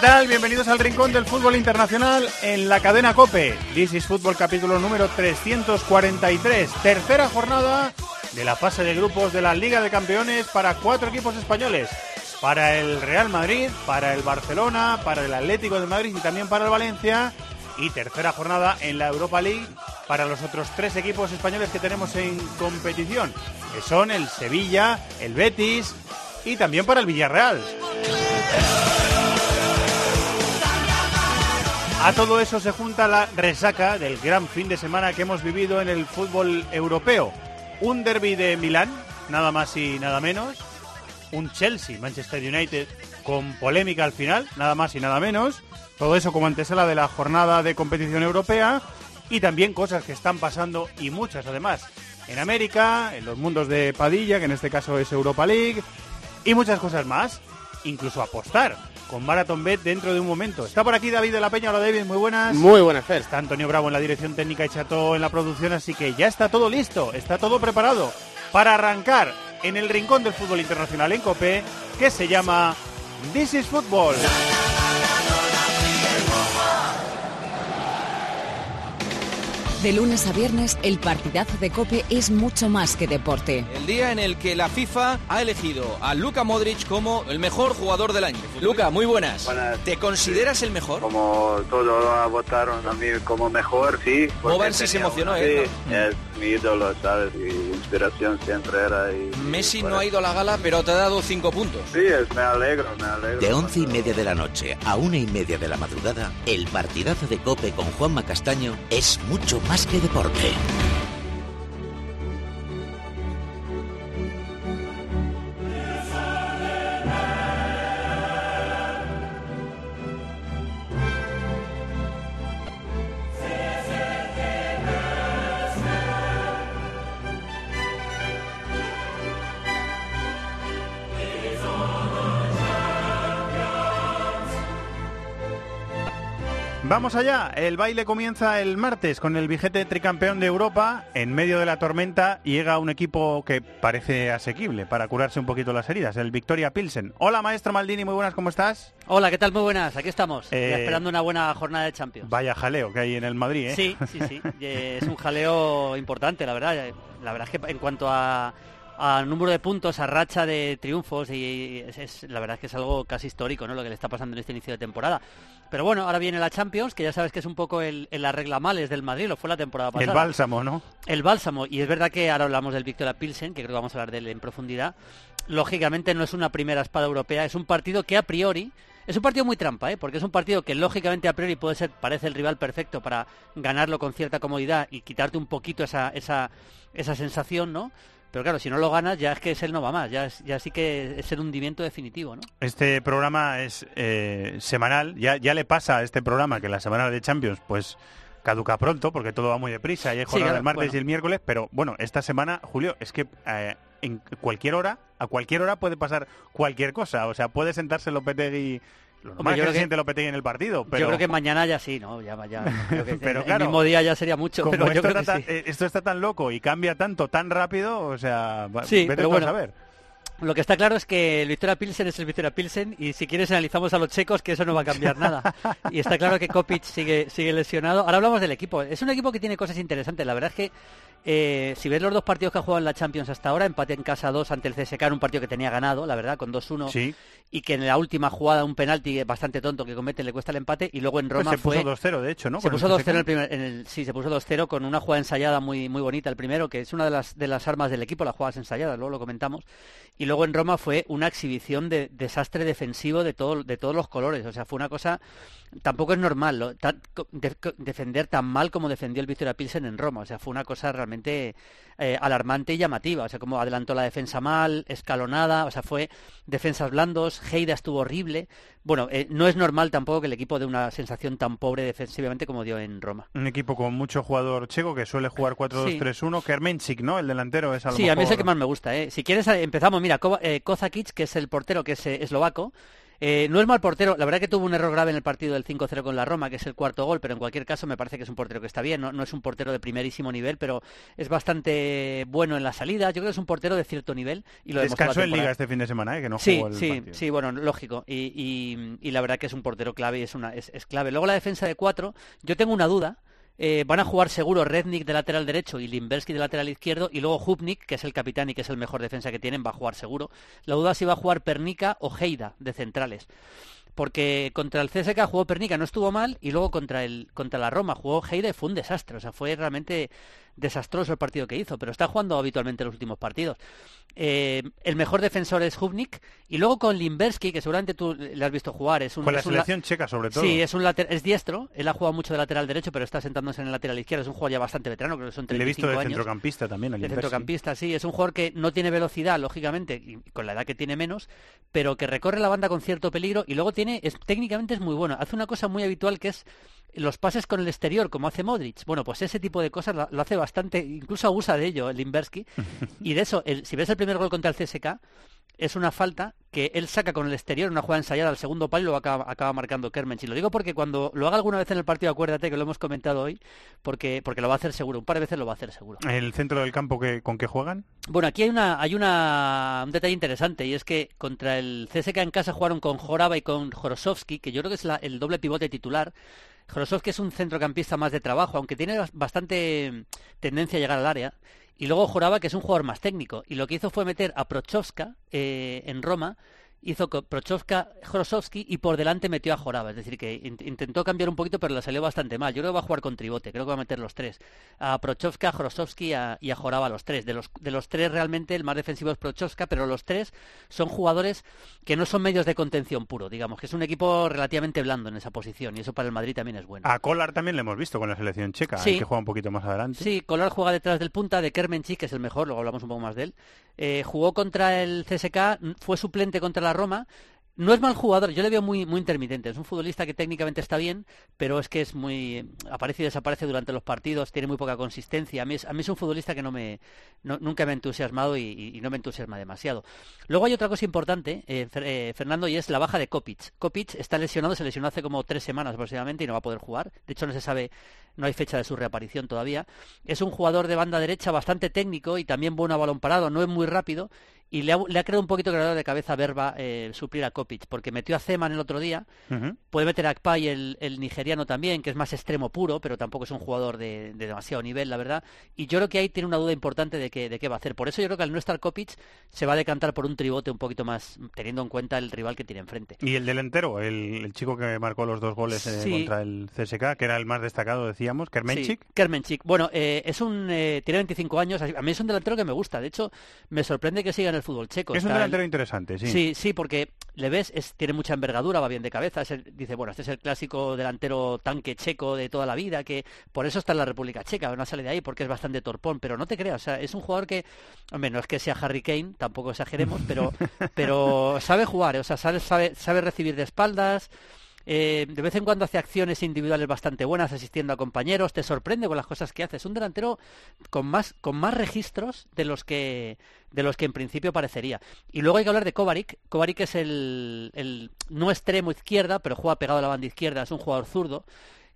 Tal? Bienvenidos al Rincón del Fútbol Internacional en la cadena COPE. This is Fútbol capítulo número 343. Tercera jornada de la fase de grupos de la Liga de Campeones para cuatro equipos españoles. Para el Real Madrid, para el Barcelona, para el Atlético de Madrid y también para el Valencia. Y tercera jornada en la Europa League para los otros tres equipos españoles que tenemos en competición, que son el Sevilla, el Betis y también para el Villarreal. A todo eso se junta la resaca del gran fin de semana que hemos vivido en el fútbol europeo. Un derby de Milán, nada más y nada menos. Un Chelsea, Manchester United, con polémica al final, nada más y nada menos. Todo eso como antesala de la jornada de competición europea. Y también cosas que están pasando, y muchas además, en América, en los mundos de Padilla, que en este caso es Europa League, y muchas cosas más. Incluso apostar con Marathon Bet dentro de un momento. Está por aquí David de la Peña. Hola David, muy buenas. Muy buenas, Fer. Está Antonio Bravo en la dirección técnica y Chato en la producción, así que ya está todo listo, está todo preparado para arrancar en el rincón del fútbol internacional en COPE, que se llama This is Football. De lunes a viernes, el partidazo de Cope es mucho más que deporte. El día en el que la FIFA ha elegido a Luka Modric como el mejor jugador del año. Luka, muy buenas. Buenas. ¿Te consideras el mejor? Como todos votaron a mí como mejor, sí. sí se emocionó, una- ¿eh? Sí, es mi ídolo, ¿sabes? Y inspiración siempre era. Y, Messi y no ha ido a la gala, pero te ha dado cinco puntos. Sí, es, me alegro, me alegro. De once y media de la noche a una y media de la madrugada, el partidazo de Cope con Juanma Castaño es mucho más que deporte. Vamos allá, el baile comienza el martes con el vigente tricampeón de Europa. En medio de la tormenta llega un equipo que parece asequible para curarse un poquito las heridas, el Victoria Pilsen. Hola maestro Maldini, muy buenas, ¿cómo estás? Hola, ¿qué tal? Muy buenas, aquí estamos, Eh, esperando una buena jornada de Champions. Vaya jaleo que hay en el Madrid, ¿eh? Sí, sí, sí, es un jaleo importante, la verdad. La verdad es que en cuanto a, a número de puntos, a racha de triunfos, y es, es- la verdad es que es algo casi histórico, ¿no? Lo que le está pasando en este inicio de temporada. Pero bueno, ahora viene la Champions, que ya sabes que es un poco el, el arreglamales del Madrid, lo fue la temporada pasada. el bálsamo, ¿no? El bálsamo, y es verdad que ahora hablamos del Victoria Pilsen, que creo que vamos a hablar de él en profundidad. Lógicamente no es una primera espada europea, es un partido que a priori es un partido muy trampa, ¿eh? porque es un partido que lógicamente a priori puede ser, parece el rival perfecto para ganarlo con cierta comodidad y quitarte un poquito esa, esa, esa sensación, ¿no? Pero claro, si no lo ganas ya es que es él no va más, ya, es- ya sí que es el hundimiento definitivo, ¿no? Este programa es eh, semanal, ya, ya le pasa a este programa que la semana de Champions pues caduca pronto porque todo va muy deprisa y hay Sí, jornada claro, el martes bueno. y el miércoles, pero bueno, esta semana, Julio, es que eh, en cualquier hora, a cualquier hora puede pasar cualquier cosa, o sea, puede sentarse Lopetegui, lo normal yo es que creo se que- siente Lopetegui en el partido, pero Yo creo que mañana ya sí, ¿no? Ya, ya, creo que Pero el, claro, el mismo día ya sería mucho, como pero yo esto, creo que está, sí. tan- eh, esto está tan loco y cambia tanto, tan rápido, o sea, Sí, vete pero tú a bueno. saber. Lo que está claro es que el Victoria Pilsen es el Victoria Pilsen y si quieres analizamos a los checos que eso no va a cambiar nada. Y está claro que Kopic sigue, sigue lesionado. Ahora hablamos del equipo. Es un equipo que tiene cosas interesantes. La verdad es que eh, si ves los dos partidos que ha jugado en la Champions hasta ahora, empate en casa 2 ante el CSK en un partido que tenía ganado, la verdad, con 2-1. Sí, Y que en la última jugada un penalti bastante tonto que comete le cuesta el empate. Y luego en pues Roma se puso fue... 2-0 de hecho, ¿no? Se puso CSKA. 2-0 en el primer, en el- sí, se puso 2-0 con una jugada ensayada muy muy bonita el primero, que es una de las de las armas del equipo, las jugadas ensayadas, luego lo comentamos. Y luego en Roma fue una exhibición de desastre defensivo de todo de todos los colores, o sea, fue una cosa tampoco es normal ¿no? tan- co- de- co- defender tan mal como defendió el Victoria Pilsen en Roma. O sea, fue una cosa realmente eh, alarmante y llamativa. O sea, como adelantó la defensa mal, escalonada, o sea, fue defensas blandos, Heida estuvo horrible. Bueno, eh, no es normal tampoco que el equipo dé una sensación tan pobre defensivamente como dio en Roma. Un equipo con mucho jugador checo que suele jugar 4-2-3-1. Kermenchik, ¿no? El delantero es a lo Sí, a mí es el que más me gusta. ¿eh? Si quieres, eh, empezamos. Mira, Ko- Kozakic, que es el portero, que es eslovaco. Eh, no es mal portero, la verdad que tuvo un error grave en el partido del 5-0 con la Roma, que es el cuarto gol, pero en cualquier caso me parece que es un portero que está bien, no, no es un portero de primerísimo nivel, pero es bastante bueno en la salida, yo creo que es un portero de cierto nivel y lo Descansó en. Liga este fin de semana, ¿eh? Que no Sí, jugó el sí, partido. sí, bueno, lógico. Y, y- y la verdad que es un portero clave y es, una, es, es clave. Luego la defensa de cuatro, yo tengo una duda. Eh, van a jugar seguro Rednick de lateral derecho y Limberski de lateral izquierdo y luego Hupnik, que es el capitán y que es el mejor defensa que tienen, va a jugar seguro. La duda es si va a jugar Pernica o Heida de centrales. Porque contra el CSK jugó Pernica, no estuvo mal, y luego contra el contra la Roma jugó Heida y fue un desastre. O sea, fue realmente desastroso el partido que hizo, pero está jugando habitualmente en los últimos partidos. Eh, el mejor defensor es Hubnik, y luego con Limberski, que seguramente tú le has visto jugar, es un, Con la es un la- selección checa, sobre todo. Sí, es un later- es diestro, él ha jugado mucho de lateral derecho, pero está sentándose en el lateral izquierdo, es un jugador ya bastante veterano, creo que son Le he visto 35 de años. centrocampista también. el De Limberski. centrocampista, sí, es un jugador que no tiene velocidad, lógicamente, y con la edad que tiene menos, pero que recorre la banda con cierto peligro y luego tiene, es, técnicamente es muy bueno. Hace una cosa muy habitual que es los pases con el exterior, como hace Modric. Bueno, pues ese tipo de cosas lo, hace bastante, incluso abusa de ello el Limberski. y de eso, el- si ves el primer gol contra el CSK, es una falta que él saca con el exterior, una jugada ensayada al segundo palo y lo acaba, acaba marcando Kermench. Y lo digo porque cuando lo haga alguna vez en el partido, acuérdate que lo hemos comentado hoy, porque, porque lo va a hacer seguro, un par de veces lo va a hacer seguro. El centro del campo que, con que juegan. Bueno, aquí hay una hay una un detalle interesante y es que contra el CSK en casa jugaron con Joraba y con Jorosovsky, que yo creo que es la- el doble pivote titular. Jorosovsky es un centrocampista más de trabajo, aunque tiene bas- bastante mm, tendencia a llegar al área. Y luego Joraba, que es un jugador más técnico. Y lo que hizo fue meter a Prochowska eh, en Roma. Hizo Prochowska, Jorosovsky y por delante metió a Joraba. Es decir, que in- intentó cambiar un poquito, pero le salió bastante mal. Yo creo que va a jugar con tribote. Creo que va a meter los tres. A Prochowska, a a, y a Joraba los tres. De los, de los tres realmente el más defensivo es Prochowska, pero los tres son jugadores que no son medios de contención puro. Digamos que es un equipo relativamente blando en esa posición. Y eso para el Madrid también es bueno. A Kolar también le hemos visto con la selección checa, Sí. el que juega un poquito más adelante. Sí, Kolar juega detrás del punta de Kermenchik, que es el mejor, luego hablamos un poco más de él. Eh, jugó contra el CSK, fue suplente contra la Roma. No es mal jugador, yo le veo muy, intermitente. Es un futbolista que técnicamente está bien, pero es que es muy. aparece y desaparece durante los partidos, tiene muy poca consistencia. A mí es, a mí es un futbolista que no me, no- nunca me ha entusiasmado y, no me entusiasma demasiado. Luego hay otra cosa importante, eh, eh, Fernando, y es la baja de Kopic. Kopic está lesionado, se lesionó hace como tres semanas aproximadamente y no va a poder jugar. De hecho, no se sabe, no hay fecha de su reaparición todavía. Es un jugador de banda derecha bastante técnico y también bueno a balón parado, no es muy rápido. Y le ha, le ha creado un poquito creador de cabeza Verba eh, suplir a Kopic, porque metió a Zeman el otro día, puede meter a Akpay el, el nigeriano también, que es más extremo puro, pero tampoco es un jugador de, de demasiado nivel, la verdad. Y yo creo que ahí tiene una duda importante de, que, de qué va a hacer. Por eso yo creo que al no estar Kopic se va a decantar por un tribote un poquito más, teniendo en cuenta el rival que tiene enfrente. Y el delantero, el, el chico que marcó los dos goles eh, Sí. contra el CSK, que era el más destacado, decíamos, Kermenchik. Sí, Kermenchik. Bueno, eh, es un eh, tiene 25 años. A mí es un delantero que me gusta. De hecho, me sorprende que siga fútbol checo. Es un delantero el- interesante, sí. Sí, sí, porque le ves, es, tiene mucha envergadura, va bien de cabeza. es el- dice, bueno, este es el clásico delantero tanque checo de toda la vida, que por eso está en la República Checa, no sale de ahí porque es bastante torpón, pero no te creas, o sea, es un jugador que, hombre, no es que sea Harry Kane, tampoco exageremos, pero, pero sabe jugar, o sea, sabe, sabe, sabe recibir de espaldas. Eh, de vez en cuando hace acciones individuales bastante buenas asistiendo a compañeros, te sorprende con las cosas que hace. Es un delantero con más, con más registros de los que de los que en principio parecería. Y luego hay que hablar de Kovarik. Kovarik es el, el no extremo izquierda, pero juega pegado a la banda izquierda, es un jugador zurdo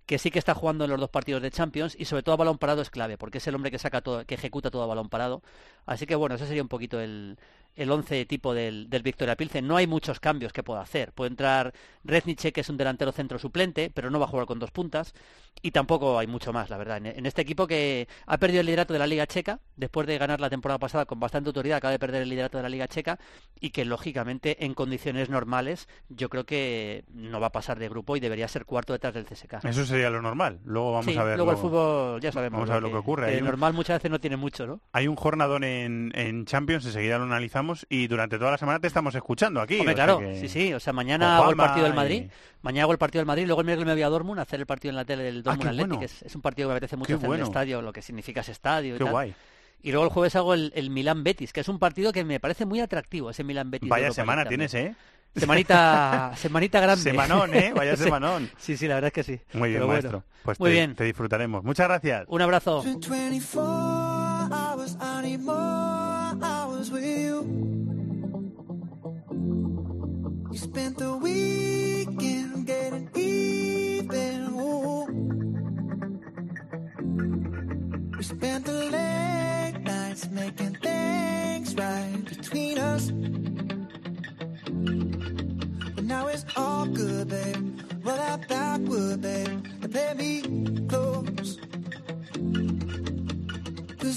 que sí que está jugando en los dos partidos de Champions y sobre todo a balón parado es clave, porque es el hombre que saca todo, que ejecuta todo a balón parado. Así que bueno, ese sería un poquito el, el once tipo del, del Victoria Pilsen. No hay muchos cambios que pueda hacer. Puede entrar Reznice, que es un delantero centro suplente, pero no va a jugar con dos puntas. Y tampoco hay mucho más, la verdad. En, en este equipo que ha perdido el liderato de la Liga Checa, después de ganar la temporada pasada con bastante autoridad, acaba de perder el liderato de la Liga Checa y que lógicamente en condiciones normales yo creo que no va a pasar de grupo y debería ser cuarto detrás del CSK. Eso sería lo normal. Luego vamos Sí, a ver. luego el fútbol ya sabemos. Vamos a ver lo que ocurre. que Hay un- normal muchas veces no tiene mucho, ¿no? Hay un jornadón en, en Champions, enseguida lo analizamos. Estamos y durante toda la semana te estamos escuchando aquí. Hombre, o sea claro, que- sí, sí. O sea, mañana hago el partido del y- Madrid. Mañana hago el partido del Madrid. Luego el miércoles me voy a Dortmund a hacer el partido en la tele del Dortmund Ah, bueno. que es, es un partido que me apetece mucho Qué hacer en el estadio, lo que significa ese estadio y Qué tal. guay. Y luego el jueves hago el, el Milan Betis, que es un partido que me parece muy atractivo, ese Milan Betis. Vaya semana también. tienes, ¿eh? Semanita, semanita grande. Semanón, ¿eh? Vaya semanón. Sí, sí, la verdad es que sí. Muy bien, Pero bueno, maestro. Pues Muy te, bien. te disfrutaremos. Muchas gracias. Un abrazo. Spent the weekend getting even. Ooh. We spent the late nights making things right between us. But now it's all good, babe. Roll that backward, babe. And play me close.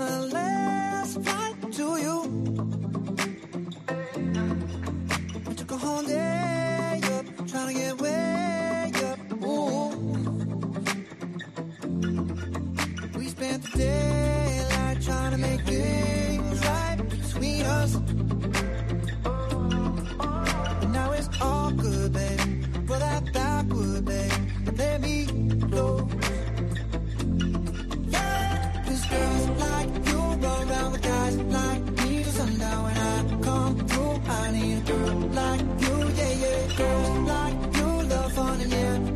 On last flight to you. Day up, trying to get up. We spent the daylight like you, yeah, yeah. Girls like you love fun and yeah,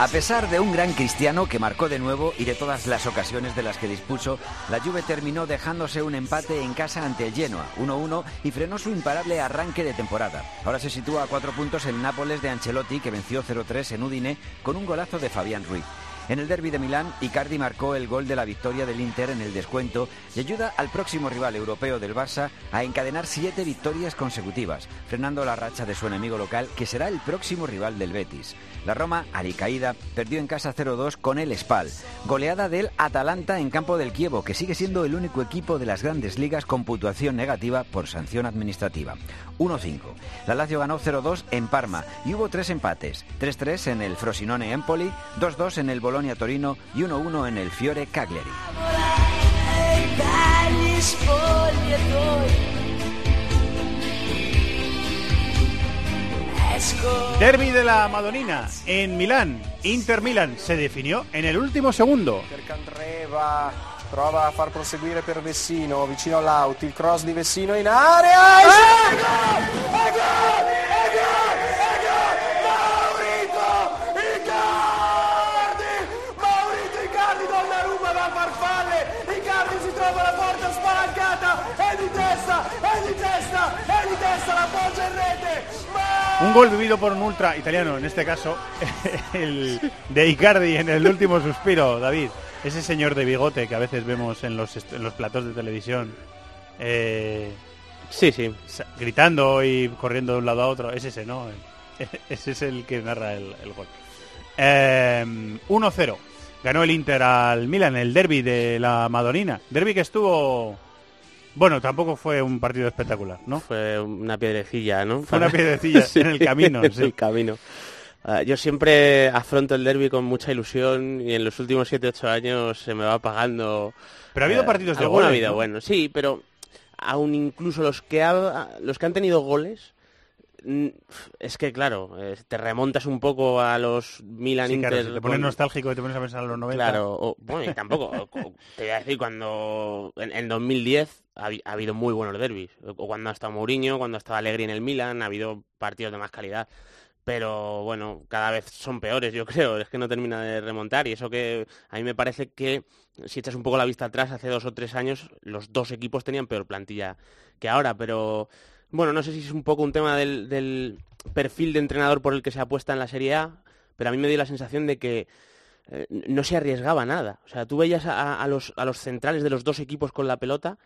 A pesar de un gran cristiano que marcó de nuevo y de todas las ocasiones de las que dispuso, la Juve terminó dejándose un empate en casa ante el Genoa, 1-1, y frenó su imparable arranque de temporada. Ahora se sitúa a cuatro puntos el Nápoles de Ancelotti, que venció 0-3 en Udine con un golazo de Fabián Ruiz. En el derby de Milán, Icardi marcó el gol de la victoria del Inter en el descuento y ayuda al próximo rival europeo del Barça a encadenar siete victorias consecutivas, frenando la racha de su enemigo local, que será el próximo rival del Betis. La Roma, alicaída, perdió en casa 0-2 con el Spal. Goleada del Atalanta en campo del Kievo, que sigue siendo el único equipo de las grandes ligas con puntuación negativa por sanción administrativa. 1-5. La Lazio ganó 0-2 en Parma y hubo tres empates. 3-3 en el Frosinone Empoli, 2-2 en el Bolonia Torino y 1-1 en el Fiore Cagliari. Derby de la Madonina en Milán. Inter Milan se definió en el último segundo. Prova a far proseguire per Vessino, vicino all'auti, il cross di Vessino in area. e- Un gol vivido por un ultra italiano, en este caso, el de Icardi en el último suspiro, David. Ese señor de bigote que a veces vemos en los, en los platos de televisión. eh, Sí, sí. gritando y corriendo de un lado a otro. Es ese, ¿no? Ese es el que narra el, el gol. Eh, 1-0. Ganó el Inter al Milan, el derby de la Madonina. Derby que estuvo... Bueno, tampoco fue un partido espectacular, ¿no? Fue una piedrecilla, ¿no? Fue una piedrecilla en el camino, en sí. el camino. Ah, yo siempre afronto el derby con mucha ilusión y en los últimos 7-8 años se me va apagando... Pero ha habido eh, partidos de goles, vida, ¿no? bueno, sí, pero aún incluso los que, ha- los que han tenido goles... Es que claro, eh, te remontas un poco a los Milan Sí, claro, Inter. si te pones con- nostálgico y te pones a pensar en los 90. Claro, o- bueno, y tampoco, o- te voy a decir, cuando en, en 2010 ha, ha habido muy buenos derbis, o cuando ha estado Mourinho, cuando ha estado Allegri en el Milan, ha habido partidos de más calidad, pero bueno, cada vez son peores, yo creo, es que no termina de remontar, y eso que a mí me parece que, si echas un poco la vista atrás, hace dos o tres años, los dos equipos tenían peor plantilla que ahora, pero bueno, no sé si es un poco un tema del, del perfil de entrenador por el que se apuesta en la Serie A, pero a mí me dio la sensación de que eh, no se arriesgaba nada. O sea, tú veías a, a los, a los centrales de los dos equipos con la pelota,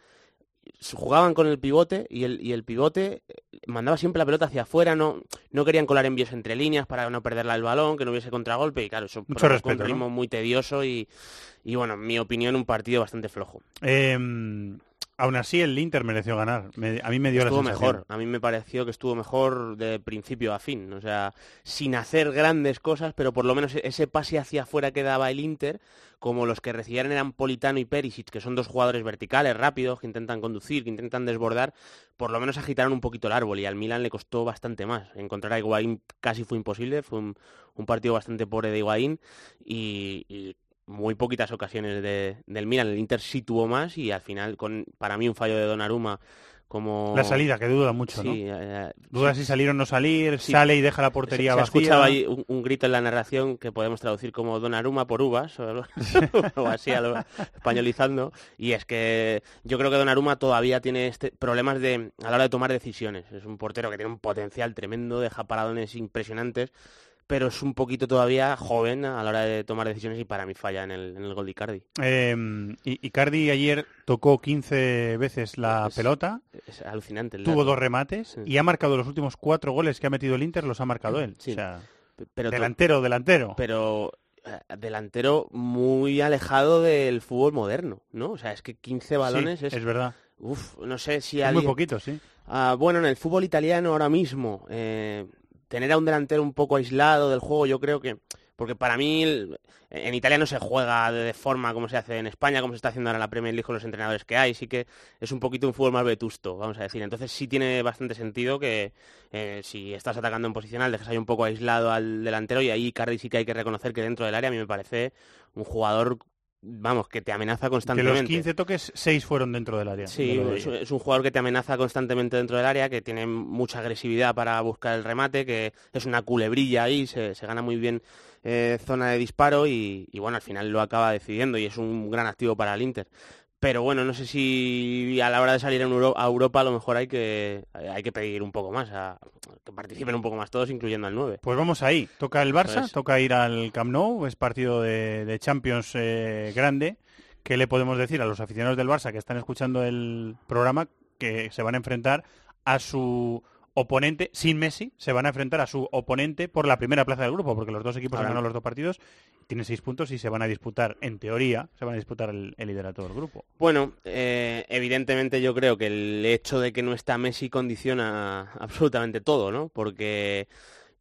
jugaban con el pivote y el, y el pivote eh, mandaba siempre la pelota hacia afuera, no, no querían colar envíos entre líneas para no perderla el balón, que no hubiese contragolpe y claro, eso Mucho respeto, un ¿no? ritmo muy tedioso y, y bueno, en mi opinión un partido bastante flojo. Eh, aún así, el Inter mereció ganar. Me- a mí me dio estuvo la sensación. mejor. A mí me pareció que estuvo mejor de principio a fin. O sea, sin hacer grandes cosas, pero por lo menos ese pase hacia afuera que daba el Inter, como los que recibieron eran Politano y Perisic, que son dos jugadores verticales, rápidos, que intentan conducir, que intentan desbordar, por lo menos agitaron un poquito el árbol y al Milan le costó bastante más. Encontrar a Higuaín casi fue imposible, fue un, un partido bastante pobre de Higuaín y, y muy poquitas ocasiones de- del Milan. El Inter sí tuvo más y al final, con para mí un fallo de Donnarumma como... La salida, que duda mucho, ¿no? Sí, eh, Duda sí. si salir o no salir, Sí. sale y deja la portería se, se vacía. escuchaba ahí un, un grito en la narración que podemos traducir como Donnarumma por uvas o así a lo- españolizando y es que yo creo que Donnarumma todavía tiene este problemas de a la hora de tomar decisiones es un portero que tiene un potencial tremendo deja paradones impresionantes pero es un poquito todavía joven a la hora de tomar decisiones y para mí falla en el, en el gol de Icardi Eh, Icardi ayer tocó 15 veces la Es- pelota, es alucinante el tuvo dato. dos remates Sí. y ha marcado los últimos cuatro goles que ha metido el Inter, los ha marcado él. Sí. O sea, pero delantero, delantero. pero eh, delantero muy alejado del fútbol moderno, ¿no? O sea, es que 15 balones Sí, es... es verdad. Uf, no sé si Es muy poquito, sí. Ah, bueno, en el fútbol italiano ahora mismo, eh, tener a un delantero un poco aislado del juego, yo creo que... Porque para mí en Italia no se juega de, de forma como se hace en España, como se está haciendo ahora en la Premier League con los entrenadores que hay. Sí que es un poquito un fútbol más vetusto, vamos a decir. Entonces sí tiene bastante sentido que eh, si estás atacando en posicional dejes ahí un poco aislado al delantero y ahí Cardi sí que hay que reconocer que dentro del área a mí me parece un jugador, vamos, que te amenaza constantemente. los 15 toques, 6 fueron dentro del área. Sí, es, un jugador que te amenaza constantemente dentro del área, que tiene mucha agresividad para buscar el remate, que es una culebrilla ahí, se, se gana muy bien eh, zona de disparo y, y bueno, al final lo acaba decidiendo y es un gran activo para el Inter. Pero bueno, no sé si a la hora de salir en Euro- a Europa a lo mejor hay que, hay que pedir un poco más, a, que participen un poco más todos, incluyendo al 9. Pues vamos ahí. Toca el Barça, toca ir al Camp Nou, es partido de, de Champions eh, grande. ¿Qué le podemos decir a los aficionados del Barça que están escuchando el programa? Que se van a enfrentar a su oponente, sin Messi, se van a enfrentar a su oponente por la primera plaza del grupo, porque los dos equipos han ganado los dos partidos, tienen seis puntos y se van a disputar, en teoría, se van a disputar el, el liderato del grupo. Bueno, eh, evidentemente yo creo que el hecho de que no está Messi condiciona absolutamente todo, ¿no? Porque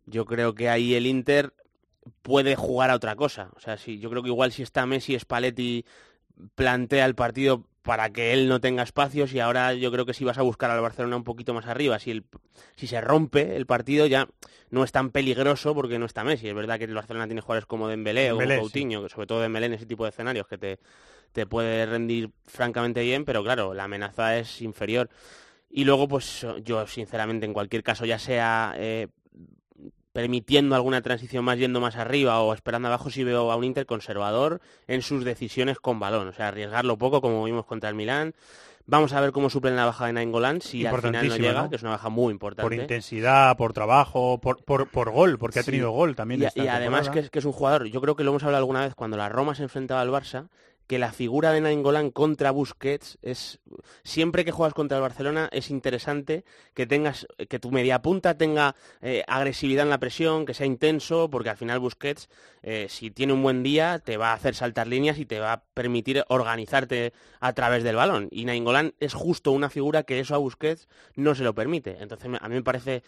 yo creo que ahí el Inter puede jugar a otra cosa. O sea, si yo creo que igual si está Messi, Spalletti plantea el partido para que él no tenga espacios y ahora yo creo que si vas a buscar al Barcelona un poquito más arriba, si, el, si se rompe el partido ya no es tan peligroso porque no está Messi. Es verdad que el Barcelona tiene jugadores como Dembélé, o Dembélé, como Coutinho, que sobre todo Dembélé en ese tipo de escenarios que te, te puede rendir francamente bien, pero claro, la amenaza es inferior. Y luego, pues yo sinceramente en cualquier caso, ya sea eh, permitiendo alguna transición más yendo más arriba o esperando abajo, si veo a un Inter conservador en sus decisiones con balón. O sea, arriesgarlo poco, como vimos contra el Milán. Vamos a ver cómo suplen la baja de Nainggolan si al final no llega, ¿no? que es una baja muy importante. Por intensidad, por trabajo, por, por, por gol, porque ha tenido gol también. Y, esta y además que es, que es un jugador, yo creo que lo hemos hablado alguna vez cuando la Roma se enfrentaba al Barça, que la figura de Nainggolan contra Busquets es siempre que juegas contra el Barcelona es interesante que tengas que tu media punta tenga eh, agresividad en la presión, que sea intenso, porque al final Busquets eh, si tiene un buen día te va a hacer saltar líneas y te va a permitir organizarte a través del balón. Y Nainggolan es justo una figura que eso a Busquets no se lo permite. Entonces a mí me parece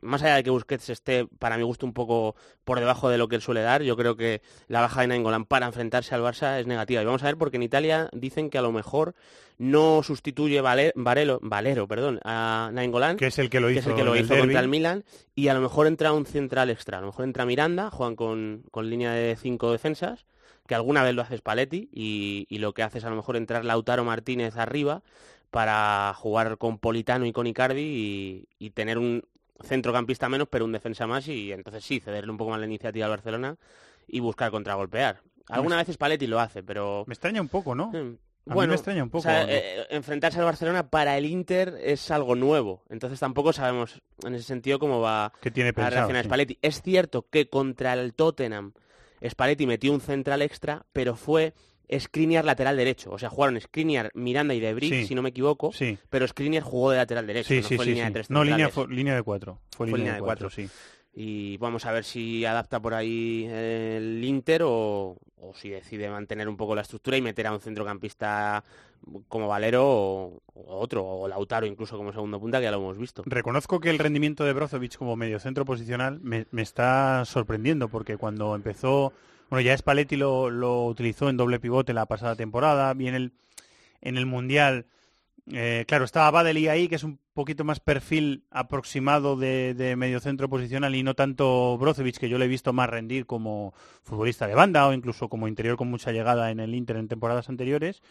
más allá de que Busquets esté para mi gusto un poco por debajo de lo que él suele dar, yo creo que la baja de Nainggolan para enfrentarse al Barça es negativa. Y vamos a ver porque en Italia dicen que a lo mejor no sustituye Vale- Varelo, Valero perdón, a Nainggolan, Que es el que lo que es hizo el que lo el hizo contra el Milan, y a lo mejor entra un central extra, a lo mejor entra Miranda, juegan con, con línea de cinco defensas, que alguna vez lo hace Spalletti, y, y lo que hace es a lo mejor entrar Lautaro Martínez arriba para jugar con Politano y con Icardi y, y tener un centrocampista menos, pero un defensa más, y entonces sí, cederle un poco más la iniciativa al Barcelona y buscar contragolpear. Alguna vez Spalletti lo hace, pero... Me extraña un poco, ¿no? Mm. A mí Bueno, me extraña un poco. o sea, ¿no? eh, enfrentarse al Barcelona para el Inter es algo nuevo. Entonces tampoco sabemos en ese sentido cómo va tiene a pensado. reaccionar sí. Spalletti. Es cierto que contra el Tottenham Spalletti metió un central extra, pero fue Skriniar lateral derecho. O sea, jugaron Skriniar, Miranda y De Vrij, Sí. si no me equivoco, Sí. pero Skriniar jugó de lateral derecho. Sí, no sí, fue sí, línea de tres No, línea, fue, línea de cuatro. Fue, Fue línea, de cuatro, sí. Y vamos a ver si adapta por ahí el Inter o, o si decide mantener un poco la estructura y meter a un centrocampista como Valero o, otro, o Lautaro incluso como segundo punta, que ya lo hemos visto. Reconozco que el rendimiento de Brozovic como mediocentro posicional me, me está sorprendiendo porque cuando empezó, bueno, ya Spalletti lo, lo utilizó en doble pivote la pasada temporada, bien el, en el Mundial, eh, claro, estaba Badeli ahí, que es un poquito más perfil aproximado de, de mediocentro posicional y no tanto Brozovic, que yo le he visto más rendir como futbolista de banda o incluso como interior con mucha llegada en el Inter en temporadas anteriores.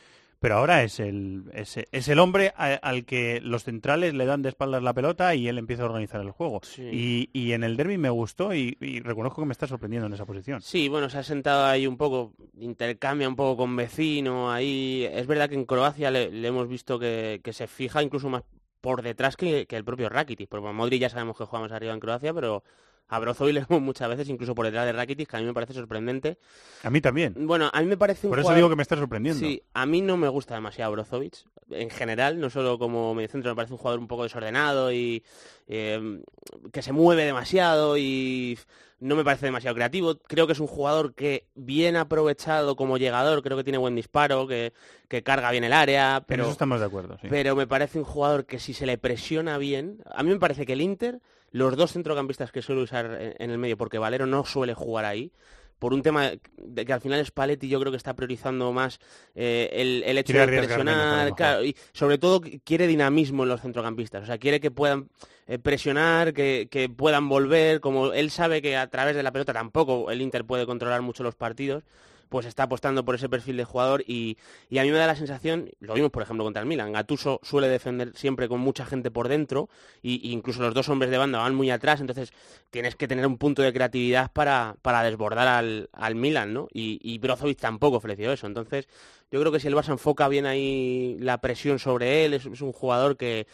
Pero ahora es el, es, es el hombre a- al que los centrales le dan de espaldas la pelota y él empieza a organizar el juego. Y, y en el derby me gustó y, y reconozco que me está sorprendiendo en esa posición. Sí, bueno, se ha sentado ahí un poco, intercambia un poco con vecino, ahí... Es verdad que en Croacia le, le hemos visto que, que se fija incluso más por detrás que, que el propio Rakitic, porque Modric ya sabemos que jugamos arriba en Croacia, pero a Brozovic le vemos muchas veces incluso por detrás de Rakitic, que a mí me parece sorprendente. A mí también. Bueno, a mí me parece un Por eso jugador- digo que me está sorprendiendo. Sí, a mí no me gusta demasiado Brozovic. En general, no solo como mediocentro, me parece un jugador un poco desordenado y eh, que se mueve demasiado y no me parece demasiado creativo. Creo que es un jugador que bien aprovechado como llegador, creo que tiene buen disparo, que, que carga bien el área, En pero eso estamos de acuerdo, sí. pero me parece un jugador que si se le presiona bien, a mí me parece que el Inter, los dos centrocampistas que suele usar en, en el medio, porque Valero no suele jugar ahí, por un tema de que al final Spalletti yo creo que está priorizando más eh, el, el hecho Quiere de presionar, claro, y sobre todo qu- quiere dinamismo en los centrocampistas, o sea, quiere que puedan eh, presionar, que, que puedan volver, como él sabe que a través de la pelota tampoco el Inter puede controlar mucho los partidos, pues está apostando por ese perfil de jugador y, y a mí me da la sensación, lo vimos por ejemplo contra el Milan, Gatuso suele defender siempre con mucha gente por dentro y, incluso los dos hombres de banda van muy atrás, entonces tienes que tener un punto de creatividad para, para desbordar al, al Milan, ¿no? Y, y Brozovic tampoco ofreció eso, entonces yo creo que si el Barça enfoca bien ahí la presión sobre él, es un jugador que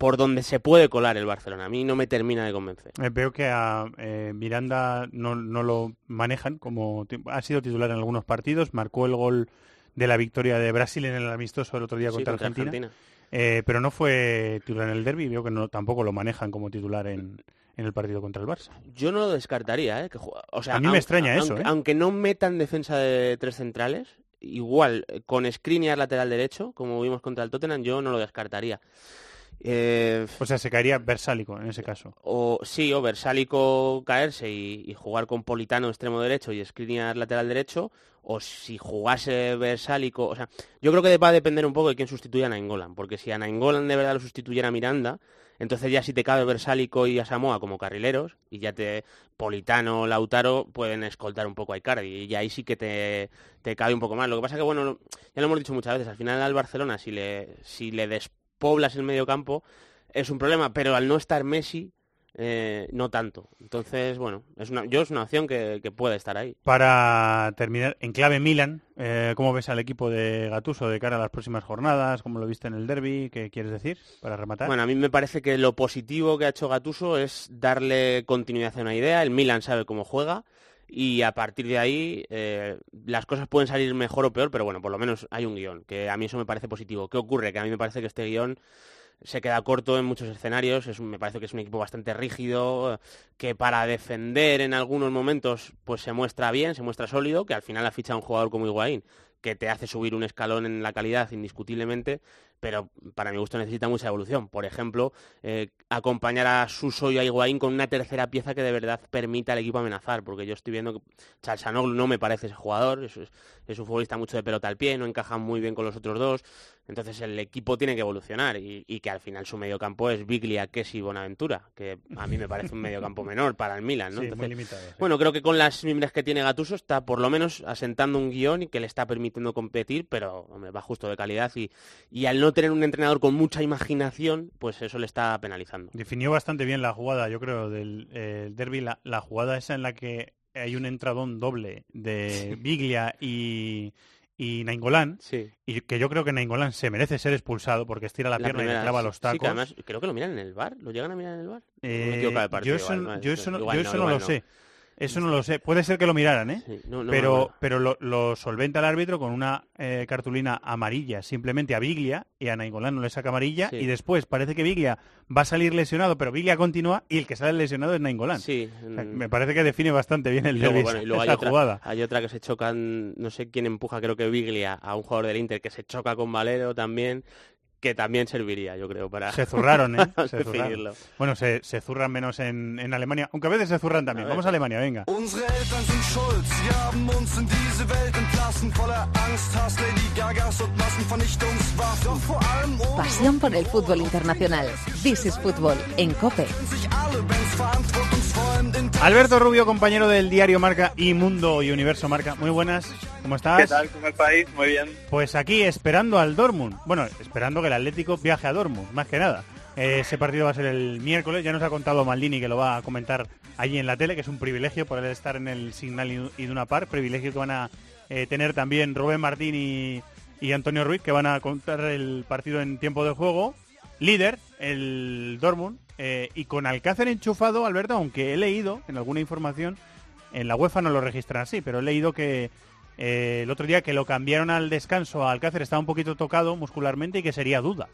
por donde se puede colar el Barcelona. A mí no me termina de convencer. Eh, veo que a eh, Miranda no, no lo manejan como ha sido titular en algunos partidos, marcó el gol de la victoria de Brasil en el amistoso el otro día Sí, contra, contra Argentina, Argentina. Eh, pero no fue titular en el derby, veo que no, tampoco lo manejan como titular en, en el partido contra el Barça. Yo no lo descartaría, ¿eh? Que o sea, A mí me extraña eso, aunque, ¿eh? aunque no metan defensa de tres centrales, igual con Skriniar lateral derecho, como vimos contra el Tottenham, yo no lo descartaría. Eh, O sea, se caería Versálico en ese caso. o sí, o Versálico caerse y, y jugar con Politano extremo derecho y Skriniar lateral derecho, o si jugase Versálico, o sea, yo creo que va a depender un poco de quién sustituya a Nainggolan, porque si a Nainggolan de verdad lo sustituyera a Miranda, entonces ya si te cabe Versálico y Asamoah como carrileros, y ya te Politano, Lautaro pueden escoltar un poco a Icardi, y ahí sí que te, te cabe un poco más. Lo que pasa que, bueno, ya lo hemos dicho muchas veces, al final al Barcelona, si le, si le despoblas el medio campo, es un problema, pero al no estar Messi, eh, no tanto. Entonces, bueno, es una, yo es una opción que, que puede estar ahí. Para terminar, en clave Milan, eh, ¿cómo ves al equipo de Gatuso de cara a las próximas jornadas? ¿Cómo lo viste en el derby? ¿Qué quieres decir para rematar? Bueno, a mí me parece que lo positivo que ha hecho Gatuso es darle continuidad a una idea. El Milan sabe cómo juega y a partir de ahí eh, las cosas pueden salir mejor o peor, pero bueno, por lo menos hay un guion, que a mí eso me parece positivo. ¿Qué ocurre? Que a mí me parece que este guion se queda corto en muchos escenarios, es me parece que es un equipo bastante rígido, que para defender en algunos momentos pues se muestra bien, se muestra sólido, que al final ha fichado a un jugador como Higuaín, que te hace subir un escalón en la calidad indiscutiblemente, pero para mi gusto necesita mucha evolución. Por ejemplo, eh, acompañar a Suso y a Higuaín con una tercera pieza que de verdad permita al equipo amenazar, porque yo estoy viendo que Chalsanoglu no me parece ese jugador, es, es- un futbolista mucho de pelota al pie, no encaja muy bien con los otros dos, entonces el equipo tiene que evolucionar y, y que al final su mediocampo es Biglia, Kessi y Bonaventura, que a mí me parece un mediocampo menor para el Milan, ¿no? Sí, Entonces, muy limitado. sí. bueno, creo que con las mimbres que tiene Gatuso está por lo menos asentando un guion y que le está permitiendo competir, pero hombre, va justo de calidad y, y al no tener un entrenador con mucha imaginación, pues eso le está penalizando. Definió bastante bien la jugada, yo creo, del eh, derby, la, la jugada esa en la que hay un entradón doble de Biglia y, y Nainggolan, Sí. y que yo creo que Nainggolan se merece ser expulsado porque estira la, La pierna y le clava los sí, tacos. que además creo que lo miran en el bar, ¿lo llegan a mirar en el bar? O me equivoco de partido, yo eso, igual, ¿no? yo eso no, Igual yo no, eso no igual lo sé. Eso no lo sé. Puede ser que lo miraran, ¿eh? Sí, no, no, pero pero lo, lo solventa el árbitro con una eh, cartulina amarilla, simplemente a Biglia, y a Nainggolan no le saca amarilla, Sí. y después parece que Biglia va a salir lesionado, pero Biglia continúa, y el que sale lesionado es Nainggolan. Sí, O sea, mm, me parece que define bastante bien el Y luego, derbi bueno, y luego hay otra, jugada. hay otra que se chocan, no sé quién empuja, creo que Biglia, a un jugador del Inter que se choca con Valero también, que también serviría, yo creo, para Se zurraron, ¿eh? Se zurraron. Bueno, se, se zurran menos en, en Alemania, aunque a veces se zurran también. A. Vamos a Alemania, venga. Pasión por el fútbol internacional. This is Fútbol en COPE. Alberto Rubio, compañero del diario Marca y Mundo y Universo Marca. Muy buenas, ¿cómo estás? ¿Qué tal? ¿Cómo estáis? Muy bien. Pues aquí esperando al Dortmund. Bueno, esperando que el Atlético viaje a Dortmund, más que nada. Eh, ese partido va a ser el miércoles. Ya nos ha contado Maldini que lo va a comentar allí en la tele, que es un privilegio poder estar en el Signal Iduna Park. Privilegio que van a eh, tener también Rubén Martín y, y Antonio Ruiz, que van a contar el partido en tiempo de juego. Líder, el Dortmund. Eh, y con Alcácer enchufado, Alberto, aunque he leído en alguna información, en la UEFA no lo registran así, pero he leído que eh, el otro día que lo cambiaron al descanso a Alcácer estaba un poquito tocado muscularmente y que sería duda.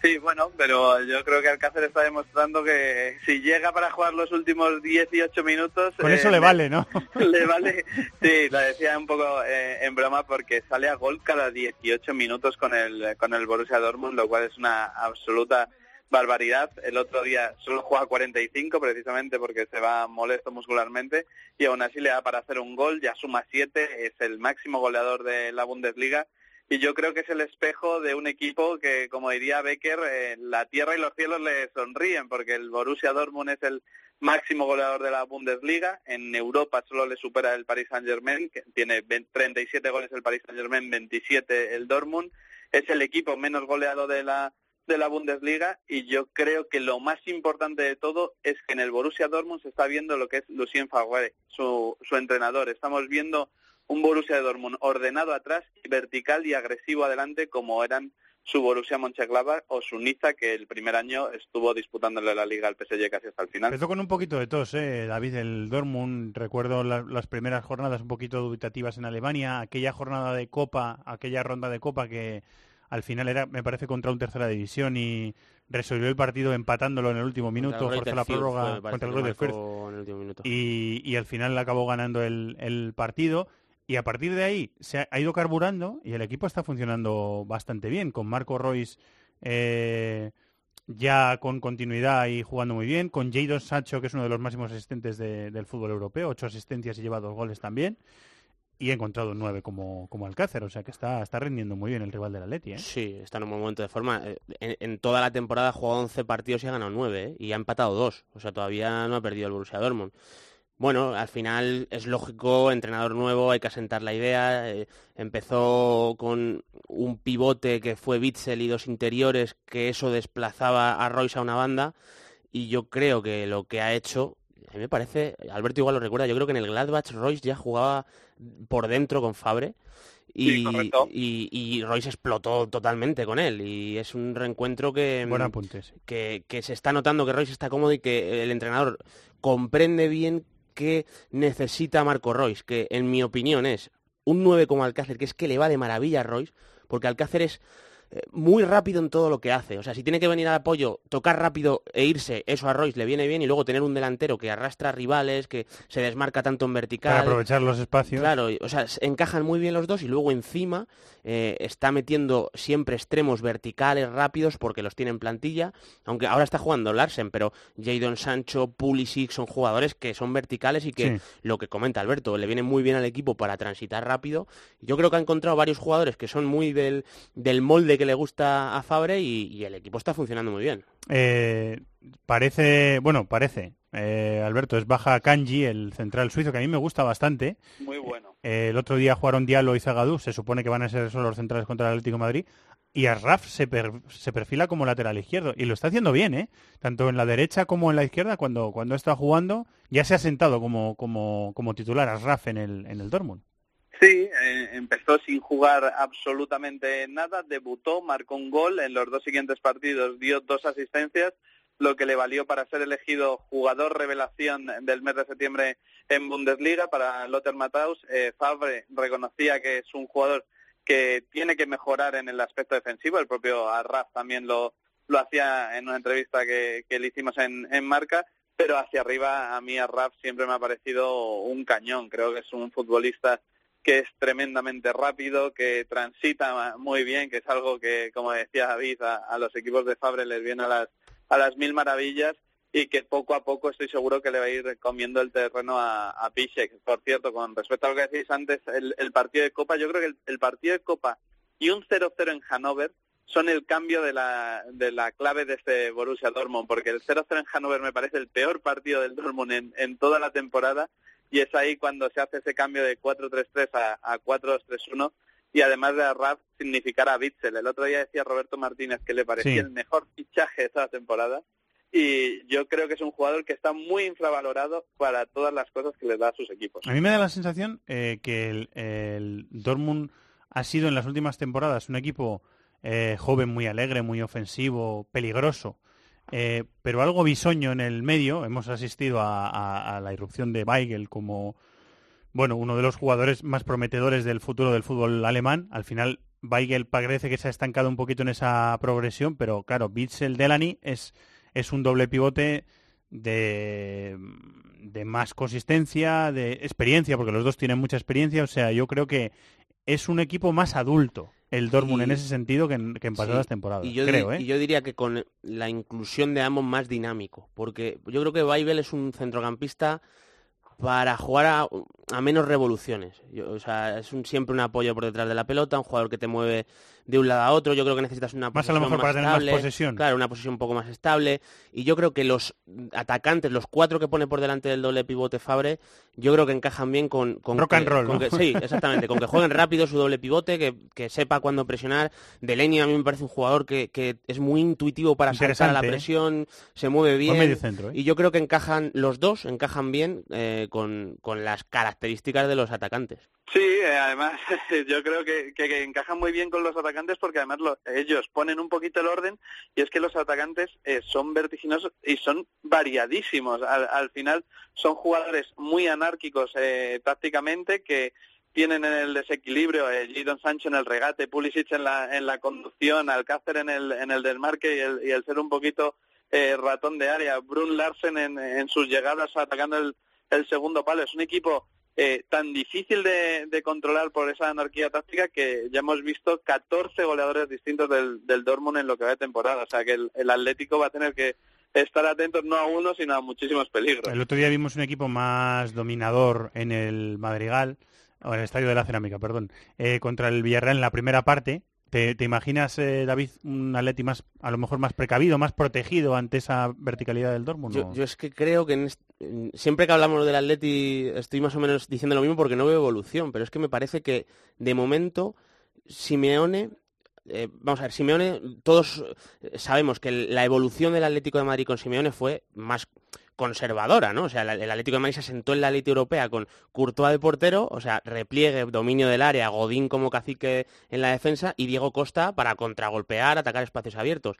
Sí, bueno, pero yo creo que Alcácer está demostrando que si llega para jugar los últimos 18 minutos... Con eh, eso le vale, ¿no? le vale, sí, lo decía un poco eh, en broma porque sale a gol cada 18 minutos con el con el Borussia Dortmund, lo cual es una absoluta barbaridad. El otro día solo juega 45 precisamente porque se va molesto muscularmente y aún así le da para hacer un gol, ya suma 7, es el máximo goleador de la Bundesliga y yo creo que es el espejo de un equipo que, como diría Becker, eh, la tierra y los cielos le sonríen porque el Borussia Dortmund es el máximo goleador de la Bundesliga. En Europa solo le supera el Paris Saint-Germain, que tiene 37 goles el Paris Saint-Germain, 27 el Dortmund. Es el equipo menos goleado de la de la Bundesliga y yo creo que lo más importante de todo es que en el Borussia Dortmund se está viendo lo que es Lucien Favre, su, su entrenador. Estamos viendo un Borussia Dortmund ordenado atrás, vertical y agresivo adelante como eran su Borussia Mönchengladbach o su Niza que el primer año estuvo disputándole la liga al PSG casi hasta el final. Empezó con un poquito de tos, ¿eh? David, el Dortmund, recuerdo la- las primeras jornadas un poquito dubitativas en Alemania, aquella jornada de Copa, aquella ronda de Copa que al final era, me parece, contra un tercera división y resolvió el partido empatándolo en el último minuto, forzó la prórroga fue, contra el minuto. y, y al final acabó ganando el, el partido. Y a partir de ahí se ha, ha ido carburando y el equipo está funcionando bastante bien, con Marco Royce eh, ya con continuidad y jugando muy bien, con Jadon Sancho, que es uno de los máximos asistentes de- del fútbol europeo, ocho asistencias y lleva dos goles también, y ha encontrado un nueve como, como Alcácer, o sea que está, está rindiendo muy bien el rival del Atleti. ¿eh? Sí, está en un momento de forma. Eh, En, toda la temporada ha jugado 11 partidos y ha ganado 9, ¿eh? y ha empatado 2. O sea, todavía no ha perdido el Borussia Dortmund. Bueno, al final es lógico, entrenador nuevo, hay que asentar la idea. eh, empezó con un pivote que fue Witzel y dos interiores, que eso desplazaba a Royce a una banda. Y yo creo que lo que ha hecho, a mí me parece, Alberto igual lo recuerda, yo creo que en el Gladbach Royce ya jugaba por dentro con Fabre. Y, Sí, y, y Royce explotó totalmente con él y es un reencuentro que, Buen apunte, sí. que, que se está notando que Royce está cómodo y que el entrenador comprende bien que necesita Marco Royce, que en mi opinión es un 9 como Alcácer, que es que le va de maravilla a Royce, porque Alcácer es muy rápido en todo lo que hace. O sea, si tiene que venir al apoyo, tocar rápido e irse, eso a Royce le viene bien y luego tener un delantero que arrastra rivales, que se desmarca tanto en vertical. Para aprovechar los espacios. Claro, o sea, se encajan muy bien los dos y luego encima eh, está metiendo siempre extremos verticales rápidos porque los tiene en plantilla, aunque ahora está jugando Larsen, pero Jadon Sancho, Pulisic son jugadores que son verticales y que Sí. lo que comenta Alberto, le viene muy bien al equipo para transitar rápido. Yo creo que ha encontrado varios jugadores que son muy del, del molde que le gusta a Fabre y, y el equipo está funcionando muy bien. Eh, parece, bueno, parece, eh, Alberto, es baja Kanji, el central suizo, que a mí me gusta bastante. Muy bueno. Eh, el otro día jugaron Diallo y Zagadou, se supone que van a ser solo los centrales contra el Atlético de Madrid. Y Arraf se, per- se perfila como lateral izquierdo. Y lo está haciendo bien, ¿eh? Tanto en la derecha como en la izquierda, cuando, cuando está jugando, ya se ha sentado como, como, como titular Arraf en el, en el Dortmund. Sí, eh, empezó sin jugar absolutamente nada, debutó, marcó un gol, en los dos siguientes partidos dio dos asistencias, lo que le valió para ser elegido jugador revelación del mes de septiembre en Bundesliga para Lothar Matthaus. Eh, Favre reconocía que es un jugador que tiene que mejorar en el aspecto defensivo, el propio Arraf también lo, lo hacía en una entrevista que, que le hicimos en, en Marca, pero hacia arriba a mí Arraf siempre me ha parecido un cañón, creo que es un futbolista que es tremendamente rápido, que transita muy bien, que es algo que, como decía David, a, los equipos de Fabre les viene a las, a las mil maravillas y que poco a poco estoy seguro que le va a ir comiendo el terreno a, a Piszek. Por cierto, con respecto a lo que decís antes, el, partido de Copa, yo creo que el, el partido de Copa y un 0-0 en Hannover son el cambio de la, de la clave de este Borussia Dortmund, porque el 0-0 en Hannover me parece el peor partido del Dortmund en, en toda la temporada y es ahí cuando se hace ese cambio de 4-3-3 a, a 4-2-3-1 y además de Arraf significar a Bitzel. El otro día decía Roberto Martínez que le parecía Sí. el mejor fichaje de toda la temporada y yo creo que es un jugador que está muy infravalorado para todas las cosas que le da a sus equipos. A mí me da la sensación eh, que el, el Dortmund ha sido en las últimas temporadas un equipo eh, joven, muy alegre, muy ofensivo, peligroso, eh, pero algo bisoño en el medio. Hemos asistido a, la irrupción de Weigel como bueno, uno de los jugadores más prometedores del futuro del fútbol alemán. Al final, Weigel parece que se ha estancado un poquito en esa progresión, pero claro, Bitzel Delany es, es un doble pivote de más consistencia, de experiencia, porque los dos tienen mucha experiencia. O sea, yo creo que es un equipo más adulto el Dortmund Y- en ese sentido que en, que en pasadas Sí, temporadas. Y yo, creo, ¿eh? y yo diría que con la inclusión de ambos más dinámico, porque yo creo que Weibel es un centrocampista para jugar a, a menos revoluciones. Yo- o sea, es un- siempre un apoyo por detrás de la pelota, un jugador que te mueve de un lado a otro. Yo creo que necesitas una Más a lo mejor para tener más estable. posesión. Claro, una posesión un poco más estable. Y yo creo que los atacantes, los cuatro que pone por delante del doble pivote Fabre, yo creo que encajan bien con... con Rock que- and roll, con ¿no? que- sí, exactamente. con que jueguen rápido su doble pivote, que, que sepa cuándo presionar. Delaney a mí me parece un jugador que, que es muy intuitivo para saltar a la ¿eh? presión, se mueve bien. medio centro, ¿eh? Y yo creo que encajan, los dos encajan bien eh, con, con las características de los atacantes. Sí, eh, además yo creo que, que- que encajan muy bien con los atacantes porque además lo- ellos ponen un poquito el orden y es que los atacantes eh, son vertiginosos y son variadísimos. Al, al final son jugadores muy anárquicos eh, tácticamente que tienen en el desequilibrio eh, Jadon Sancho en el regate, Pulisic en la, en la conducción, Alcácer en el, en el desmarque y el, y el ser un poquito eh, ratón de área, Brun Larsen en, en sus llegadas atacando el, el segundo palo. Es un equipo eh, tan difícil de, de controlar por esa anarquía táctica que ya hemos visto 14 goleadores distintos del, del Dortmund en lo que va de temporada. O sea que el, Atlético va a tener que estar atentos no a uno, sino a muchísimos peligros. El otro día vimos un equipo más dominador en el Madrigal, o en el Estadio de la Cerámica, perdón, eh, contra el Villarreal en la primera parte. ¿Te, te imaginas, eh, David, un Atleti más, a lo mejor más precavido, más protegido ante esa verticalidad del Dortmund? Yo, es que creo que en est- en- siempre que hablamos del Atleti estoy más o menos diciendo lo mismo porque no veo evolución, pero es que me parece que de momento Simeone, eh, vamos a ver, Simeone, todos eh, sabemos que la evolución del Atlético de Madrid con Simeone fue más conservadora, ¿no? O sea, el Atlético de Madrid se asentó en la elite europea con Courtois de portero, o sea, repliegue, dominio del área, Godín como cacique en la defensa y Diego Costa para contragolpear, atacar espacios abiertos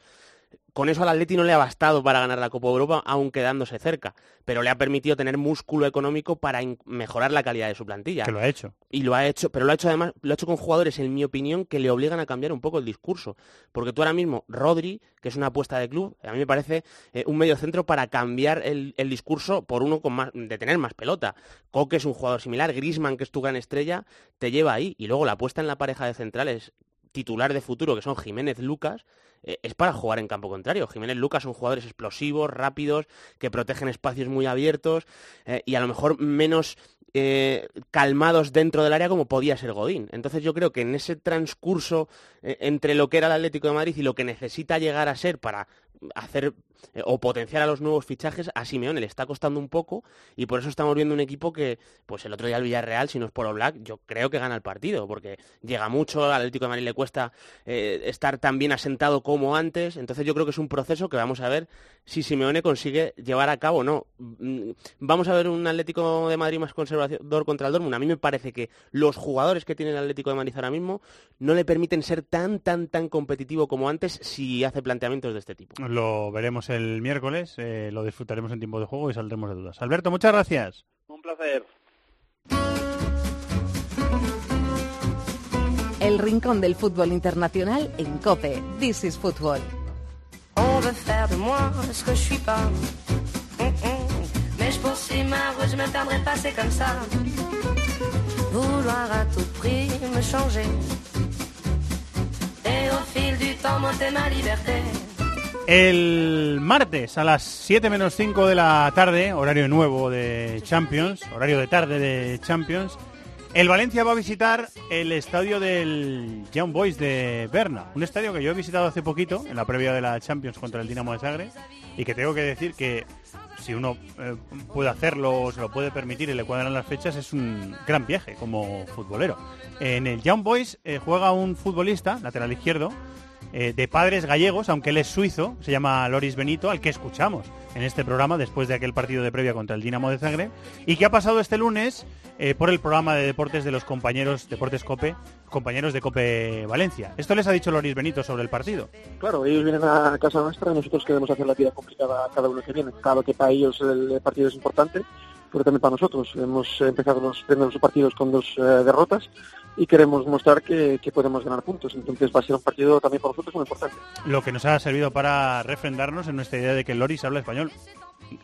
con eso al Atleti no le ha bastado para ganar la Copa de Europa, aun quedándose cerca, pero le ha permitido tener músculo económico para mejorar la calidad de su plantilla. Que lo ha hecho. Y lo ha hecho, pero lo ha hecho además, lo ha hecho con jugadores, en mi opinión, que le obligan a cambiar un poco el discurso. Porque tú ahora mismo, Rodri, que es una apuesta de club, a mí me parece eh, un medio centro para cambiar el, el discurso por uno con más, de tener más pelota. Coque es un jugador similar, Grisman, que es tu gran estrella, te lleva ahí. Y luego la apuesta en la pareja de centrales titular de futuro, que son Jiménez Lucas, eh, es para jugar en campo contrario. Jiménez Lucas son jugadores explosivos, rápidos, que protegen espacios muy abiertos eh, y a lo mejor menos eh, calmados dentro del área como podía ser Godín. Entonces yo creo que en ese transcurso entre lo que era el Atlético de Madrid y lo que necesita llegar a ser para hacer eh, o potenciar a los nuevos fichajes, a Simeone le está costando un poco y por eso estamos viendo un equipo que, pues el otro día el Villarreal, si no es por Oblak, yo creo que gana el partido, porque llega mucho, al Atlético de Madrid le cuesta eh, estar tan bien asentado como antes, entonces yo creo que es un proceso que vamos a ver si Simeone consigue llevar a cabo o no. Mm, Vamos a ver un Atlético de Madrid más conservador contra el Dortmund. A mí me parece que los jugadores que tiene el Atlético de Madrid ahora mismo no le permiten ser tan, tan, tan competitivo como antes si hace planteamientos de este tipo. Lo veremos el miércoles, eh, lo disfrutaremos en tiempo de juego y saldremos de dudas. Alberto, muchas gracias. Un placer. El rincón del fútbol internacional en COPE. This is Football. On veut faire de moi ce que je suis pas. Hum, hum. Mais je poursuis ma route, je me perdrai pas, c'est comme ça. Vouloir à tout prix me changer. Et au fil du temps, monter ma liberté. El martes a las 7 menos 5 de la tarde, horario nuevo de Champions, horario de tarde de Champions, el Valencia va a visitar el estadio del Young Boys de Berna, un estadio que yo he visitado hace poquito, en la previa de la Champions contra el Dinamo de Zagreb, y que tengo que decir que si uno eh, puede hacerlo o se lo puede permitir y le cuadran las fechas, es un gran viaje como futbolero. En el Young Boys eh, juega un futbolista, lateral izquierdo, eh, de padres gallegos, aunque él es suizo, se llama Loris Benito, al que escuchamos en este programa después de aquel partido de previa contra el Dinamo de Zagreb, y que ha pasado este lunes eh, por el programa de deportes de los compañeros Deportes Cope, compañeros de Cope Valencia. Esto les ha dicho Loris Benito sobre el partido. Claro, ellos vienen a casa nuestra nosotros queremos hacer la vida complicada cada uno que viene. Claro que para ellos el partido es importante, pero también para nosotros. Hemos empezado los primeros partidos con dos eh, derrotas y queremos mostrar que, que podemos ganar puntos. Entonces va a ser un partido también para nosotros muy importante. Lo que nos ha servido para refrendarnos en nuestra idea de que Loris habla español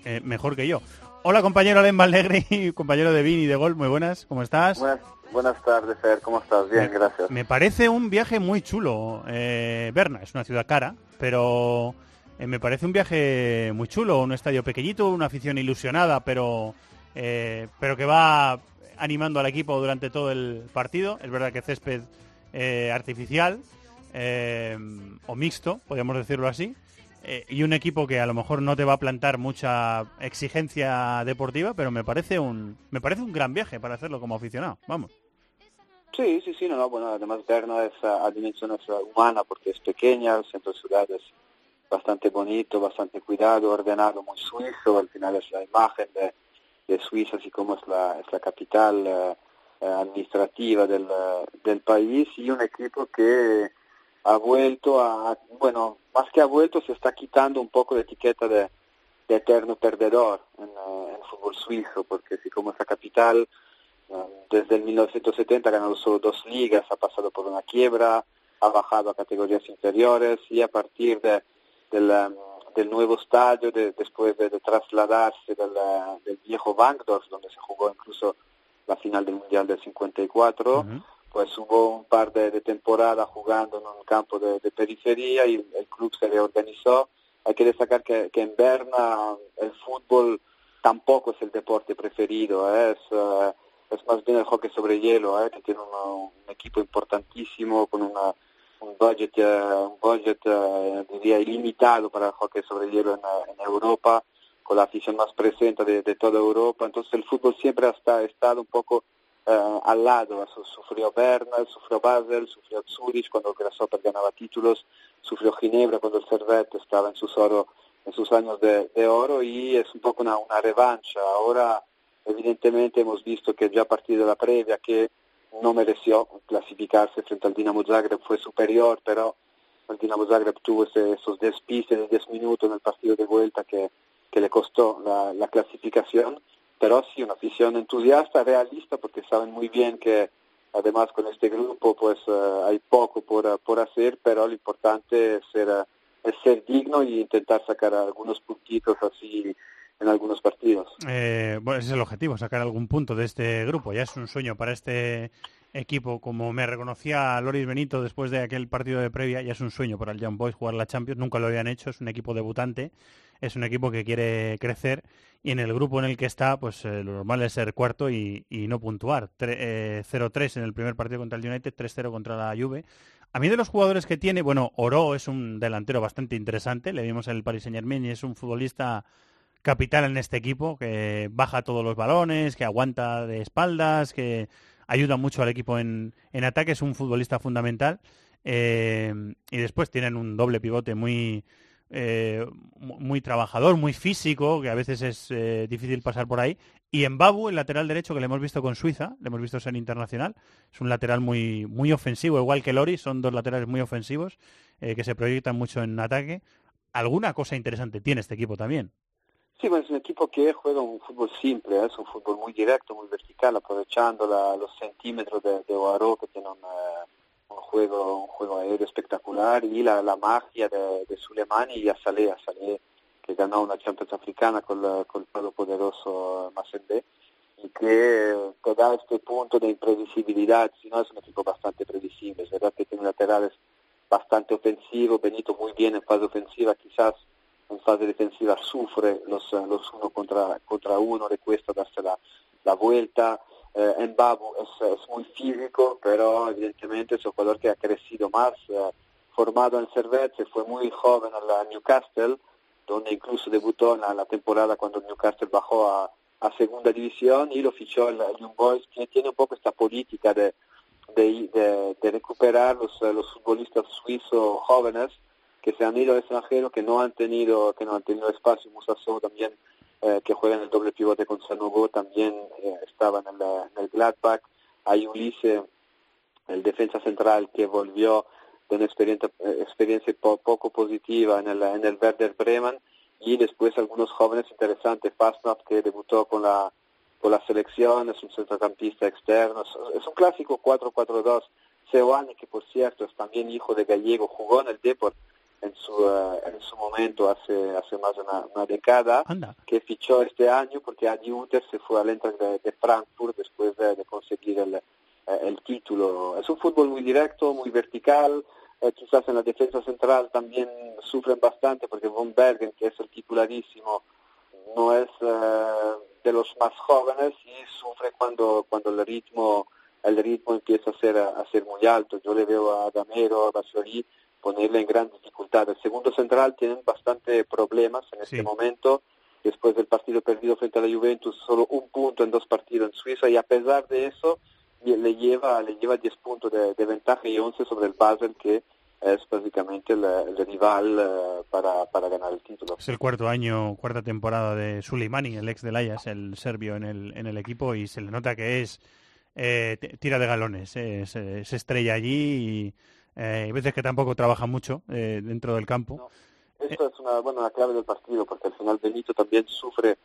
eh, mejor que yo. Hola compañero Alen Valnegri, compañero de Vini de Gol, muy buenas, ¿cómo estás? Buenas, buenas tardes, Fer, ¿cómo estás? Bien, gracias. Me parece un viaje muy chulo. Eh, Berna es una ciudad cara, pero eh, me parece un viaje muy chulo, un estadio pequeñito, una afición ilusionada, pero eh, pero que va animando al equipo durante todo el partido. Es verdad que césped eh, artificial eh, o mixto, podríamos decirlo así. Eh, y un equipo que a lo mejor no te va a plantar mucha exigencia deportiva, pero me parece un me parece un gran viaje para hacerlo como aficionado. Vamos. Sí, sí, sí, no, no, bueno, además Berna es a, dimensión humana porque es pequeña, el centro ciudad es bastante bonito, bastante cuidado, ordenado, muy suizo, al final es la imagen de, de Suiza, así como es la, es la capital eh, eh, administrativa del, eh, del país, y un equipo que ha vuelto a, bueno, más que ha vuelto, se está quitando un poco la etiqueta de, de eterno perdedor en, eh, en fútbol suizo, porque así como es la capital, eh, desde el 1970 ha ganado solo dos ligas, ha pasado por una quiebra, ha bajado a categorías inferiores y a partir de, del, um, del nuevo estadio, de- después de, de trasladarse del, uh, del viejo Bankdorf, donde se jugó incluso la final del Mundial del 54, pues hubo un par de, de temporadas jugando en un campo de, de periferia y el, el club se reorganizó. Hay que destacar que, que en Berna el fútbol tampoco es el deporte preferido, ¿eh? es, eh, es más bien el hockey sobre hielo, ¿eh? que tiene un equipo importantísimo con una, un budget, eh, un budget eh, diría ilimitado para el hockey sobre hielo en, eh, Europa, con la afición más presente de, toda Europa. Entonces el fútbol siempre ha esta- estado un poco eh, al lado. Su- Sufrió Berna, sufrió Basel, sufrió Zurich cuando el Grasshopper ganaba títulos, sufrió Ginebra cuando el Servette estaba en sus, oro, en sus años de, de oro y es un poco una, una revancha. Ahora evidentemente hemos visto que ya a partir de la previa que no mereció clasificarse frente al Dinamo Zagreb, fue superior, pero el Dinamo Zagreb tuvo ese- esos despistes de 10 minutos en el partido de vuelta que, que le costó la, la clasificación, pero sí una afición entusiasta, realista, porque saben muy bien que además con este grupo pues eh, hay poco por, por hacer, pero lo importante es ser, eh, es ser digno y intentar sacar algunos puntitos así en algunos partidos. Eh, bueno, ese es el objetivo, sacar algún punto de este grupo. Ya es un sueño para este equipo. Como me reconocía Loris Benito después de aquel partido de previa, ya es un sueño para el Young Boys jugar la Champions. Nunca lo habían hecho, es un equipo debutante, es un equipo que quiere crecer y en el grupo en el que está, pues eh, lo normal es ser cuarto y, y no puntuar. Tre- eh, 0-3 en el primer partido contra el United, 3-0 contra la Juve. A mí de los jugadores que tiene, bueno, Oro es un delantero bastante interesante, le vimos en el Paris Saint Germain y es un futbolista capital en este equipo, que baja todos los balones, que aguanta de espaldas, que ayuda mucho al equipo en, en ataque, es un futbolista fundamental. Eh, y después tienen un doble pivote muy, eh, mu- muy trabajador, muy físico, que a veces es eh, difícil pasar por ahí. Y en Babu, el lateral derecho que le hemos visto con Suiza, le hemos visto ser internacional, es un lateral muy, muy ofensivo, igual que Lori, son dos laterales muy ofensivos eh, que se proyectan mucho en ataque. Alguna cosa interesante tiene este equipo también. Sí, bueno, es un equipo que juega un fútbol simple, ¿eh? es un fútbol muy directo, muy vertical, aprovechando la- los centímetros de, de Oaro, que tiene un, eh, un juego un juego aéreo espectacular, y la, la magia de, de y Azaleh, Azaleh, que ganó una Champions africana con, la- con el todopoderoso Masende, y que eh, te da este punto de imprevisibilidad, si no es un equipo bastante previsible, es verdad que tiene laterales bastante ofensivos, Benito muy bien en fase ofensiva, quizás en fase defensiva sufre los, uno contra, contra uno, le cuesta darse la, la vuelta. Eh, Mbabu es, muy físico, pero evidentemente es un jugador que ha crecido más, eh, formado en Servette, se fue muy joven a la Newcastle, donde incluso debutó en la, temporada cuando Newcastle bajó a, segunda división y lo fichó el, Young Boys, que tiene un poco esta política de, de, de, de recuperar los, los futbolistas suizos jóvenes que se han ido al extranjero, que no han tenido, que no han tenido espacio. Musaso también, eh, que juega en el doble pivote con Sanogo, también eh, estaba en el, en Gladbach. Hay Ulisse, el defensa central, que volvió de una experiencia, eh, experiencia po- poco positiva en el, en el Werder Bremen. Y después algunos jóvenes interesantes, Fastnap, que debutó con la, con la selección, es un centrocampista externo, es, es un clásico 4-4-2. Seoane, que por cierto es también hijo de gallego, jugó en el Deport en su, eh, en su momento hace, hace más de una, una década, que fichó este año porque Adi Uter se fue al Eintracht de, de Frankfurt después de, de conseguir el, eh, el título. Es un fútbol muy directo, muy vertical, eh, quizás en la defensa central también sufren bastante porque Von Bergen, que es el titularísimo, no es, eh, de los más jóvenes y sufre cuando, cuando el ritmo el ritmo empieza a ser, a ser muy alto. Yo le veo a Damero, a Basoli ponerle en gran dificultad. El segundo central tienen bastante problemas en este momento. Después del partido perdido frente a la Juventus, solo un punto en dos partidos en Suiza y a pesar de eso le lleva le lleva 10 puntos de, de ventaja y 11 sobre el Basel que es básicamente el, el rival eh, para, para ganar el título. Es el cuarto año, cuarta temporada de Suleimani, el ex del Ajax, el serbio en el, en el equipo y se le nota que es eh, tira de galones, eh, se, se estrella allí y eh, hay veces que tampoco trabaja mucho eh, dentro del campo. Esto es una, bueno, una clave del partido porque al final Benito también sufre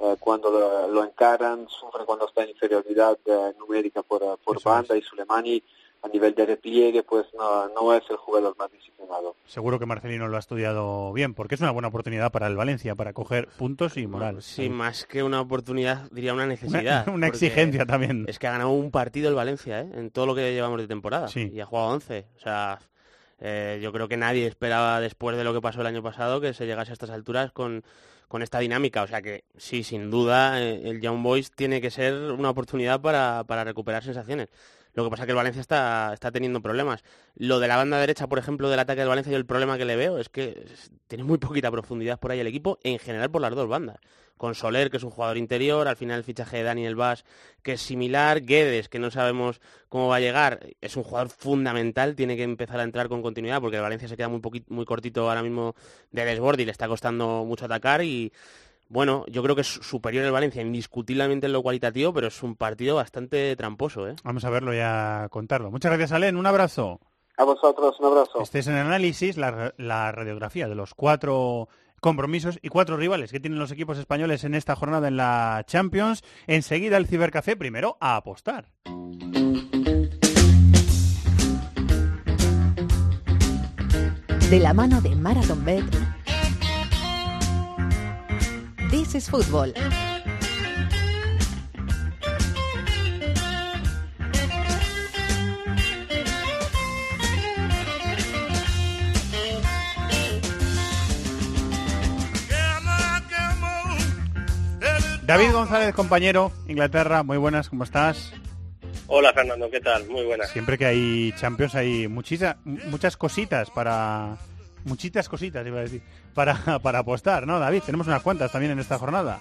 eh, cuando lo, lo encaran, sufre cuando está en inferioridad eh, numérica por, por banda y Sulemani a nivel de repliegue pues no, no es el jugador más disciplinado. Seguro que Marcelino lo ha estudiado bien, porque es una buena oportunidad para el Valencia, para coger puntos y moral. Sí, más que una oportunidad, diría una necesidad. Una, exigencia también. Es que ha ganado un partido el Valencia, ¿eh? En todo lo que llevamos de temporada. Sí. Y ha jugado 11. O sea, eh, yo creo que nadie esperaba después de lo que pasó el año pasado que se llegase a estas alturas con, con esta dinámica. O sea que sí, sin duda, eh, el Young Boys tiene que ser una oportunidad para, para recuperar sensaciones. Lo que pasa es que el Valencia está, está teniendo problemas. Lo de la banda derecha, por ejemplo, del ataque del Valencia, yo el problema que le veo es que tiene muy poquita profundidad por ahí el equipo, en general por las dos bandas. Con Soler, que es un jugador interior, al final el fichaje de Daniel Vaz, que es similar, Guedes, que no sabemos cómo va a llegar, es un jugador fundamental, tiene que empezar a entrar con continuidad, porque el Valencia se queda muy, muy cortito ahora mismo de desborde y le está costando mucho atacar y... Bueno, yo creo que es superior el Valencia indiscutiblemente en lo cualitativo, pero es un partido bastante tramposo, ¿eh? Vamos a verlo y a contarlo. Muchas gracias, Alen. Un abrazo. A vosotros, un abrazo. Este es en análisis la, la radiografía de los cuatro compromisos y cuatro rivales que tienen los equipos españoles en esta jornada en la Champions. Enseguida el Cibercafé, primero a apostar. De la mano de Marathon Bet. This is Football. David González, compañero, Inglaterra, muy buenas, ¿cómo estás? Hola Fernando, ¿qué tal? Muy buenas. Siempre que hay Champions hay muchisa- muchas cositas para... Muchitas cositas, iba a decir, para, para apostar, ¿no, David? Tenemos unas cuantas también en esta jornada.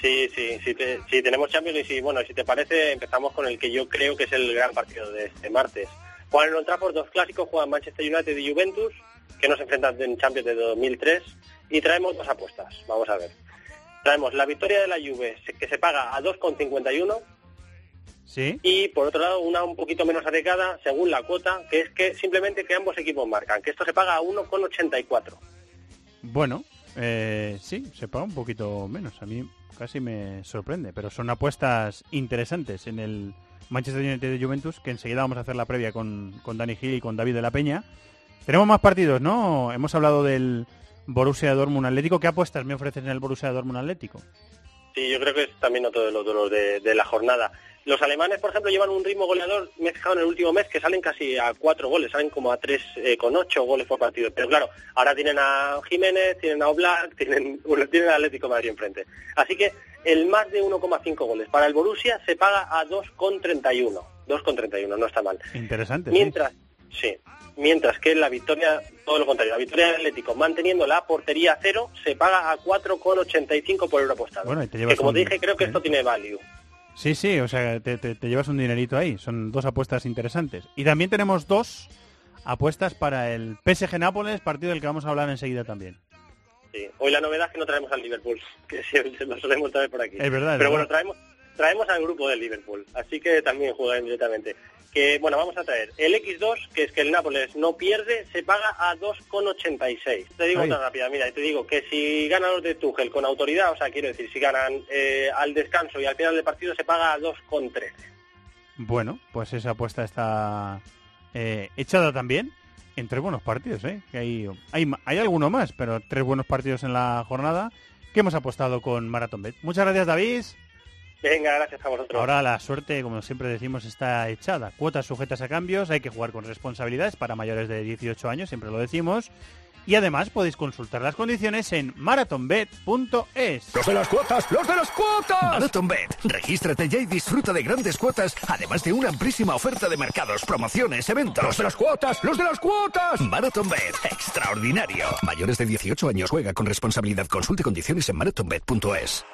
Sí, sí, sí, te- tenemos Champions y sí, bueno, si te parece empezamos con el que yo creo que es el gran partido de este martes. Juegan en Old dos clásicos, juegan Manchester United y Juventus, que nos enfrentan en Champions de 2003, y traemos dos apuestas, vamos a ver. Traemos la victoria de la Juve, que se paga a 2,51, ¿Sí? y por otro lado una un poquito menos arriesgada, según la cuota, que es que simplemente que ambos equipos marcan, que esto se paga a 1,84. Bueno, eh, sí, se paga un poquito menos. A mí casi me sorprende, pero son apuestas interesantes en el Manchester United de Juventus, que enseguida vamos a hacer la previa con, con Dani Gil y con David de la Peña. Tenemos más partidos, ¿no? Hemos hablado del Borussia Dortmund Atlético. ¿Qué apuestas me ofreces en el Borussia Dortmund Atlético? Sí, yo creo que es también otro de los duelos de, de la jornada. Los alemanes, por ejemplo, llevan un ritmo goleador, me he fijado en el último mes, que salen casi a cuatro goles, salen como a tres eh, con ocho goles por partido. Pero claro, ahora tienen a Jiménez, tienen a Oblak, tienen, bueno, tienen al Atlético Madrid enfrente. Así que el más de 1,5 goles para el Borussia se paga a 2,31. 2,31, no está mal. Interesante. ¿sí? Mientras, sí, mientras que la victoria, todo lo contrario, la victoria del Atlético manteniendo la portería a cero se paga a 4,85 por euro apostado. Bueno, y te llevas que como un- te dije, creo que ¿eh? esto tiene value. Sí, sí, o sea, te, te- te llevas un dinerito ahí. Son dos apuestas interesantes. Y también tenemos dos apuestas para el PSG Nápoles, partido del que vamos a hablar enseguida también. Sí. Hoy la novedad es que no traemos al Liverpool, que siempre lo solemos traer por aquí. Es verdad, Pero bueno, traemos traemos al grupo del Liverpool, así que también juegan directamente. Que bueno, vamos a traer el X2, que es que el Nápoles no pierde, se paga a 2,86. Te digo otra rápida, mira, te digo que si ganan los de Tuchel con autoridad, o sea, quiero decir, si ganan eh, al descanso y al final del partido se paga a 2,13. Bueno, pues esa apuesta está eh, echada también en tres buenos partidos, ¿eh? Que hay, hay, hay alguno más, pero tres buenos partidos en la jornada que hemos apostado con Marathon Bet. Muchas gracias, David. Venga, gracias a vosotros. Ahora la suerte, como siempre decimos, está echada. Cuotas sujetas a cambios, hay que jugar con responsabilidades para mayores de 18 años, siempre lo decimos. Y además podéis consultar las condiciones en marathonbet.es. ¡Los de las cuotas! ¡Los de las cuotas! MarathonBet. Regístrate ya y disfruta de grandes cuotas, además de una amplísima oferta de mercados, promociones, eventos. ¡Los de las cuotas! ¡Los de las cuotas! MarathonBet. Extraordinario. Mayores de 18 años juega con responsabilidad. Consulte condiciones en marathonbet.es.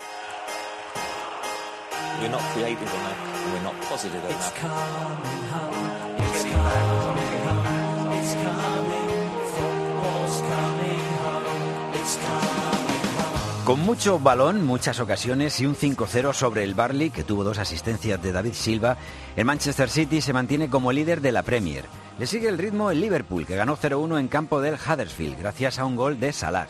Con mucho balón, muchas ocasiones y un 5-0 sobre el Barley, que tuvo dos asistencias de David Silva, el Manchester City se mantiene como líder de la Premier. Le sigue el ritmo el Liverpool, que ganó 0-1 en campo del Huddersfield, gracias a un gol de Salah.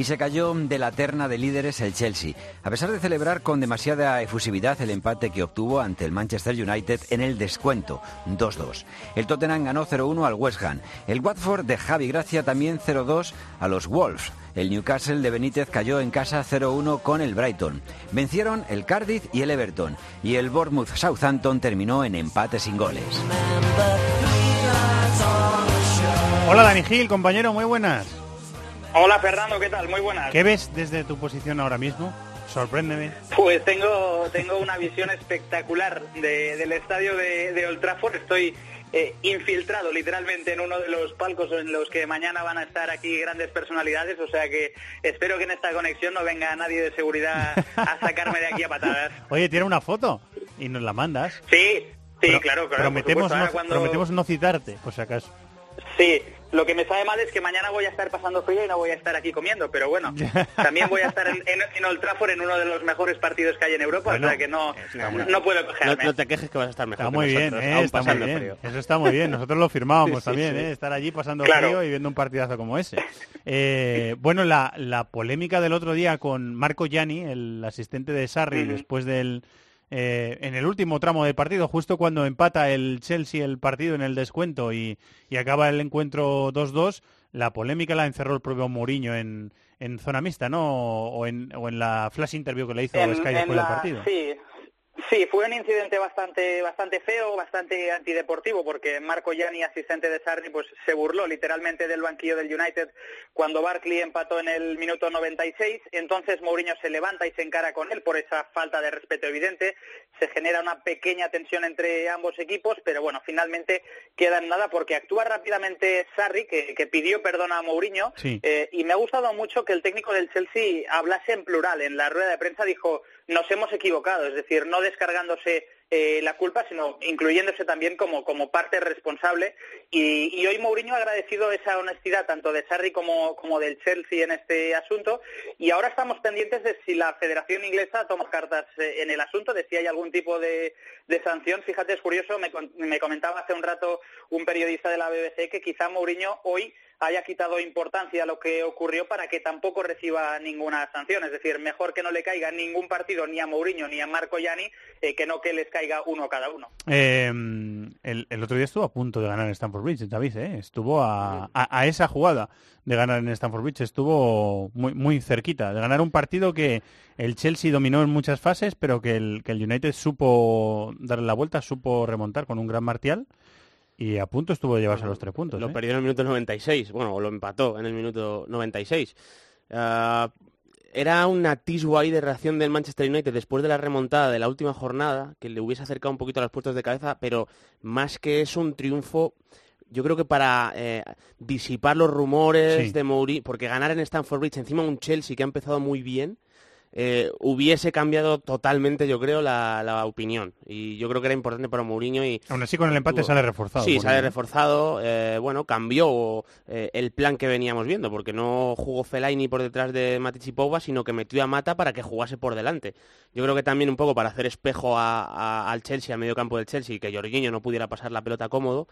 Y se cayó de la terna de líderes el Chelsea, a pesar de celebrar con demasiada efusividad el empate que obtuvo ante el Manchester United en el descuento, 2-2. El Tottenham ganó 0-1 al West Ham. El Watford de Javi Gracia también 0-2 a los Wolves. El Newcastle de Benítez cayó en casa 0-1 con el Brighton. Vencieron el Cardiff y el Everton. Y el Bournemouth Southampton terminó en empate sin goles. Hola Dani Gil, compañero, muy buenas. Hola Fernando, ¿qué tal? Muy buenas. ¿Qué ves desde tu posición ahora mismo? Sorpréndeme. Pues tengo, tengo una visión espectacular de- del estadio de, de Old Trafford. Estoy eh, infiltrado literalmente en uno de los palcos en los que mañana van a estar aquí grandes personalidades. O sea que espero que en esta conexión no venga nadie de seguridad a sacarme de aquí a patadas. Oye, tiene una foto y nos la mandas. Sí, sí, Pero- claro, claro. Prometemos, supuesto. no, cuando- prometemos no citarte, por si acaso. Sí, lo que me sabe mal es que mañana voy a estar pasando frío y no voy a estar aquí comiendo, pero bueno, también voy a estar en, en, en Old Trafford en uno de los mejores partidos que hay en Europa, Bueno, o sea que no, no puedo No, cogerme. no te quejes que vas a estar mejor. Está que muy bien, nosotros, ¿eh? aún está muy pasando bien. frío. Eso está muy bien. Nosotros lo firmábamos Sí, sí, también, sí. ¿eh? Estar allí pasando Claro. frío y viendo un partidazo como ese. Eh, bueno, la, la polémica del otro día con Marco Gianni, el asistente de Sarri, después del... eh, en el último tramo del partido, justo cuando empata el Chelsea el partido en el descuento y, y acaba el encuentro 2-2, la polémica la encerró el propio Mourinho en, en zona mixta, ¿no? O en, o en la flash interview que le hizo En- Sky después del partido. Sí, sí, fue un incidente bastante bastante feo, bastante antideportivo, porque Marco Gianni, asistente de Sarri, pues se burló literalmente del banquillo del United cuando Barkley empató en el minuto 96. Entonces Mourinho se levanta y se encara con él por esa falta de respeto evidente. Se genera una pequeña tensión entre ambos equipos, pero bueno, finalmente queda en nada porque actúa rápidamente Sarri, que, que pidió perdón a Mourinho, Sí. eh, y me ha gustado mucho que el técnico del Chelsea hablase en plural. En la rueda de prensa dijo, nos hemos equivocado, es decir, no descargándose eh, la culpa, sino incluyéndose también como, como parte responsable. Y, y hoy Mourinho ha agradecido esa honestidad tanto de Sarri como, como del Chelsea en este asunto. Y ahora estamos pendientes de si la Federación Inglesa toma cartas eh, en el asunto, de si hay algún tipo de, de sanción. Fíjate, es curioso, me, me comentaba hace un rato un periodista de la BBC que quizá Mourinho hoy haya quitado importancia a lo que ocurrió para que tampoco reciba ninguna sanción. Es decir, mejor que no le caiga ningún partido ni a Mourinho ni a Marco Gianni eh, que no que les caiga uno a cada uno. Eh, el, otro día estuvo a punto de ganar en Stamford Bridge, David, ¿eh? Estuvo a, a- a esa jugada de ganar en Stamford Bridge, estuvo muy, muy cerquita de ganar un partido que el Chelsea dominó en muchas fases, pero que el, que el United supo darle la vuelta, supo remontar con un gran Martial y a punto estuvo de llevarse los tres puntos. Lo ¿eh? perdió en el minuto 96, bueno, o lo empató en el minuto 96. Ah, era un atisbo ahí de reacción del Manchester United después de la remontada de la última jornada, que le hubiese acercado un poquito a los puestos de cabeza, pero más que es un triunfo, yo creo que para eh, disipar los rumores Sí. de Mourinho, porque ganar en Stamford Bridge, encima un Chelsea que ha empezado muy bien, eh, hubiese cambiado totalmente, yo creo, la, la opinión. Y yo creo que era importante para Mourinho y... Aún así con el empate tuvo- sale reforzado. Sí, sale reforzado. eh, bueno, cambió eh, el plan que veníamos viendo, porque no jugó Fellaini por detrás de Matic y Pogba, sino que metió a Mata para que jugase por delante. Yo creo que también un poco para hacer espejo a- a- al Chelsea, al medio campo del Chelsea, que Jorginho no pudiera pasar la pelota cómodo.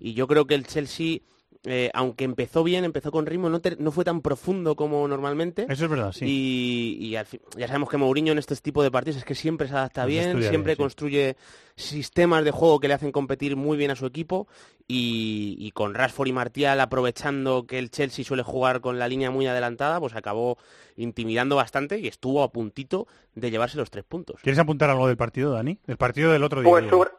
Y yo creo que el Chelsea... eh, aunque empezó bien, empezó con ritmo, no, te- no fue tan profundo como normalmente. Eso es verdad, sí. Y, y al fin- ya sabemos que Mourinho en este tipo de partidos es que siempre se adapta bien, siempre bien, sí. construye sistemas de juego que le hacen competir muy bien a su equipo y, y con Rashford y Martial aprovechando que el Chelsea suele jugar con la línea muy adelantada, pues acabó intimidando bastante y estuvo a puntito de llevarse los tres puntos. ¿Quieres apuntar algo del partido, Dani? Del partido del otro día. Pues sobre,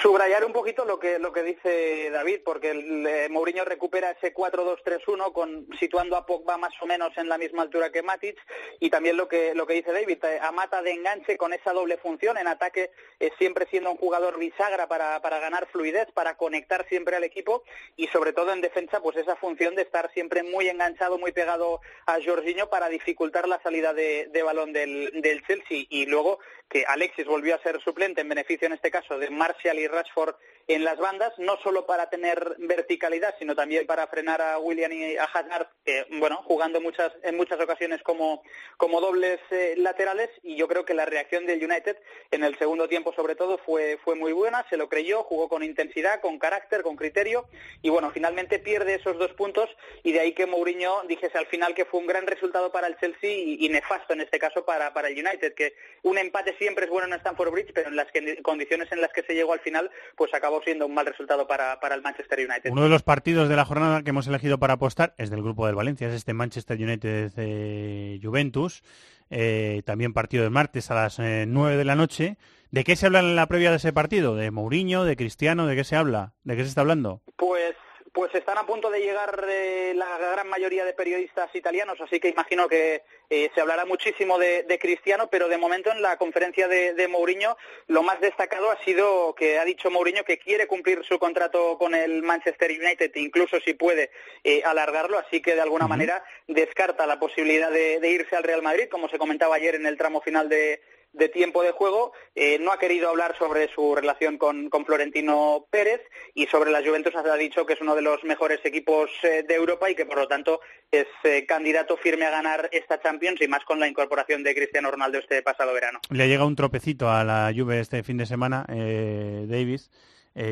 Subrayar un poquito lo que lo que dice David, porque el, eh, Mourinho recupera ese 4-2-3-1 con situando a Pogba más o menos en la misma altura que Matic y también lo que lo que dice David, eh, a Mata de enganche con esa doble función en ataque eh, siempre siendo un jugador bisagra para, para ganar fluidez, para conectar siempre al equipo y sobre todo en defensa pues esa función de estar siempre muy enganchado, muy pegado a Jorginho para dificultar la salida de, de balón del, del Chelsea. Y luego que Alexis volvió a ser suplente en beneficio en este caso de Martial y Rashford en las bandas, no solo para tener verticalidad, sino también para frenar a William y a Hazard, eh, bueno, jugando muchas, en muchas ocasiones como, como dobles eh, laterales, y yo creo que la reacción del United en el segundo tiempo sobre todo fue, fue muy buena, se lo creyó, jugó con intensidad, con carácter, con criterio, y bueno, finalmente pierde esos dos puntos, y de ahí que Mourinho dijese al final que fue un gran resultado para el Chelsea y, nefasto en este caso para, para el United, que un empate siempre es bueno en Stamford Bridge, pero en las condiciones en las que se llegó al final, pues acabó siendo un mal resultado para, para el Manchester United. Uno de los partidos de la jornada que hemos elegido para apostar es del grupo del Valencia, es este Manchester United eh, Juventus. Eh, también partido del martes a las eh, 9 de la noche. ¿De qué se habla en la previa de ese partido? ¿De Mourinho? ¿De Cristiano? ¿De qué se habla? ¿De qué se está hablando? Pues pues están a punto de llegar eh, la gran mayoría de periodistas italianos, así que imagino que eh, se hablará muchísimo de, de Cristiano, pero de momento en la conferencia de, de Mourinho lo más destacado ha sido que ha dicho Mourinho que quiere cumplir su contrato con el Manchester United, incluso si puede eh, alargarlo, así que de alguna manera descarta la posibilidad de, de irse al Real Madrid, como se comentaba ayer en el tramo final de, de tiempo de juego. Eh, no ha querido hablar sobre su relación con, con Florentino Pérez y sobre la Juventus ha dicho que es uno de los mejores equipos eh, de Europa y que por lo tanto es eh, candidato firme a ganar esta Champions y más con la incorporación de Cristiano Ronaldo este pasado verano. Le llega un tropecito a la Juve este fin de semana, eh, Davis.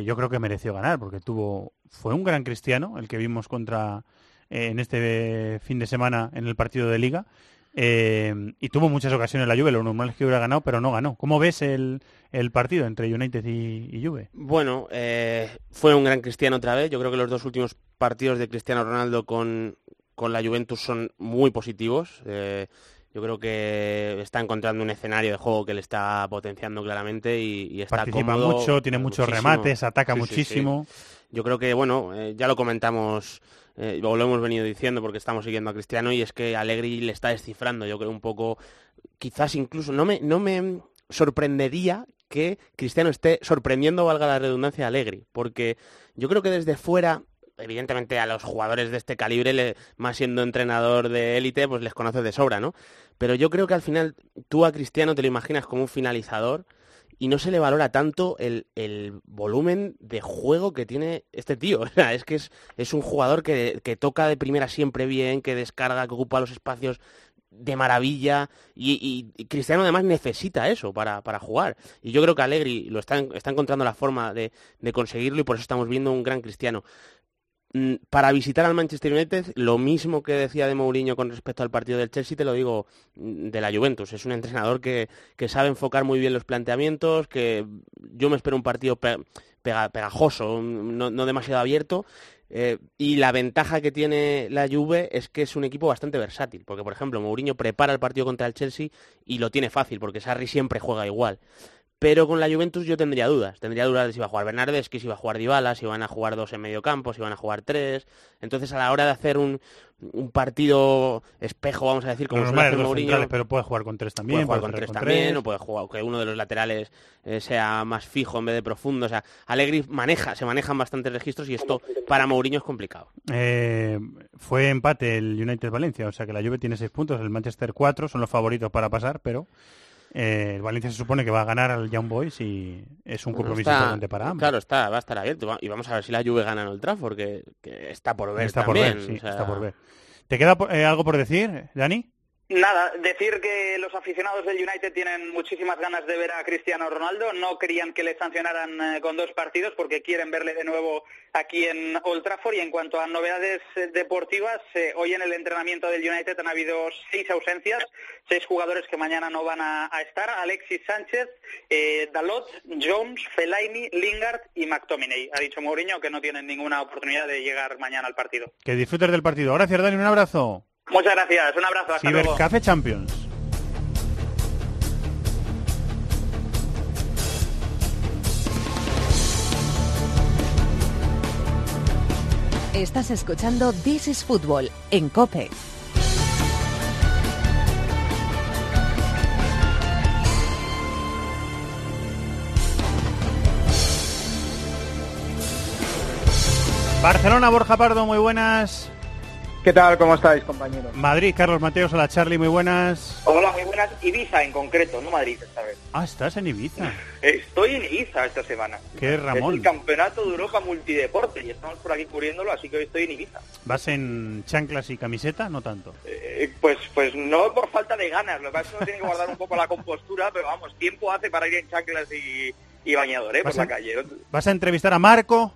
Yo creo que mereció ganar porque tuvo fue un gran cristiano el que vimos contra en este fin de semana en el partido de Liga. Eh, y tuvo muchas ocasiones la Juve, lo normal es que hubiera ganado, pero no ganó. ¿Cómo ves el, el partido entre United y, y Juve? Bueno, eh, fue un gran Cristiano otra vez. Yo creo que los dos últimos partidos de Cristiano Ronaldo con, con la Juventus son muy positivos. Eh, yo creo que está encontrando un escenario de juego que le está potenciando claramente y, y está Participa cómodo, mucho, tiene muchos muchísimo. remates, ataca Sí, sí, sí. muchísimo. Yo creo que, bueno, ya lo comentamos, eh, o lo hemos venido diciendo porque estamos siguiendo a Cristiano y es que Allegri le está descifrando, yo creo un poco, quizás incluso, no me, no me sorprendería que Cristiano esté sorprendiendo, valga la redundancia, a Allegri, porque yo creo que desde fuera evidentemente a los jugadores de este calibre, más siendo entrenador de élite, pues les conoces de sobra, ¿no? Pero yo creo que al final tú a Cristiano te lo imaginas como un finalizador y no se le valora tanto el, el volumen de juego que tiene este tío. Es que es, es un jugador que, que toca de primera siempre bien, que descarga, que ocupa los espacios de maravilla y, Cristiano además necesita eso para, para jugar. Y yo creo que Allegri lo está, está encontrando la forma de, de conseguirlo y por eso estamos viendo un gran Cristiano. Mm, Para visitar al Manchester United, lo mismo que decía de Mourinho con respecto al partido del Chelsea, te lo digo mm, de la Juventus. Es un entrenador que, que sabe enfocar muy bien los planteamientos, que yo me espero un partido pe- pega- pegajoso, no, no demasiado abierto. eh, y la ventaja que tiene la Juve es que es un equipo bastante versátil, porque por ejemplo Mourinho prepara el partido contra el Chelsea y lo tiene fácil, porque Sarri siempre juega igual. Pero con la Juventus yo tendría dudas. Tendría dudas de si iba a jugar Bernardeschi, si iba a jugar Dybala, si iban a jugar dos en medio campo, si iban a jugar tres. Entonces a la hora de hacer un, un partido espejo, vamos a decir, como Lo suele normal es hacer dos Mourinho, centrales, pero puede jugar con tres también. puede jugar con tres también, o puede jugar que uno de los laterales eh, sea más fijo en vez de profundo. O sea, Allegri maneja, se manejan bastantes registros y esto para Mourinho es complicado. Eh, fue empate el United Valencia, o sea que la Juve tiene seis puntos, el Manchester cuatro, son los favoritos para pasar, pero eh, el Valencia se supone que va a ganar al Young Boys y es un compromiso importante para ambos. Claro, está, va a estar abierto. Y vamos a ver si la Juve gana en Old Trafford, que, que está por ver está por ver, sí, o sea, está por ver. ¿Te queda eh, algo por decir, Dani? Nada, decir que los aficionados del United tienen muchísimas ganas de ver a Cristiano Ronaldo. No querían que le sancionaran eh, con dos partidos porque quieren verle de nuevo aquí en Old Trafford. Y en cuanto a novedades eh, deportivas, eh, hoy en el entrenamiento del United han habido seis ausencias, seis jugadores que mañana no van a, estar. Alexis Sánchez, Dalot, Jones, Fellaini, Lingard y McTominay. Ha dicho Mourinho que no tienen ninguna oportunidad de llegar mañana al partido. Que disfrutes del partido. Gracias, Dani, un abrazo. Muchas gracias, un abrazo. Hasta Cibercafé luego. Champions. Estás escuchando This is Football en Cope. Barcelona, Borja Pardo, muy buenas. ¿Qué tal? ¿Cómo estáis, compañeros? Madrid, Carlos Mateos, hola Charlie, muy buenas. Hola, muy buenas. Ibiza en concreto, no Madrid esta vez. Ah, estás en Ibiza. Estoy en Ibiza esta semana. ¿Qué, Ramón? Es el Campeonato de Europa Multideporte y estamos por aquí cubriéndolo, así que hoy estoy en Ibiza. ¿Vas en chanclas y camiseta? No tanto. Eh, pues pues no por falta de ganas, lo que pasa es que uno tiene que guardar un poco la compostura, pero vamos, tiempo hace para ir en chanclas y, y bañador, ¿eh? Por ¿Vas la calle. ¿Vas a entrevistar a Marco?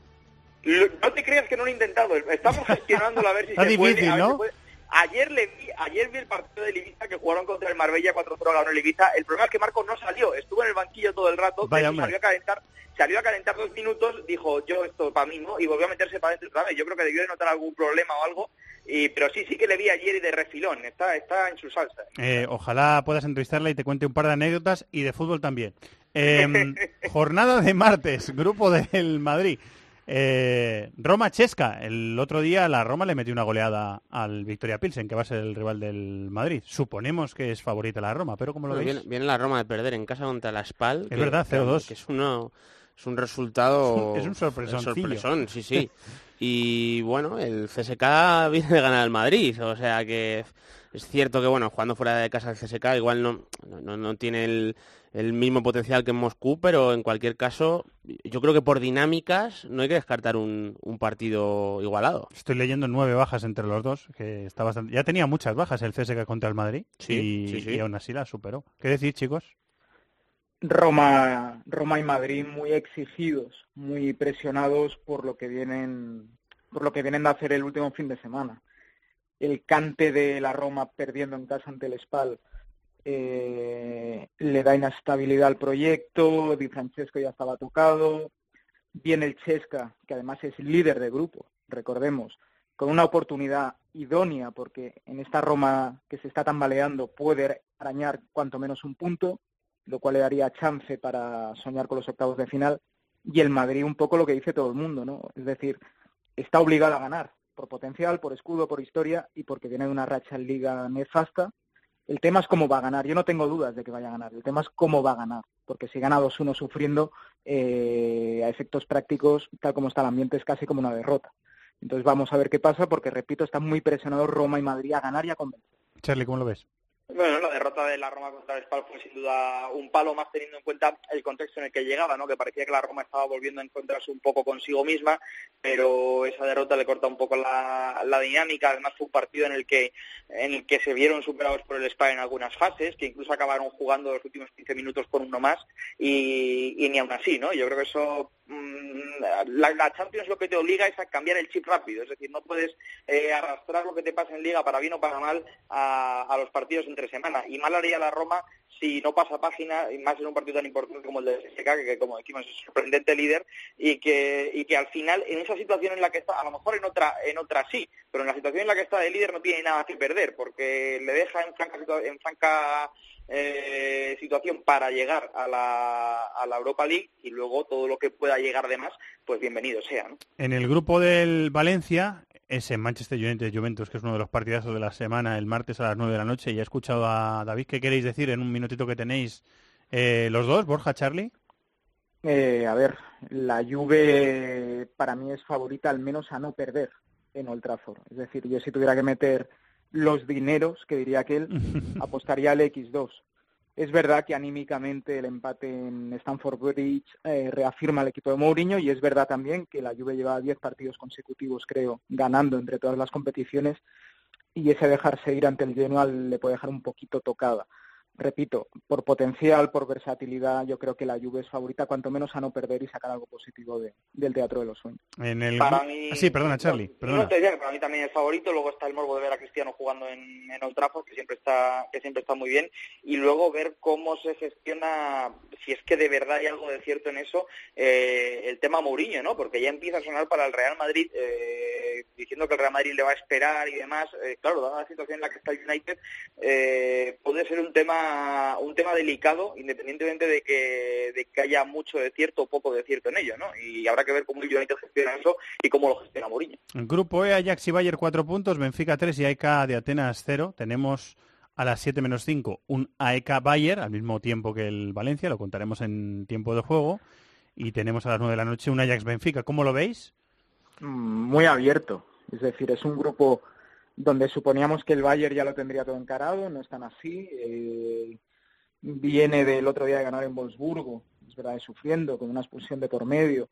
No te creas que no lo he intentado. Estamos gestionándolo a ver si Está se puede. difícil, ver ¿no? si puede. Ayer le vi, ayer vi el partido del Ibiza que jugaron contra el Marbella 4-0 ganó el Ibiza. El problema es que Marcos no salió, estuvo en el banquillo todo el rato, Vaya, de salió a calentar, salió a calentar dos minutos, dijo yo esto para mí no y volvió a meterse para adentro otra vez. Yo creo que debió de notar algún problema o algo, y pero sí sí que le vi ayer y de refilón, está está en su salsa. Eh, ojalá puedas entrevistarla y te cuente un par de anécdotas y de fútbol también. Em, jornada de martes, grupo del Madrid. Eh, Roma Chesca. El otro día la Roma le metió una goleada al Victoria Pilsen, que va a ser el rival del Madrid. Suponemos que es favorita la Roma, pero ¿cómo lo veis? viene, viene la Roma de perder en casa contra la Spal. Es verdad, 0-2. Que es, uno, es un resultado... Es un- es un sorpresoncillo. sorpresón, sí, sí. Y bueno, el CSK viene de ganar al Madrid, o sea que es cierto que bueno, jugando fuera de casa el CSK igual no, no, no tiene el, el mismo potencial que en Moscú, pero en cualquier caso yo creo que por dinámicas no hay que descartar un, un partido igualado. Estoy leyendo nueve bajas entre los dos, que está bastante... Ya tenía muchas bajas el CSK contra el Madrid Sí, y, sí, sí. y aún así la superó. ¿Qué decir, chicos? Roma, Roma y Madrid muy exigidos, muy presionados por lo que vienen, por lo que vienen de hacer el último fin de semana. El cante de la Roma perdiendo en casa ante el Spal eh, le da inestabilidad al proyecto, Di Francesco ya estaba tocado, viene el Chesca, que además es líder de grupo, recordemos, con una oportunidad idónea, porque en esta Roma que se está tambaleando puede arañar cuanto menos un punto, lo cual le daría chance para soñar con los octavos de final, y el Madrid un poco lo que dice todo el mundo, ¿no? Es decir, está obligado a ganar, por potencial, por escudo, por historia, y porque viene de una racha en liga nefasta. El tema es cómo va a ganar. Yo no tengo dudas de que vaya a ganar. El tema es cómo va a ganar. Porque si gana 2-1 sufriendo, eh, a efectos prácticos, tal como está el ambiente, es casi como una derrota. Entonces vamos a ver qué pasa, porque repito, están muy presionados Roma y Madrid a ganar y a convencer. Charlie, ¿cómo lo ves? Bueno, la derrota de la Roma contra el Spal fue sin duda un palo más teniendo en cuenta el contexto en el que llegaba, ¿no? Que parecía que la Roma estaba volviendo a encontrarse un poco consigo misma, pero esa derrota le corta un poco la, dinámica. Además fue un partido en el que en el que se vieron superados por el Spal en algunas fases, que incluso acabaron jugando los últimos 15 minutos con uno más y, y ni aún así, ¿no? Yo creo que eso la, la Champions lo que te obliga es a cambiar el chip rápido, es decir, no puedes eh, arrastrar lo que te pasa en Liga para bien o para mal a, los partidos entre semana. Y mal haría la Roma si no pasa página, y más en un partido tan importante como el de SK, que, como decimos es sorprendente líder, y que, y que al final en esa situación en la que está, a lo mejor en otra, en otra sí, pero en la situación en la que está de líder no tiene nada que perder, porque le deja en franca, en franca eh, situación para llegar a la, a la Europa League y luego todo lo que pueda llegar de más, pues bienvenido sea. ¿no? En el grupo del Valencia, ese Manchester United Juventus, que es uno de los partidazos de la semana, el martes a las 9 de la noche. Ya he escuchado a David, ¿qué queréis decir en un minutito que tenéis eh, los dos, Borja, Charlie? Eh, a ver, la Juve para mí es favorita al menos a no perder en Old Trafford. Es decir, yo si tuviera que meter los dineros, que diría aquel, apostaría al X2. Es verdad que anímicamente el empate en Stamford Bridge eh, reafirma al equipo de Mourinho y es verdad también que la Juve lleva 10 partidos consecutivos, creo, ganando entre todas las competiciones y ese dejarse ir ante el Genoa le puede dejar un poquito tocada. Repito, por potencial, por versatilidad, yo creo que la Juve es favorita, cuanto menos a no perder y sacar algo positivo de- del Teatro de los Sueños. En el... Para mí- Ah, sí, perdona, Charlie, No perdona. te decía que para mí también es favorito, luego está el morbo de ver a Cristiano jugando en, en Old Trafford, que siempre está que siempre está muy bien, y luego ver cómo se gestiona, si es que de verdad hay algo de cierto en eso, eh, el tema Mourinho, ¿no? Porque ya empieza a sonar para el Real Madrid eh, eh, diciendo que el Real Madrid le va a esperar y demás, eh, claro, dada la situación en la que está el United, eh, puede ser un tema un tema delicado, independientemente de que, de que haya mucho de cierto o poco de cierto en ello, ¿no? Y habrá que ver cómo el United gestiona eso y cómo lo gestiona Mourinho. En grupo E, Ajax y Bayern 4 puntos, Benfica 3 y AEK de Atenas 0. Tenemos a las 7 menos 5 un AEK Bayern al mismo tiempo que el Valencia, lo contaremos en tiempo de juego. Y tenemos a las 9 de la noche un Ajax Benfica. ¿Cómo lo veis? Mm, Muy abierto. Es decir, es un grupo donde suponíamos que el Bayern ya lo tendría todo encarado, no es tan así. Eh, viene del otro día de ganar en Wolfsburgo, es verdad, sufriendo, con una expulsión de por medio.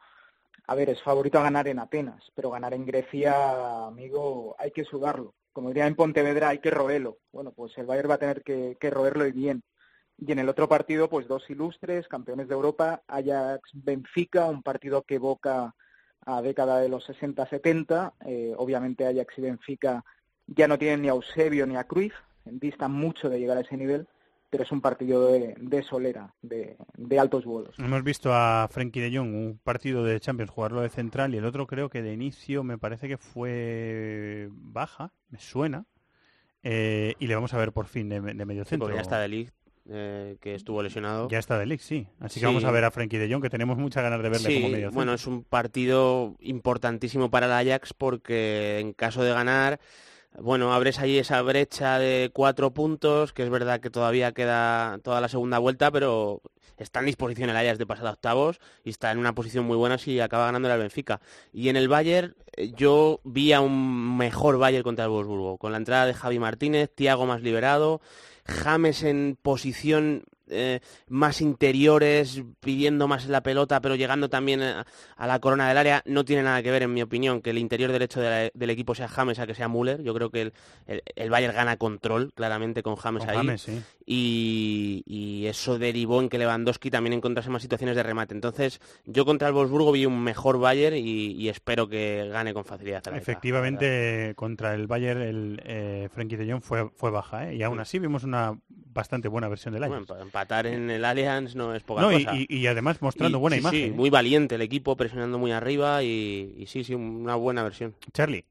A ver, es favorito a ganar en Atenas, pero ganar en Grecia, amigo, hay que sudarlo. Como diría en Pontevedra, hay que roerlo. Bueno, pues el Bayern va a tener que, roerlo y bien. Y en el otro partido, pues dos ilustres, campeones de Europa, Ajax-Benfica, un partido que evoca a década de los 60-70. Eh, obviamente Ajax y Benfica ya no tienen ni a Eusebio ni a Cruyff, distan mucho de llegar a ese nivel, pero es un partido de, de solera, de, de altos vuelos. Hemos visto a Frenkie de Jong, un partido de Champions, jugarlo de central y el otro creo que de inicio me parece que fue baja, me suena. Eh, y le vamos a ver por fin de, de medio centro. porque ya está de Ligt, eh, que estuvo lesionado. Ya está de Ligt, sí. Así Sí. que vamos a ver a Frenkie de Jong, que tenemos muchas ganas de verle Sí, como medio centro. bueno, es un partido importantísimo para el Ajax porque en caso de ganar, bueno, abres ahí esa brecha de cuatro puntos, que es verdad que todavía queda toda la segunda vuelta, pero está en disposición el Ajax de pasar a octavos y está en una posición muy buena si acaba ganando el Benfica. Y en el Bayern eh, yo vi a un mejor Bayern contra el Wolfsburgo, con la entrada de Javi Martínez, Tiago más liberado, James en posición eh, más interiores, pidiendo más la pelota, pero llegando también a, a la corona del área. No tiene nada que ver, en mi opinión, que el interior derecho de la- del equipo sea James a que sea Müller. Yo creo que el, el, el Bayern gana control claramente con James Con ahí. James, sí. Y, y eso derivó en que Lewandowski también encontrase más situaciones de remate. Entonces, yo contra el Wolfsburgo vi un mejor Bayern y, y espero que gane con facilidad. Efectivamente, contra el Bayern, el eh, Frenkie de Jong fue, fue baja, ¿eh? y aún así vimos una bastante buena versión del. Bueno, en el Allianz no es poca No, y- cosa. y- y además mostrando Y- buena sí, imagen, Sí, ¿eh? muy valiente el equipo, presionando muy arriba y, y sí, sí, una buena versión. Charlie.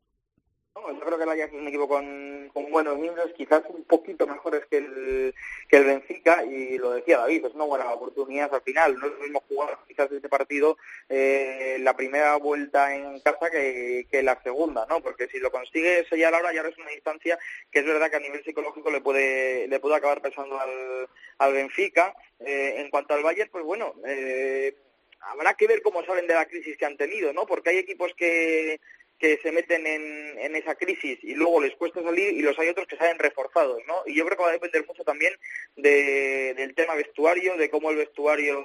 Yo creo que el Ajax es un equipo con, buenos miembros, quizás un poquito mejores que el, que el Benfica, y lo decía David, es una buena oportunidad al final. No es lo mismo jugar quizás este partido eh, la primera vuelta en casa que, que la segunda, ¿no? Porque si lo consigue sellar ahora, ya es una distancia que es verdad que a nivel psicológico le puede, le puede acabar pesando al, al Benfica. Eh, en cuanto al Bayern, pues bueno, eh, habrá que ver cómo salen de la crisis que han tenido, ¿no? Porque hay equipos que que se meten en, en esa crisis y luego les cuesta salir y los hay otros que salen reforzados, ¿no? Y yo creo que va a depender mucho también de, del tema vestuario, de cómo el vestuario,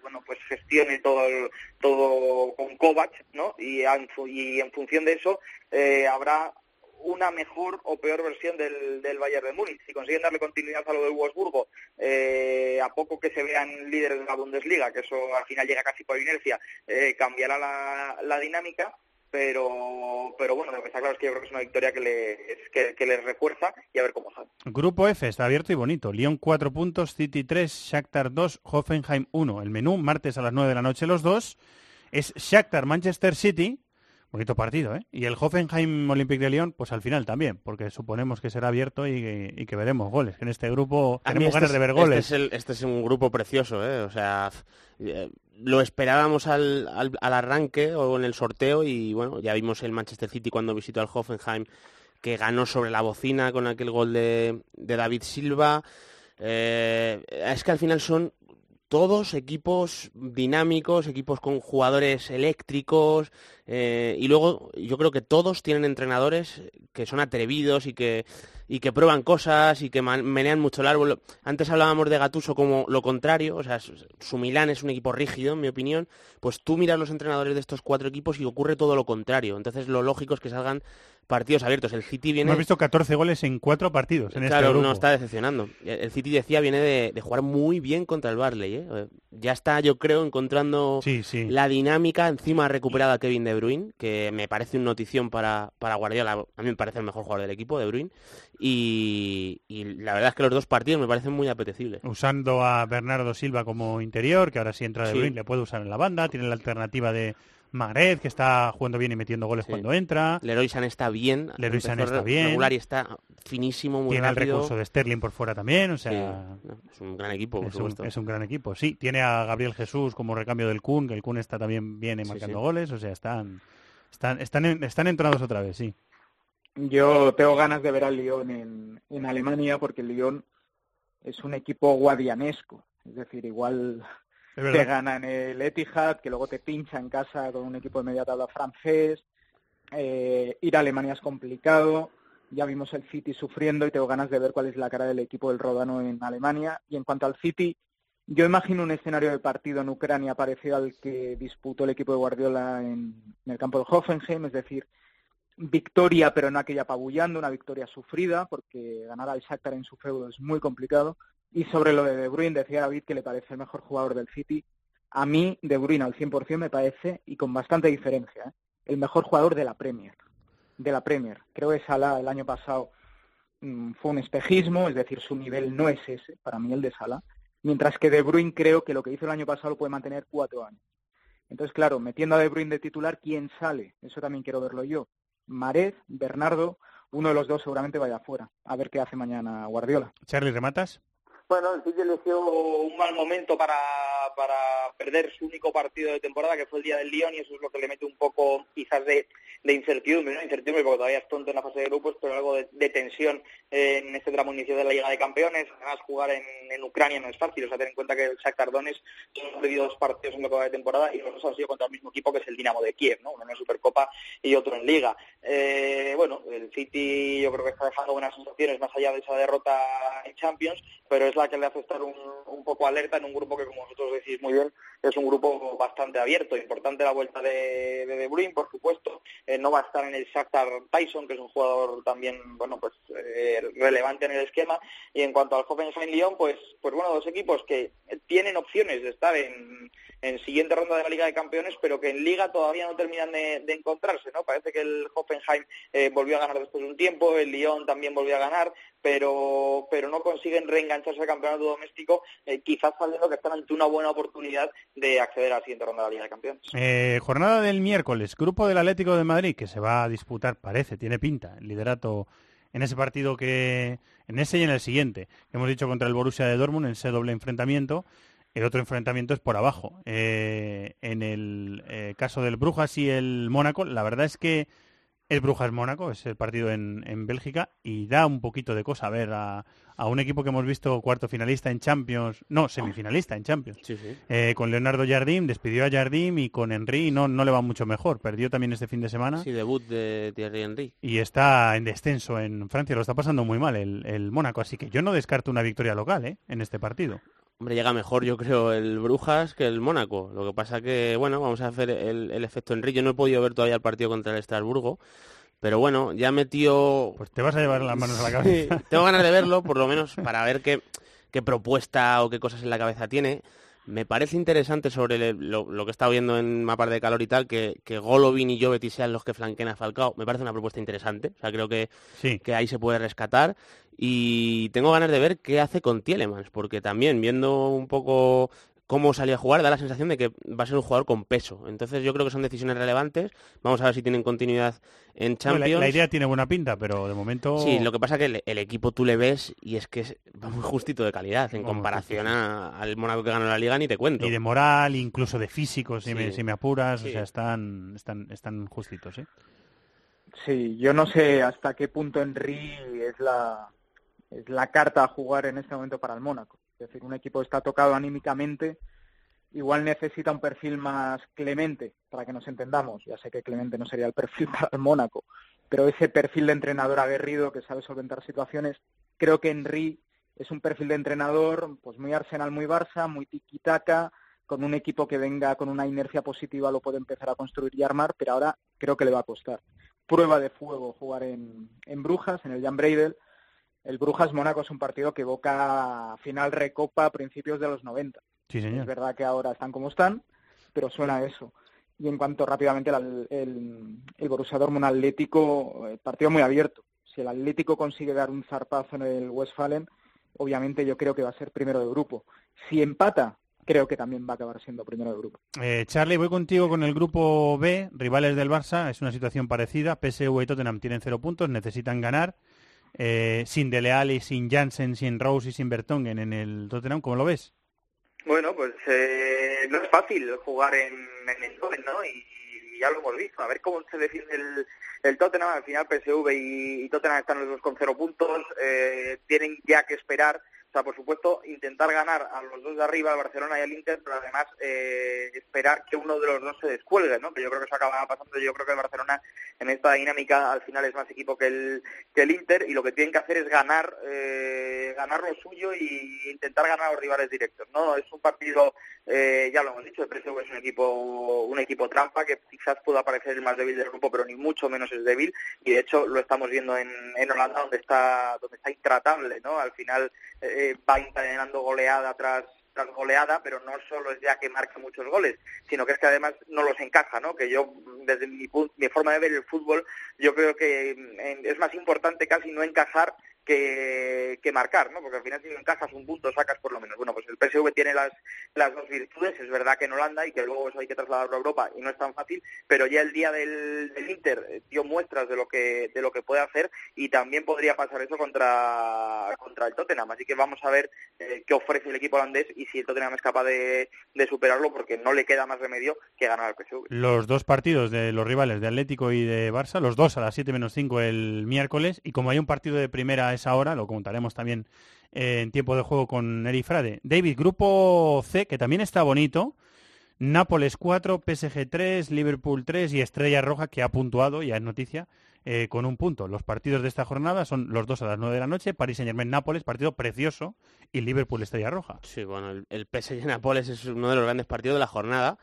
bueno, pues gestione todo el- todo con Kovac, ¿no? Y, en función de eso eh, habrá una mejor o peor versión del, del Bayern de Múnich. Si consiguen darle continuidad a lo del Wolfsburgo, eh, a poco que se vean líderes de la Bundesliga, que eso al final llega casi por inercia, eh, cambiará la, la dinámica, pero pero bueno, lo que está claro es que yo creo que es una victoria que les, que, que les refuerza y a ver cómo sale. Grupo F está abierto y bonito. Lyon 4 puntos, City 3, Shakhtar 2, Hoffenheim 1. El menú, martes a las 9 de la noche los dos, es Shakhtar Manchester City. Bonito partido, ¿eh? Y el Hoffenheim Olympique de Lyon, pues al final también, porque suponemos que será abierto y, y que veremos goles. En este grupo tenemos este ganas es- de ver este goles. es el- Este es, un grupo precioso, ¿eh? O sea, eh, lo esperábamos al, al, al arranque o en el sorteo y bueno, ya vimos el Manchester City cuando visitó al Hoffenheim que ganó sobre la bocina con aquel gol de, de David Silva. Eh, es que al final son todos equipos dinámicos, equipos con jugadores eléctricos eh, y luego yo creo que todos tienen entrenadores que son atrevidos y que y que prueban cosas y que menean mucho el árbol. Antes hablábamos de Gatuso como lo contrario, o sea, su Milán es un equipo rígido, en mi opinión. Pues tú miras los entrenadores de estos cuatro equipos y ocurre todo lo contrario. Entonces lo lógico es que salgan partidos abiertos. El City viene Hemos visto 14 goles en cuatro partidos en claro, este grupo. no está decepcionando. El City decía viene de, de jugar muy bien contra el Barley. ¿eh? Ya está, yo creo, encontrando la dinámica. Encima ha recuperado a Kevin De Bruyne, que me parece una notición para, para Guardiola. A mí me parece el mejor jugador del equipo, De Bruyne. Y, y la verdad es que los dos partidos me parecen muy apetecibles. Usando a Bernardo Silva como interior, que ahora sí entra de Sí. Bruyne, le puede usar en la banda. Tiene la alternativa de Magrez, que está jugando bien y metiendo goles cuando entra. Leroy San está bien. Leroy San está bien. Regular y está finísimo, muy Tiene el rápido. recurso de Sterling por fuera también, o sea... Sí, es un gran equipo, por es, un, supuesto. es un gran equipo, sí. Tiene a Gabriel Jesús como recambio del Kun, que el Kun está también viene Sí, marcando sí. goles, o sea, están están están, en- están entonados otra vez, sí. Yo tengo ganas de ver al Lyon en, en Alemania porque el Lyon es un equipo guadianesco. Es decir, igual. Te gana en el Etihad, que luego te pincha en casa con un equipo de media tabla francés. Eh, ir a Alemania es complicado. Ya vimos el City sufriendo y tengo ganas de ver cuál es la cara del equipo del Rodano en Alemania. Y en cuanto al City, yo imagino un escenario de partido en Ucrania parecido al que disputó el equipo de Guardiola en, en el campo del Hoffenheim, es decir, victoria pero no aquella apabullando, una victoria sufrida, porque ganar al Shakhtar en su feudo es muy complicado. Y sobre lo de De Bruyne, decía David que le parece el mejor jugador del City. A mí, De Bruyne al 100% me parece, y con bastante diferencia, ¿eh? el mejor jugador de la Premier. De la Premier. Creo que Salah el año pasado mm, fue un espejismo, es decir, su nivel no es ese, para mí el de Salah. Mientras que De Bruyne creo que lo que hizo el año pasado lo puede mantener cuatro años. Entonces, claro, metiendo a De Bruyne de titular, ¿quién sale? Eso también quiero verlo yo. Marez, Bernardo, uno de los dos seguramente vaya afuera. A ver qué hace mañana Guardiola. Charlie, ¿rematas? Bueno, el City eligió un mal momento para, para perder su único partido de temporada, que fue el día del Lyon, y eso es lo que le mete un poco quizás de, de incertidumbre, ¿no? Incertidumbre porque todavía es tonto en la fase de grupos, pero algo de, de tensión eh, en este tramo inicial de la Liga de Campeones. Además, jugar en, en Ucrania no es fácil, o sea, ten en cuenta que el Shakhtar Donetsk ha perdido dos partidos en lo que de temporada y los dos han sido contra el mismo equipo que es el Dinamo de Kiev, ¿no? Uno en Supercopa y otro en Liga. Eh, bueno, el City yo creo que está dejando buenas sensaciones más allá de esa derrota en Champions, pero es la que le hace estar un, un poco alerta en un grupo que, como vosotros decís muy bien, es un grupo bastante abierto. Importante la vuelta de De, Bruyne, por supuesto. Eh, no va a estar en el Shakhtar Tyson, que es un jugador también, bueno, pues eh, relevante en el esquema. Y en cuanto al Hoffenheim-Lyon, pues, pues bueno, dos equipos que tienen opciones de estar en, en siguiente ronda de la Liga de Campeones, pero que en Liga todavía no terminan de, de encontrarse, ¿no? Parece que el Hoffenheim eh, volvió a ganar después de un tiempo, el Lyon también volvió a ganar, pero pero no consiguen reengancharse al campeonato doméstico, eh, quizás sabiendo que están ante una buena oportunidad de acceder a la siguiente ronda de la Liga de Campeones. Eh, jornada del miércoles, grupo del Atlético de Madrid que se va a disputar, parece, tiene pinta, el liderato en ese partido que, en ese y en el siguiente, que hemos dicho contra el Borussia de Dortmund, en ese doble enfrentamiento. El otro enfrentamiento es por abajo. Eh, en el eh, caso del Brujas y el Mónaco, la verdad es que es Brujas-Mónaco, es el partido en, en Bélgica, y da un poquito de cosa ver a, a un equipo que hemos visto cuarto finalista en Champions, no, semifinalista en Champions. Eh, con Leonardo Jardim, despidió a Jardim y con Henry no, no le va mucho mejor. Perdió también este fin de semana Sí, debut de Thierry Henry. y está en descenso en Francia. Lo está pasando muy mal el, el Mónaco, así que yo no descarto una victoria local ¿eh? en este partido. Hombre, llega mejor yo creo el Brujas que el Mónaco. Lo que pasa que, bueno, vamos a hacer el, el efecto Henry. Yo no he podido ver todavía el partido contra el Estrasburgo. Pero bueno, ya metió... Pues te vas a llevar las manos a la cabeza. Tengo ganas de verlo, por lo menos, para ver qué, qué propuesta o qué cosas en la cabeza tiene. Me parece interesante sobre lo, lo que he estado viendo en mapas de calor y tal, que, que Golovin y Jovetic sean los que flanqueen a Falcao. Me parece una propuesta interesante. O sea, creo que, que ahí se puede rescatar. Y tengo ganas de ver qué hace con Tielemans, porque también viendo un poco cómo salió a jugar, da la sensación de que va a ser un jugador con peso. Entonces yo creo que son decisiones relevantes. Vamos a ver si tienen continuidad en No, Champions. la, la idea tiene buena pinta, pero de momento... Sí, lo que pasa es que el, el equipo tú le ves y es que es, va muy justito de calidad en comparación a- al Mónaco que ganó la Liga, ni te cuento. Y de moral, incluso de físico, si, Sí. me, si me apuras. Sí. O sea, están, están, están justitos, ¿eh? Sí, yo no sé hasta qué punto Henry es la, es la carta a jugar en este momento para el Mónaco. Es decir, un equipo está tocado anímicamente, igual necesita un perfil más clemente, para que nos entendamos. Ya sé que Clemente no sería el perfil para el Mónaco, pero ese perfil de entrenador aguerrido que sabe solventar situaciones, creo que Henry es un perfil de entrenador pues muy Arsenal, muy Barça, muy tiki-taka, con un equipo que venga con una inercia positiva lo puede empezar a construir y armar, pero ahora creo que le va a costar. Prueba de fuego jugar en, en Brujas, en el Jan Breidel. El Brujas-Mónaco es un partido que evoca final recopa a principios de los 90. Sí, Es señor. verdad que ahora están como están, pero suena a eso. Y en cuanto rápidamente al el, el Borussia Dortmund Atlético, eh, partido muy abierto. Si el Atlético consigue dar un zarpazo en el Westfalen, obviamente yo creo que va a ser primero de grupo. Si empata, creo que también va a acabar siendo primero del grupo. Eh, Charlie, voy contigo con el grupo B, rivales del Barça, es una situación parecida. PSV y Tottenham tienen cero puntos, necesitan ganar. Eh, sin Dele Alli, sin Jansen, sin Rose y sin Bertongen en el Tottenham, ¿cómo lo ves? Bueno, pues eh, no es fácil jugar en, el Tottenham, ¿no? Y, y ya lo hemos visto. A ver cómo se defiende el, el Tottenham. Al final PSV y, y Tottenham están los dos con cero puntos. Eh, tienen ya que esperar o sea, por supuesto, intentar ganar a los dos de arriba, al Barcelona y al Inter, pero además eh, esperar que uno de los dos se descuelgue, ¿no? Que yo creo que eso acaba pasando. Yo creo que el Barcelona en esta dinámica al final es más equipo que el, que el Inter y lo que tienen que hacer es ganar, eh, ganar lo suyo y intentar ganar a los rivales directos, ¿no? Es un partido, eh, ya lo hemos dicho, el PSV es un equipo, un equipo trampa que quizás pueda parecer el más débil del grupo, pero ni mucho menos es débil y de hecho lo estamos viendo en, Holanda donde está, donde está intratable, ¿no? Al final eh, va encadenando goleada tras tras goleada, pero no solo es ya que marca muchos goles, sino que es que además no los encaja, ¿no? Que yo, desde mi, mi forma de ver el fútbol, yo creo que mm, es más importante casi no encajar que, que, marcar, ¿no? Porque al final si encajas un punto sacas por lo menos. Bueno, pues el PSV tiene las, las dos virtudes, es verdad que en Holanda y que luego eso hay que trasladarlo a Europa y no es tan fácil, pero ya el día del, del Inter dio muestras de lo que de lo que puede hacer y también podría pasar eso contra contra el Tottenham, así que vamos a ver eh, qué ofrece el equipo holandés y si el Tottenham es capaz de, de superarlo porque no le queda más remedio que ganar al PSV. Los dos partidos de los rivales de Atlético y de Barça, los dos a las 7 menos 5 el miércoles y como hay un partido de primera esa hora, lo contaremos también eh, en tiempo de juego con Eri Frade. David, grupo C, que también está bonito. Nápoles 4, PSG 3, Liverpool 3 y Estrella Roja, que ha puntuado, ya es noticia, eh, con un punto. Los partidos de esta jornada son los dos a las 9 de la noche, París Saint Germain Nápoles, partido precioso, y Liverpool Estrella Roja. Sí, bueno, el, el PSG Nápoles es uno de los grandes partidos de la jornada.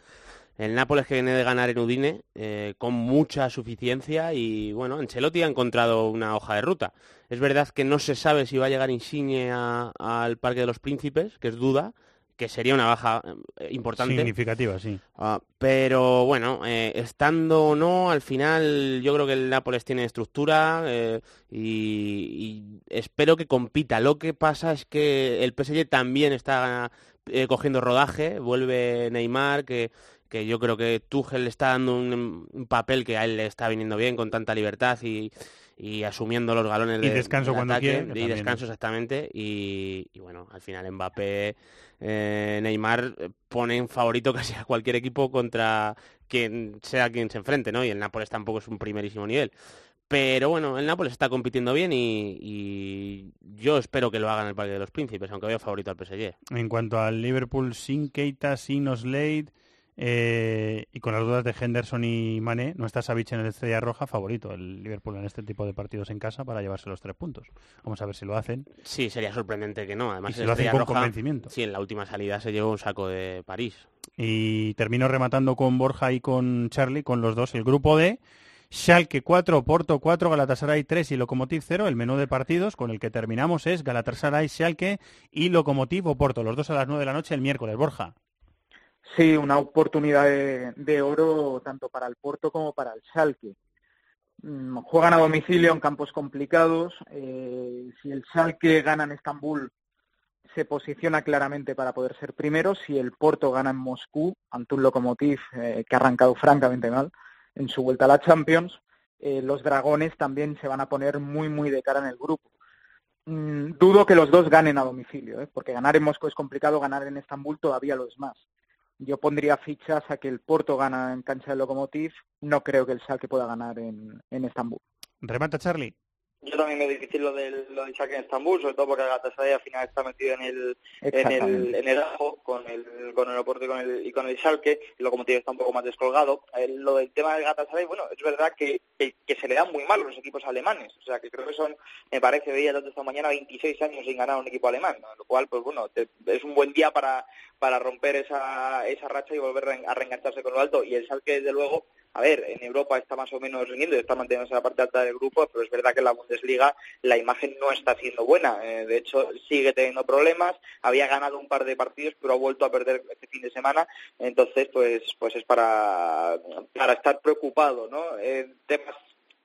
El Nápoles que viene de ganar en Udine eh, con mucha suficiencia y bueno, Ancelotti ha encontrado una hoja de ruta. Es verdad que no se sabe si va a llegar Insigne al Parque de los Príncipes, que es duda, que sería una baja eh, importante. Significativa, sí. Uh, pero bueno, eh, estando o no, al final yo creo que el Nápoles tiene estructura eh, y, y, espero que compita. Lo que pasa es que el PSG también está cogiendo rodaje, vuelve Neymar, que que yo creo que Tuchel le está dando un, un, papel que a él le está viniendo bien con tanta libertad y, y asumiendo los galones de y descanso de cuando ataque, quiere, y descanso exactamente. Y, y, bueno al final Mbappé eh, Neymar ponen favorito casi a cualquier equipo contra quien sea quien se enfrente no y el Nápoles tampoco es un primerísimo nivel. Pero bueno, el Nápoles está compitiendo bien y, y, yo espero que lo hagan en el Parque de los Príncipes, aunque veo favorito al PSG. En cuanto al Liverpool, sin Keita, sin Oslade, eh, y con las dudas de Henderson y Mané, no está Savic en el Estrella Roja favorito el Liverpool en este tipo de partidos en casa para llevarse los tres puntos. Vamos a ver si lo hacen. Sí, sería sorprendente que no. Además, y si lo hacen con Roja, convencimiento. Sí, en la última salida se llevó un saco de París. Y termino rematando con Borja y con Charlie, con los dos. El grupo D, Schalke 4, Porto 4, Galatasaray 3 y Lokomotiv 0. El menú de partidos con el que terminamos es Galatasaray, Schalke y Lokomotiv o Porto. Los dos a las 9 de la noche el miércoles. Borja. Sí, una oportunidad de, oro tanto para el Porto como para el Schalke. Mm, juegan a domicilio en campos complicados. Eh, si el Schalke gana en Estambul, se posiciona claramente para poder ser primero. Si el Porto gana en Moscú, ante un Lokomotiv eh, que ha arrancado francamente mal en su vuelta a la Champions, eh, los dragones también se van a poner muy, muy de cara en el grupo. Mm, dudo que los dos ganen a domicilio, ¿eh? porque ganar en Moscú es complicado, ganar en Estambul todavía lo es más yo pondría fichas a que el Porto gana en cancha de Lokomotiv. No creo que el Schalke pueda ganar en, en Estambul. Remata, Charlie. Yo también veo difícil lo del, lo del Schalke en Estambul, sobre todo porque el Galatasaray al final está metido en el en el, en el ajo con el con el Oporto y con el y con el Schalke, y lo como está un poco más descolgado. El, lo del tema del Galatasaray, bueno, es verdad que, que, que, se le dan muy mal los equipos alemanes, o sea que creo que son, me parece, veía tanto esta mañana 26 años sin ganar un equipo alemán, ¿no? lo cual, pues bueno, te, es un buen día para para romper esa esa racha y volver a reengancharse con lo alto. Y el Schalke, desde luego, a ver, en Europa está más o menos rindiendo y está manteniéndose la parte alta del grupo, pero es verdad que en la Bundesliga la imagen no está siendo buena. Eh, de hecho, sigue teniendo problemas. Había ganado un par de partidos, pero ha vuelto a perder este fin de semana. Entonces, pues, pues es para, para estar preocupado, ¿no? Eh, temas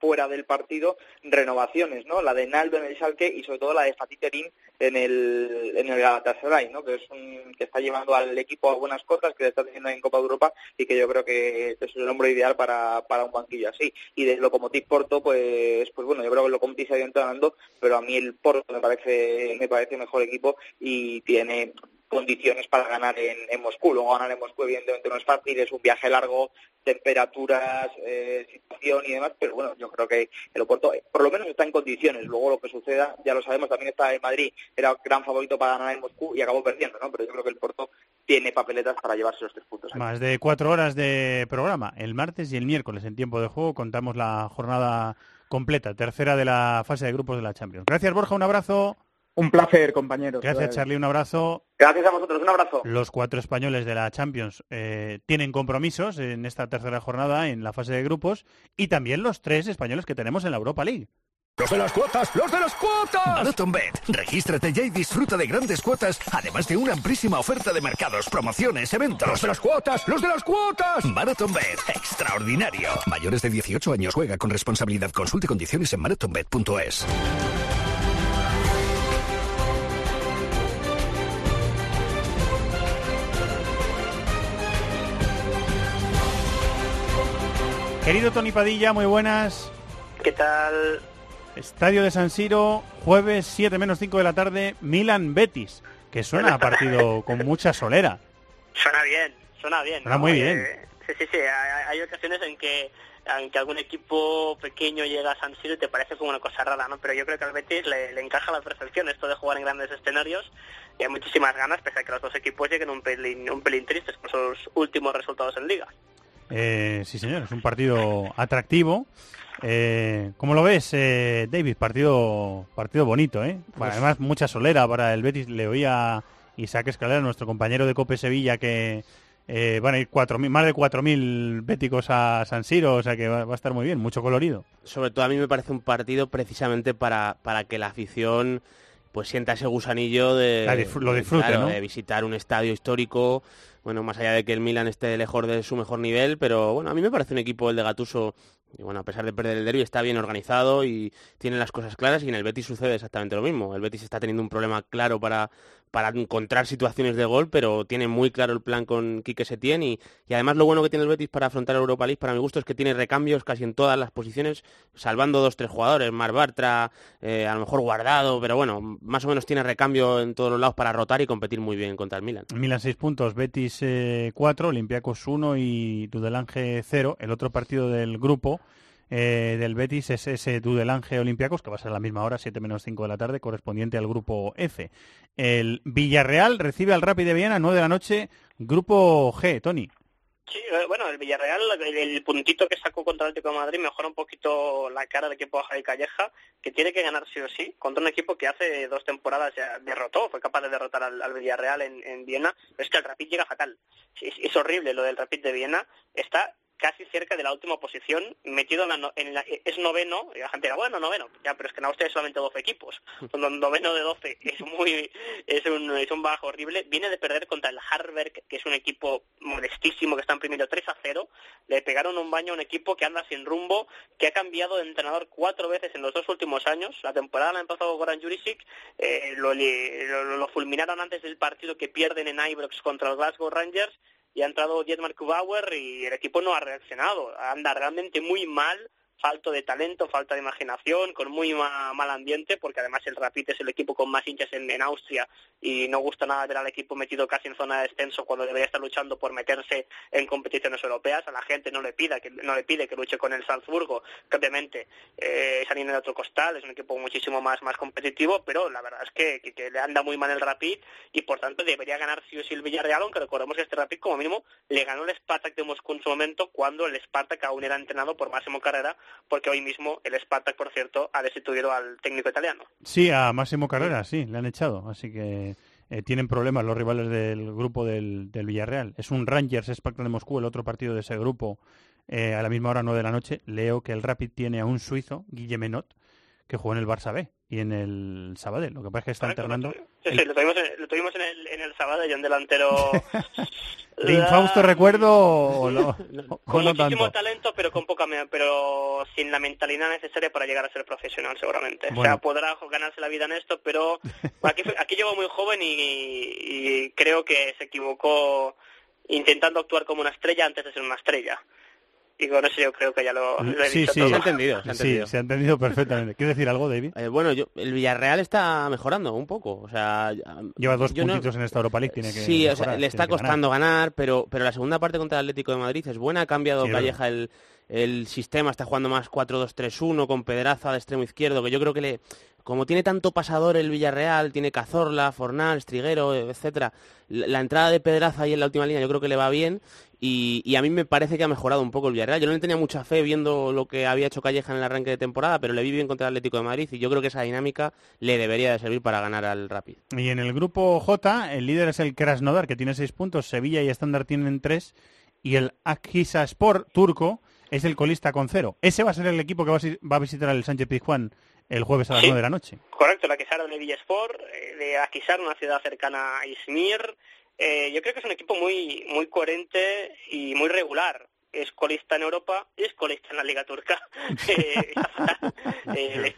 fuera del partido renovaciones, ¿no? La de Naldo en el Schalke y sobre todo la de Fatih Terim en el, en el Galatasaray, ¿no? Que es un, que está llevando al equipo a buenas cotas, que está teniendo en Copa de Europa y que yo creo que es el hombre ideal para, para un banquillo así. Y de Lokomotiv Porto, pues, pues bueno, yo creo que el Lokomotiv se ha ido entrenando, pero a mí el Porto me parece, me parece mejor equipo y tiene condiciones para ganar en, en Moscú. Luego ganar en Moscú evidentemente no es fácil, es un viaje largo, temperaturas, eh, situación y demás, pero bueno, yo creo que el Oporto por lo menos está en condiciones. Luego lo que suceda, ya lo sabemos, también está en Madrid, era gran favorito para ganar en Moscú y acabó perdiendo, ¿no? Pero yo creo que el Porto tiene papeletas para llevarse los tres puntos. Más de cuatro horas de programa. El martes y el miércoles en tiempo de juego contamos la jornada completa, tercera de la fase de grupos de la Champions. Gracias Borja, un abrazo. Un placer, compañeros. Gracias, Charlie. Un abrazo. Gracias a vosotros. Un abrazo. Los cuatro españoles de la Champions eh, tienen compromisos en esta tercera jornada en la fase de grupos y también los tres españoles que tenemos en la Europa League. ¡Los de las cuotas! ¡Los de las cuotas! MarathonBet. Regístrate ya y disfruta de grandes cuotas, además de una amplísima oferta de mercados, promociones, eventos. ¡Los de las cuotas! ¡Los de las cuotas! MarathonBet. Extraordinario. Mayores de 18 años juega con responsabilidad. Consulte condiciones en marathonbet.es. Querido Tony Padilla, muy buenas. ¿Qué tal? Estadio de San Siro, jueves 7 menos 5 de la tarde, Milan-Betis, que suena a partido con mucha solera. Suena bien, suena bien. Suena ¿no? muy Eh, bien. sí, sí, sí. Hay, hay ocasiones en que, en que algún equipo pequeño llega a San Siro y te parece como una cosa rara, ¿no? Pero yo creo que al Betis le, le encaja a la perfección esto de jugar en grandes escenarios y hay muchísimas ganas, pese a que los dos equipos lleguen un pelín, un pelín tristes por sus últimos resultados en Liga. Eh, sí, señor, es un partido atractivo. Eh, ¿Cómo lo ves, eh, David? Partido partido bonito, ¿eh? Pues- Además, mucha solera para el Betis. Le oía Isaac Escalera, nuestro compañero de Cope Sevilla, que eh, van a ir 4.000 más de 4.000 béticos a San Siro, o sea que va, va a estar muy bien, mucho colorido. Sobre todo a mí me parece un partido precisamente para, para que la afición pues sienta ese gusanillo de, La disfr- lo disfrute, claro, ¿no? de visitar un estadio histórico, bueno, más allá de que el Milan esté lejos de su mejor nivel, pero bueno, a mí me parece un equipo el de Gatuso y bueno, a pesar de perder el derbi está bien organizado y tiene las cosas claras y en el Betis sucede exactamente lo mismo. El Betis está teniendo un problema claro para, para encontrar situaciones de gol, pero tiene muy claro el plan con Quique Setién y, y además lo bueno que tiene el Betis para afrontar Europa League para mi gusto es que tiene recambios casi en todas las posiciones, salvando dos tres jugadores, Mar Bartra, eh, a lo mejor guardado, pero bueno, más o menos tiene recambio en todos los lados para rotar y competir muy bien contra el Milan. Milan 6 puntos, Betis 4, Olympiacos 1 y Dudelange 0. El otro partido del grupo eh, del Betis es ese Dudelange Olympiacos, que va a ser a la misma hora, 7 menos 5 de la tarde, correspondiente al grupo F. El Villarreal recibe al Rapid de Viena, 9 de la noche, grupo G. Tony. Sí, eh, bueno, el Villarreal, el, puntito que sacó contra el Atlético de Madrid mejora un poquito la cara del equipo de Javi Calleja, que tiene que ganar sí o sí contra un equipo que hace dos temporadas ya derrotó, fue capaz de derrotar al, al Villarreal en, en Viena, pero es que el Rapid llega fatal. Es, es horrible lo del Rapid de Viena, está casi cerca de la última posición, metido en la, no- en la- es noveno, y la gente dirá, bueno, noveno, ya, pero es que en Austria hay solamente 12 equipos, noveno de 12 es muy, es un, es un bajo horrible, viene de perder contra el Harvard, que es un equipo modestísimo, que está en primero 3 a 0, le pegaron un baño a un equipo que anda sin rumbo, que ha cambiado de entrenador cuatro veces en los dos últimos años, la temporada la ha empezado con Goran Jurisic, eh, lo, lo, lo fulminaron antes del partido que pierden en Ibrox contra los Glasgow Rangers, y ha entrado Dietmar Kubauer y el equipo no ha reaccionado. Anda realmente muy mal, falto de talento, falta de imaginación, con muy ma- mal ambiente, porque además el Rapid es el equipo con más hinchas en, Austria y no gusta nada ver al equipo metido casi en zona de descenso cuando debería estar luchando por meterse en competiciones europeas. A la gente no le pida que no le pide que luche con el Salzburgo, que obviamente eh, es de otro costal, es un equipo muchísimo más, más competitivo, pero la verdad es que, le anda muy mal el Rapid y por tanto debería ganar sí o el Villarreal, aunque recordemos que este Rapid como mínimo le ganó el Spartak de Moscú en su momento cuando el Spartak aún era entrenado por Máximo Carrera, porque hoy mismo el Spartak, por cierto, ha destituido al técnico italiano. Sí, a Máximo Carrera, sí, le han echado, así que eh, tienen problemas los rivales del grupo del, del Villarreal. Es un Rangers Spartak de Moscú, el otro partido de ese grupo, eh, a la misma hora, 9 de la noche. Leo que el Rapid tiene a un suizo, Guille Menot, que jugó en el Barça B y en el Sabadell. Lo que pasa es que está alternando. Sí, sí, lo tuvimos, en, lo tuvimos en el, en el Sabadell, un delantero ¿De infausto recuerdo o, lo- o con no muchísimo tanto? talento, pero con poca pero sin la mentalidad necesaria para llegar a ser profesional, seguramente. O sea, podrá ganarse la vida en esto, pero aquí, aquí llegó muy joven y, y creo que se equivocó intentando actuar como una estrella antes de ser una estrella. Y con eso yo creo que ya lo, lo he Sí, dicho sí. todo. Se ha entendido, se ha Sí, entendido. se ha entendido perfectamente. ¿Quieres decir algo, David? Eh, bueno, yo, el Villarreal está mejorando un poco. O sea, Lleva dos no- puntitos en esta Europa League, tiene que Sí, o sea, le está ganar. costando ganar, pero, pero la segunda parte contra el Atlético de Madrid es buena. Ha cambiado Sí, Calleja el, el sistema, está jugando más 4-2-3-1 con Pedraza de extremo izquierdo, que yo creo que le, como tiene tanto pasador el Villarreal, tiene Cazorla, Fornal, Striguero, etcétera, la, entrada de Pedraza ahí en la última línea yo creo que le va bien y, y a mí me parece que ha mejorado un poco el Villarreal. Yo no le tenía mucha fe viendo lo que había hecho Calleja en el arranque de temporada, pero le vi bien contra el Atlético de Madrid y yo creo que esa dinámica le debería de servir para ganar al Rapid. Y en el grupo J, el líder es el Krasnodar, que tiene seis puntos, Sevilla y Estándar tienen tres, y el Akhisaspor turco es el colista con cero. Ese va a ser el equipo que va a visitar el Sánchez Pizjuán el jueves a las Sí. nueve de la noche. Correcto, la Quesara de Villasport, eh, de Akisar, una ciudad cercana a Izmir. Eh, yo creo que es un equipo muy, muy coherente y muy regular. Es colista en Europa y es colista en la Liga Turca. Eh,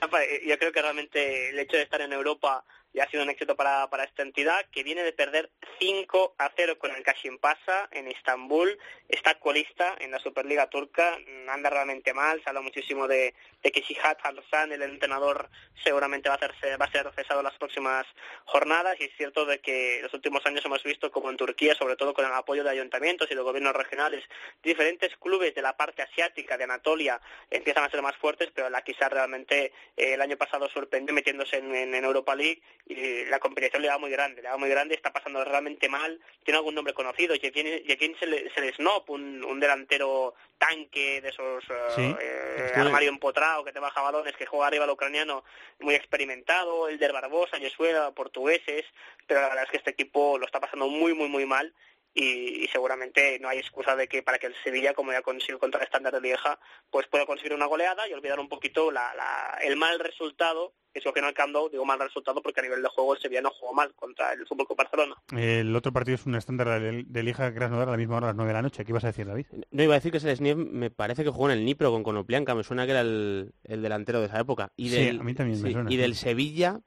yo creo que realmente el hecho de estar en Europa ya ha sido un éxito para, para esta entidad, que viene de perder 5 a 0 con el Kashim Pasa en Estambul. Está colista en la Superliga Turca, anda realmente mal. Se habla muchísimo de, de que Shihad Al-San, el entrenador, seguramente va a, hacerse, va a ser cesado las próximas jornadas. Y es cierto de que los últimos años hemos visto como en Turquía, sobre todo con el apoyo de ayuntamientos y de gobiernos regionales, diferentes clubes de la parte asiática, de Anatolia, empiezan a ser más fuertes, pero la quizás realmente eh, el año pasado sorprendió metiéndose en Europa League y la competición le va muy grande, le va muy grande, está pasando realmente mal, tiene algún nombre conocido, Jekin Selesnop, un, un delantero tanque de esos eh, Sí. eh, armario empotrado que te baja balones, que juega arriba al ucraniano, muy experimentado, el del Barbosa, Yesuela, portugueses, pero la verdad es que este equipo lo está pasando muy, muy, muy mal y, y seguramente no hay excusa de que para que el Sevilla, como ya consiguió contra el estándar de Lieja, pues pueda conseguir una goleada y olvidar un poquito la, la- el mal resultado que es lo que no Nou, digo mal resultado porque a nivel de juego el Sevilla no jugó mal contra el Fútbol Club Barcelona. El otro partido es un estándar de, de Lija Krasnodar a la misma hora, a las nueve de la noche. ¿Qué ibas a decir, David? No iba a decir que Selesniev me parece que jugó en el Nipro con Konoplianka, me suena que era el, el delantero de esa época. Y Sí, del, a mí también me sí, suena, Y sí. del Sevilla,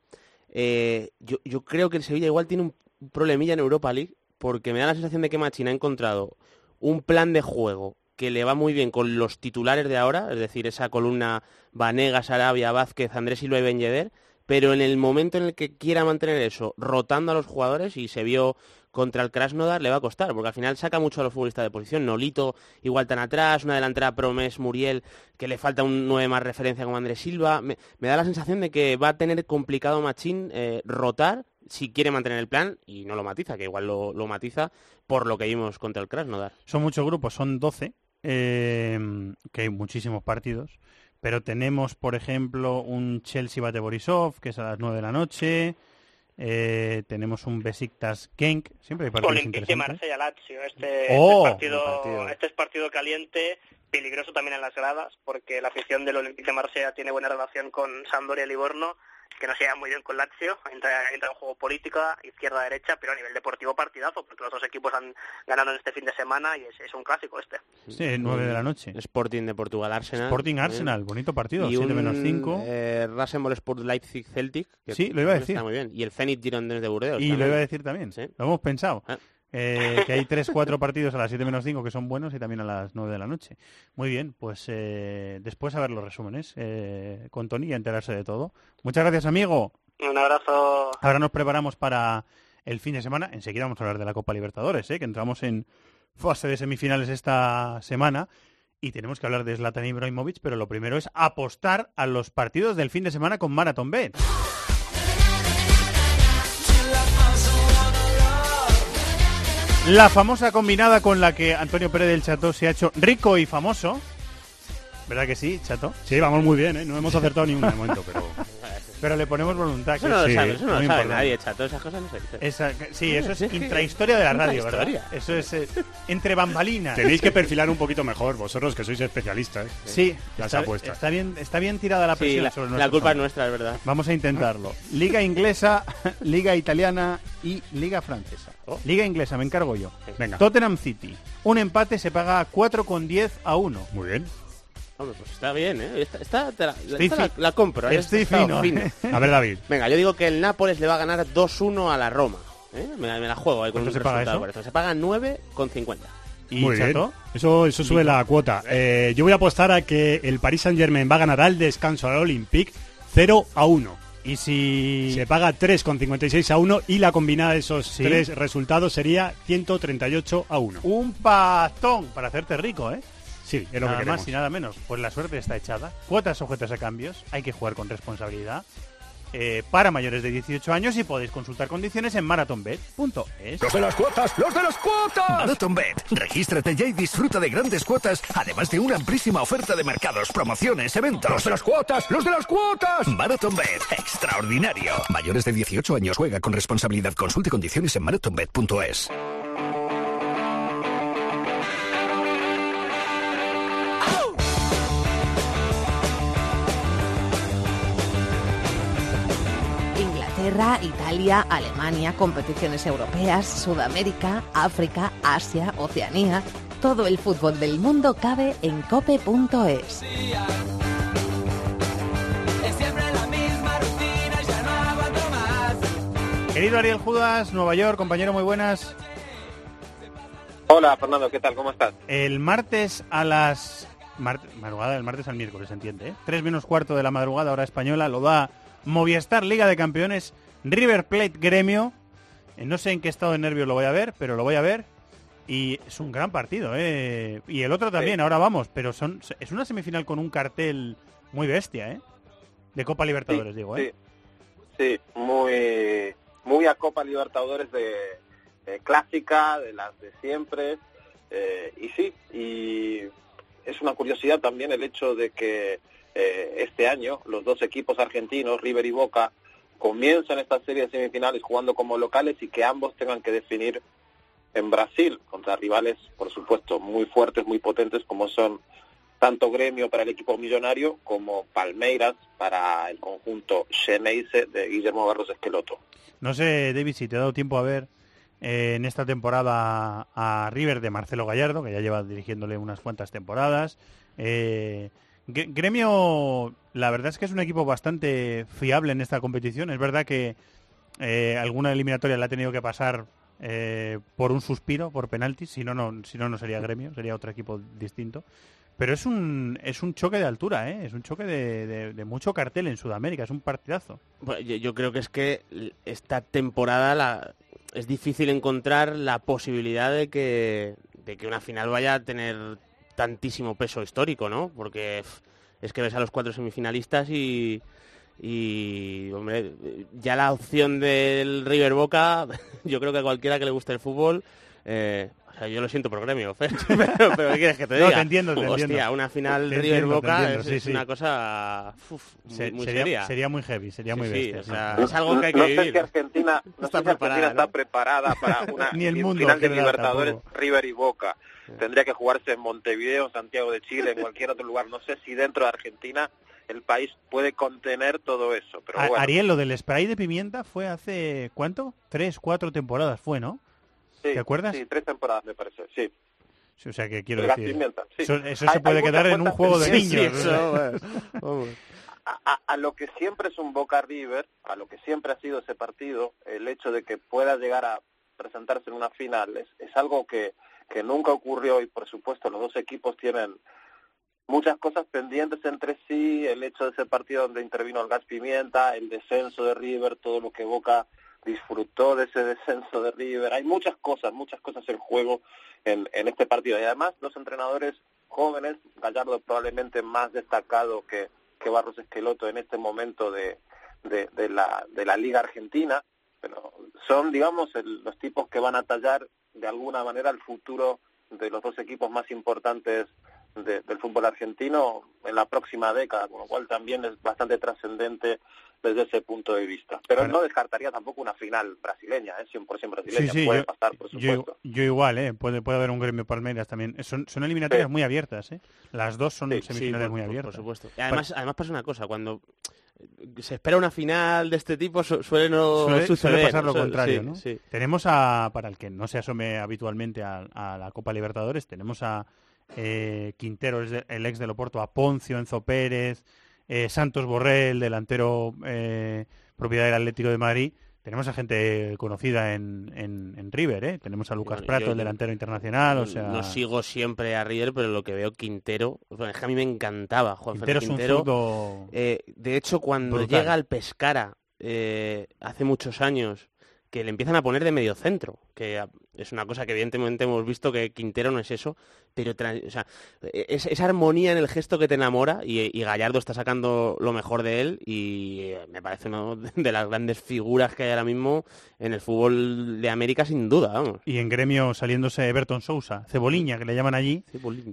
eh, yo, yo creo que el Sevilla igual tiene un problemilla en Europa League, porque me da la sensación de que Machín ha encontrado un plan de juego que le va muy bien con los titulares de ahora, es decir, esa columna Vanegas, Arabia, Vázquez, Andrés Silva y Ben pero en el momento en el que quiera mantener eso, rotando a los jugadores, y se vio contra el Krasnodar, le va a costar, porque al final saca mucho a los futbolistas de posición. Nolito igual tan atrás, una delantera Promes, Muriel, que le falta un 9 más referencia como Andrés Silva. Me, me da la sensación de que va a tener complicado Machín eh, rotar si quiere mantener el plan, y no lo matiza, que igual lo, lo matiza por lo que vimos contra el Krasnodar. Son muchos grupos, son 12, eh, que hay muchísimos partidos. Pero tenemos, por ejemplo, un Chelsea Bate Borisov, que es a las 9 de la noche. Eh, tenemos un Besiktas Genk, siempre hay partidos Olympique de interesantes. Marsella Lazio, este, Oh, este, partido, buen partido. este es partido caliente, peligroso también en las gradas, porque la afición del Olympique de Marsella tiene buena relación con Sampdoria y Livorno, que no se lleva muy bien con Lazio, entra, entra en juego política, izquierda-derecha, pero a nivel deportivo partidazo, porque los dos equipos han ganado en este fin de semana y es, es un clásico este. Sí, 9 de la noche. Sporting de Portugal, Arsenal. Sporting también. Arsenal, bonito partido, Y 7 un, menos 5. Eh, Rasenball Sport Leipzig Celtic. que Sí, lo iba a decir. Está muy bien. Y el Zenit Girondins de Burdeos. Y lo iba a decir también, Sí. lo hemos pensado. Ah. Eh, que hay 3-4 partidos a las 7 menos 5 que son buenos y también a las 9 de la noche. Muy bien, pues eh, después a ver los resúmenes eh, con Tony y a enterarse de todo. Muchas gracias, amigo. Un abrazo. Ahora nos preparamos para el fin de semana. Enseguida vamos a hablar de la Copa Libertadores, ¿eh? que entramos en fase de semifinales esta semana. Y tenemos que hablar de Zlatan Ibrahimovic, pero lo primero es apostar a los partidos del fin de semana con Marathon Bet. La famosa combinada con la que Antonio Pérez del Chato se ha hecho rico y famoso. ¿Verdad que sí, Chato? Sí, vamos muy bien, ¿eh? No hemos acertado ni de momento, pero... Pero le ponemos voluntad. Eso no lo sí, sabe, eso no lo sabe nadie, chato. Esas cosas no se dicen. Esa- sí, eso es intrahistoria de la radio. ¿verdad? Eso es eh, entre bambalinas. Tenéis que perfilar un poquito mejor, vosotros que sois especialistas. Sí, las está, apuestas. está bien, está bien tirada la Sí, presión la, sobre la culpa es nuestra, es verdad. Vamos a intentarlo. Liga inglesa, Liga italiana y Liga francesa. Liga inglesa, me encargo yo. Venga. Tottenham City. Un empate se paga 4,10 a 1. Muy bien. Hombre, pues está bien, ¿eh? Esta, esta te la, esta la- fi- la compro, ¿eh? estoy fino. A ver, David. Venga, yo digo que el Nápoles le va a ganar 2-1 a la Roma. ¿eh? Me, la- me la juego ahí con un ¿Cuánto se paga resultado eso? por eso. Se paga 9,50. ¿Y Muy bien. Eso, eso sube la cuota. Eh, yo voy a apostar a que el Paris Saint Germain va a ganar al descanso al Olympique 0 a 1. Y si... Se paga 3,56 a 1 y la combinada de esos Sí. tres resultados sería 138 a 1. Un pastón para hacerte rico, ¿eh? Sí, es lo nada que más y nada menos. Pues la suerte está echada. Cuotas sujetas a cambios. Hay que jugar con responsabilidad. Eh, para mayores de 18 años y podéis consultar condiciones en marathonbet.es. ¡Los de las cuotas! ¡Los de las cuotas! MarathonBet. Regístrate ya y disfruta de grandes cuotas, además de una amplísima oferta de mercados, promociones, eventos. ¡Los de las cuotas! ¡Los de las cuotas! MarathonBet. Extraordinario. Mayores de 18 años juega con responsabilidad. Consulte condiciones en marathonbet.es. Inglaterra, Italia, Alemania, competiciones europeas, Sudamérica, África, Asia, Oceanía. Todo el fútbol del mundo cabe en cope.es. Querido Ariel Judas, Nueva York, compañero, muy buenas. Hola Fernando, ¿qué tal? ¿Cómo estás? El martes a las... mar- madrugada del martes al miércoles, se entiende, ¿eh? 3 menos cuarto de la madrugada, hora española, lo da Movistar Liga de Campeones, River Plate Gremio. Eh, No sé en qué estado de nervios lo voy a ver, pero lo voy a ver. Y es un gran partido, ¿eh? Y el otro también, ahora vamos, pero son es una semifinal con un cartel muy bestia, ¿eh? De Copa Libertadores, digo, ¿eh? Sí, muy, muy a Copa Libertadores de, de clásica, de las de siempre. eh, y sí, y es una curiosidad también el hecho de que eh, este año los dos equipos argentinos, River y Boca, comienzan esta serie de semifinales jugando como locales y que ambos tengan que definir en Brasil contra rivales, por supuesto, muy fuertes, muy potentes como son tanto Gremio para el equipo millonario como Palmeiras para el conjunto Xeneize de Guillermo Barros Esqueloto. No sé, David, si te ha dado tiempo a ver eh, en esta temporada a River de Marcelo Gallardo, que ya lleva dirigiéndole unas cuantas temporadas. Eh, Gremio, la verdad es que es un equipo bastante fiable en esta competición. Es verdad que eh, alguna eliminatoria la ha tenido que pasar eh, por un suspiro, por penaltis. Si no, no, si no, no sería Gremio, sería otro equipo distinto. Pero es un, es un choque de altura, ¿eh? es un choque de, mucho cartel en Sudamérica, es un partidazo. Bueno, yo, creo que es que esta temporada la, es difícil encontrar la posibilidad de que, de que una final vaya a tener tantísimo peso histórico, ¿no? Porque es que ves a los cuatro semifinalistas y, y hombre, ya la opción del River Boca, yo creo que a cualquiera que le guste el fútbol, eh, o sea, yo lo siento por gremio, Fer, pero, pero ¿qué quieres que te No, diga? te entiendo, te Hostia, entiendo. una final Te River Boca entiendo, es, sí, es sí. una cosa uf, muy, Se- muy sería, seria. sería muy heavy, sería muy Sí, bestia. sí, sí. o sea, es algo que hay que no sé vivir. si Argentina, no Está sé si Argentina preparada, está ¿no? preparada para una Ni el mundo final de Libertadores tampoco. River y Boca. Tendría que jugarse en Montevideo, en Santiago de Chile, en cualquier otro lugar. No sé si dentro de Argentina el país puede contener todo eso. Pero bueno, Ariel, lo del spray de pimienta fue hace, ¿cuánto? Tres, cuatro temporadas fue, ¿no? sí, ¿te acuerdas? Sí, tres temporadas me parece, sí. Sí, o sea que quiero decir... pimienta, sí. Eso, eso Hay- se puede quedar en un juego de niños. Eso, a, a- a lo que siempre es un Boca River, a lo que siempre ha sido ese partido, el hecho de que pueda llegar a presentarse en una final es, es algo que, que nunca ocurrió y por supuesto los dos equipos tienen muchas cosas pendientes entre sí, el hecho de ese partido donde intervino el gas pimienta, el descenso de River, todo lo que Boca disfrutó de ese descenso de River, hay muchas cosas, muchas cosas en juego en, en este partido. Y además los entrenadores jóvenes, Gallardo probablemente más destacado que, que Barros Esqueloto en este momento de, de, de la, de la Liga Argentina, pero son, digamos, el- los tipos que van a tallar de alguna manera el futuro de los dos equipos más importantes de- del fútbol argentino en la próxima década, con lo cual también es bastante trascendente desde ese punto de vista. Pero no descartaría tampoco una final brasileña, ¿eh? 100% Sí, brasileña. sí, Puede yo, pasar, por supuesto. yo igual, ¿eh? Puede, puede haber un gremio Palmeiras también. Son, son eliminatorias Sí. muy abiertas, ¿eh? Las dos son Sí, semifinales muy por- abiertas. Por supuesto. Y además, además pasa una cosa, cuando se espera una final de este tipo su- suele no suele, suceder. suele pasar lo Suele- contrario, sí, ¿no? sí. Tenemos a, para el que no se asome habitualmente a, a la Copa Libertadores, tenemos a eh, Quintero, es de- el ex del Oporto, a Poncio, Enzo Pérez, eh, Santos Borrell, delantero eh, propiedad del Atlético de Madrid. Tenemos a gente conocida en, en, en River, ¿eh? Tenemos a Lucas Bueno, Prato, yo- el delantero internacional, o no- sea... No sigo siempre a River, pero lo que veo Quintero, bueno, es que a mí me encantaba Juan Quintero es un Quintero. zurdo Eh, de hecho, cuando brutal. llega al Pescara hace muchos años, que le empiezan a poner de medio centro, que es una cosa que evidentemente hemos visto que Quintero no es eso, pero o sea, e- es- esa armonía en el gesto que te enamora y, y Gallardo está sacando lo mejor de él y eh, me parece una de las grandes figuras que hay ahora mismo en el fútbol de América sin duda, vamos. Y en gremio saliéndose Everton Sousa, Ceboliña, que le llaman allí.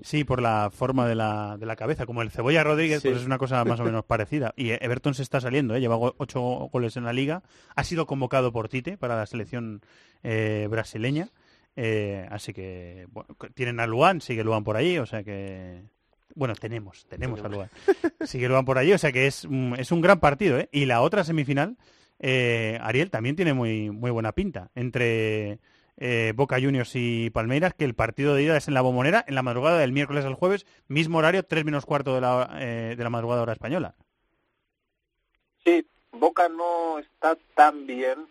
Sí, por la forma de la, de la cabeza. Como el Cebolla Rodríguez, Sí. pues es una cosa más o menos parecida. Y Everton se está saliendo, ¿eh? lleva ocho goles en la liga. Ha sido convocado por Tite para la selección eh, brasileña. Eh, así que bueno, tienen a Luan, sigue Luan por allí, o sea que... Bueno, tenemos, tenemos a Luan. Sigue Luan por allí, o sea que es, un- es un gran partido. ¿eh? Y la otra semifinal, eh, Ariel, también tiene muy, muy buena pinta. Entre eh, Boca Juniors y Palmeiras, que el partido de ida es en la bombonera, en la madrugada del miércoles al jueves, mismo horario, 3 menos cuarto de la, eh, de la madrugada hora española. Sí, Boca no está tan bien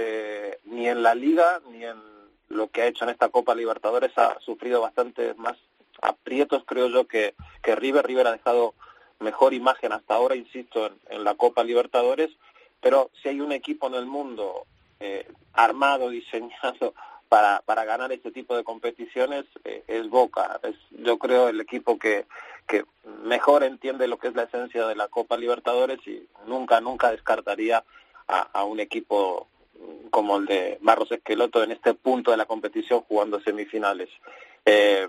eh, ni en la liga ni en lo que ha hecho en esta Copa Libertadores. Ha sufrido bastante más aprietos, creo yo, que, que River. River ha dejado mejor imagen hasta ahora, insisto, en, la Copa Libertadores. Pero si hay un equipo en el mundo eh, armado, diseñado para, para ganar este tipo de competiciones, eh, es Boca. Es, yo creo, el equipo que, que mejor entiende lo que es la esencia de la Copa Libertadores y nunca, nunca descartaría a un equipo como el de Barros Esqueloto en este punto de la competición jugando semifinales. Eh,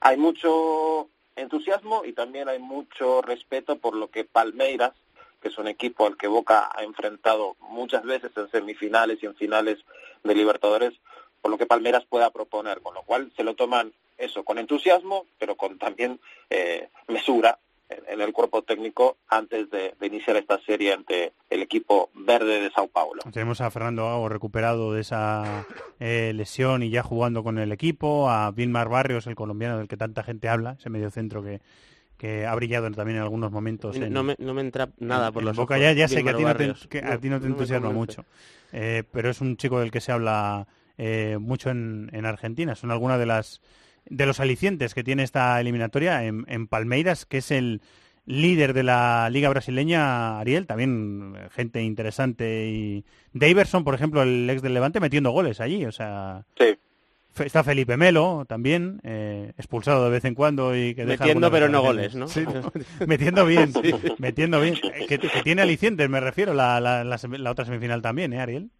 hay mucho entusiasmo y también hay mucho respeto por lo que Palmeiras, que es un equipo al que Boca ha enfrentado muchas veces en semifinales y en finales de Libertadores, por lo que Palmeiras pueda proponer, con lo cual se lo toman eso con entusiasmo, pero con también eh, mesura en, el cuerpo técnico antes de, de iniciar esta serie ante el equipo verde de Sao Paulo. Tenemos a Fernando Gago recuperado de esa eh, lesión y ya jugando con el equipo, a Vilmar Barrios, el colombiano del que tanta gente habla, ese mediocentro que, que ha brillado también en algunos momentos. No, en- no me, no me entra nada por en los Boca ojos, ya, ya sé que a ti no te, a ti no te entusiasma mucho, Eh, pero es un chico del que se habla eh, mucho en, en Argentina. Son algunas de las de los alicientes que tiene esta eliminatoria en, en Palmeiras, que es el líder de la liga brasileña, Ariel, también eh, gente interesante y Daverson, por ejemplo, el ex del Levante metiendo goles allí, o sea, Sí. Está Felipe Melo también, eh, expulsado de vez en cuando y que deja Metiendo, pero no goles, Sí, metiendo bien, Sí. metiendo bien. Eh, Que, que tiene alicientes, me refiero, la, la, la la otra semifinal también, ¿eh, Ariel?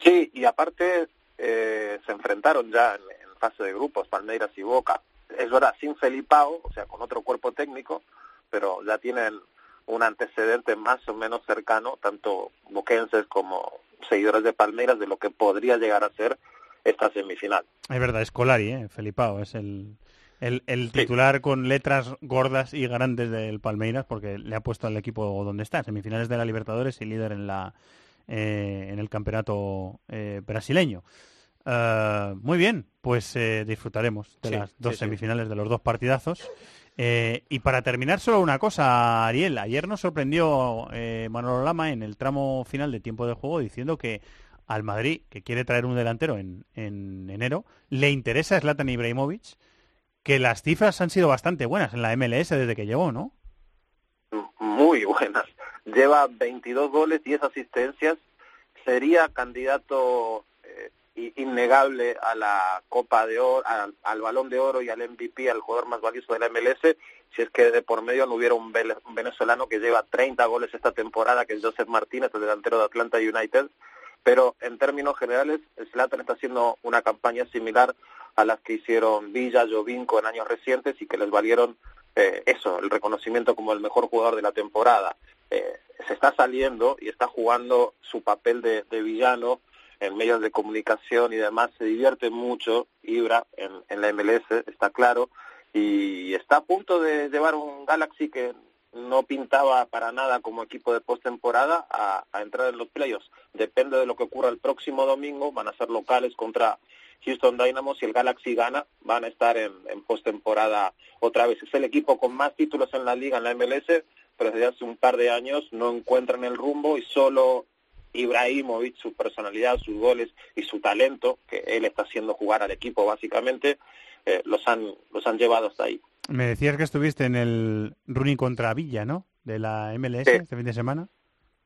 Sí, y aparte eh, se enfrentaron ya fase de grupos, Palmeiras y Boca. Es verdad, sin Felipao, o sea, con otro cuerpo técnico, pero ya tienen un antecedente más o menos cercano, tanto boquenses como seguidores de Palmeiras, de lo que podría llegar a ser esta semifinal. Es verdad, es Colari, ¿eh? Felipao, es el, el, el titular con letras gordas y grandes del Palmeiras porque le ha puesto al equipo donde está, semifinales de la Libertadores y líder en la eh, en el campeonato eh, brasileño. Eh, muy bien, pues eh, disfrutaremos de Sí, las dos sí, sí. semifinales, de los dos partidazos. Eh, y para terminar, solo una cosa, Ariel. Ayer nos sorprendió eh, Manolo Lama en el tramo final de tiempo de juego diciendo que al Madrid, que quiere traer un delantero en, en enero, le interesa Zlatan Ibrahimovic, que las cifras han sido bastante buenas en la MLS desde que llegó, ¿no? Muy buenas. Lleva 22 goles, 10 asistencias. Sería candidato innegable a la Copa de Oro, al, al Balón de Oro y al MVP, al jugador más valioso de la MLS, si es que de por medio no hubiera un, venezolano que lleva 30 goles esta temporada, que es Joseph Martínez, el delantero de Atlanta United. Pero en términos generales, Zlatan está haciendo una campaña similar a las que hicieron Villa, Jovinko en años recientes y que les valieron eh, eso, el reconocimiento como el mejor jugador de la temporada. Eh, se está saliendo y está jugando su papel de, de villano en medios de comunicación y demás, se divierte mucho Ibra en, la MLS, está claro, y está a punto de llevar un Galaxy que no pintaba para nada como equipo de postemporada a, a entrar en los playoffs. Depende de lo que ocurra el próximo domingo, van a ser locales contra Houston Dynamo, si el Galaxy gana, van a estar en, en postemporada otra vez. Es el equipo con más títulos en la liga, en la MLS, pero desde hace un par de años no encuentran el rumbo y solo Ibrahimovic, su personalidad, sus goles y su talento, que él está haciendo jugar al equipo básicamente, eh, los, han, los han llevado hasta ahí. Me decías que estuviste en el running contra Villa, ¿no? De la MLS Sí. este fin de semana.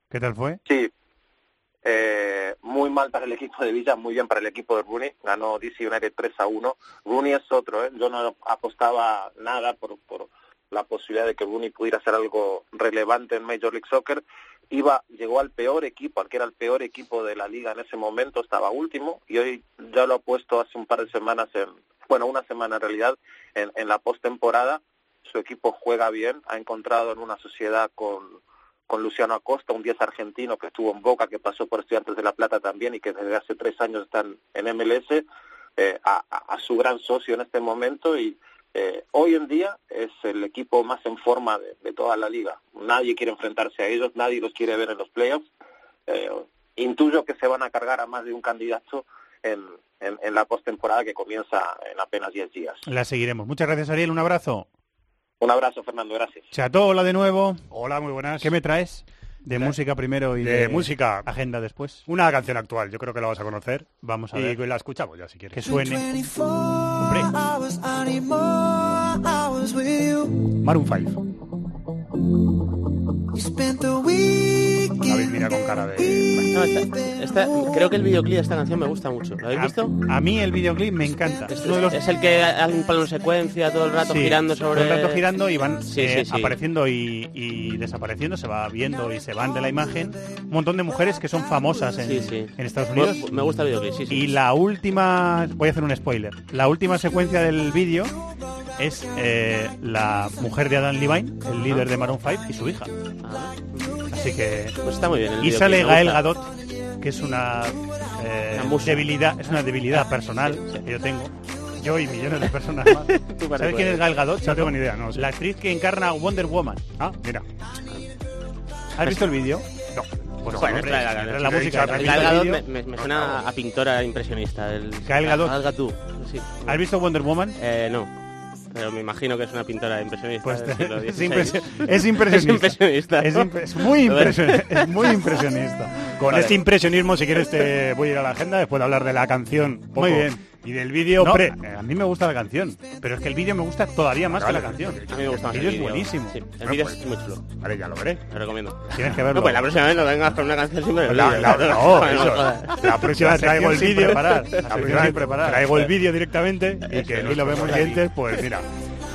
¿Qué tal fue? Sí, eh, muy mal para el equipo de Villa, muy bien para el equipo de Rooney. Ganó DC United 3 a 1. Rooney es otro, ¿eh? yo no apostaba nada por, por la posibilidad de que Rooney pudiera hacer algo relevante en Major League Soccer. Iba, llegó al peor equipo, al que era el peor equipo de la liga en ese momento, estaba último y hoy ya lo ha puesto hace un par de semanas, en, bueno, una semana en realidad, en, en la postemporada. Su equipo juega bien, ha encontrado en una sociedad con, con Luciano Acosta, un 10 argentino que estuvo en Boca, que pasó por Estudiantes de La Plata también y que desde hace tres años están en MLS, eh, a, a- a su gran socio en este momento y eh, hoy en día es el equipo más en forma de, de toda la liga. Nadie quiere enfrentarse a ellos, nadie los quiere ver en los playoffs. Eh, intuyo que se van a cargar a más de un candidato en, en, en la postemporada que comienza en apenas 10 días. La seguiremos. Muchas gracias, Ariel. Un abrazo. Un abrazo, Fernando, gracias. Chato, hola de nuevo. Hola, muy buenas. ¿Qué me traes? De música primero y De de, música. agenda después. Una canción actual, yo creo que la vas a conocer. Vamos a y ver. la escuchamos ya si quieres. Que suene. 24 hours, I need more hours with you. Maroon 5. You spent the week. David mira con cara de... No, esta- esta- creo que el videoclip de esta canción me gusta mucho. ¿Lo habéis A- visto? A, mí el videoclip me encanta. Es, los- el que hay un plano secuencia todo el rato Sí, girando sobre... todo el rato girando y van Sí, eh, sí, apareciendo y, y desapareciendo, se va viendo y se van de la imagen. Un montón de mujeres que son famosas en, en Estados Unidos. Me gusta el videoclip, sí. Y la última, voy a hacer un spoiler, la última secuencia del vídeo es eh, la mujer de Adam Levine, el líder de Maroon 5, y su hija. Ah, Así que... pues está muy bien el Y sale Gael. Gadot, que es una, eh, Una debilidad, es una debilidad personal que yo tengo. Yo y millones de personas más. ¿Sabes quién es. Gael Gadot? No tengo ni idea, no. La actriz que encarna a Wonder Woman. Ah, mira. ¿Has visto el vídeo? No. Pues Bueno, hombre, trae la, trae la, la música. El ¿has Gal Gadot me, me- me suena a pintora impresionista. El, Gal Gadot. Gal Gadot, sí. ¿Has visto Wonder Woman? Eh, no. Pero me imagino que es una pintora impresionista. Pues del siglo es, XVI. impresio- es impresionista. Es impresionista. Es, es muy impresionista. Es muy impresionista. Con Vale. este impresionismo, si quieres, te voy a ir a la agenda después de hablar de la canción. poco, Muy bien. Y del vídeo No, pre. eh, a mí me gusta la canción, pero es que el vídeo me gusta todavía más Vale, que la canción. A mí me gusta más El vídeo es buenísimo. Sí, el Bueno, vídeo pues- es muy chulo. Vale, ya lo veré. Lo recomiendo. Tienes que verlo. No, pues la próxima vez no vengas con una canción siempre. el La, la- no, eso. La próxima vez traigo el sin vídeo. la próxima sin vez preparar. Traigo el vídeo directamente y que Eso, lo vemos por oyentes, pues mira.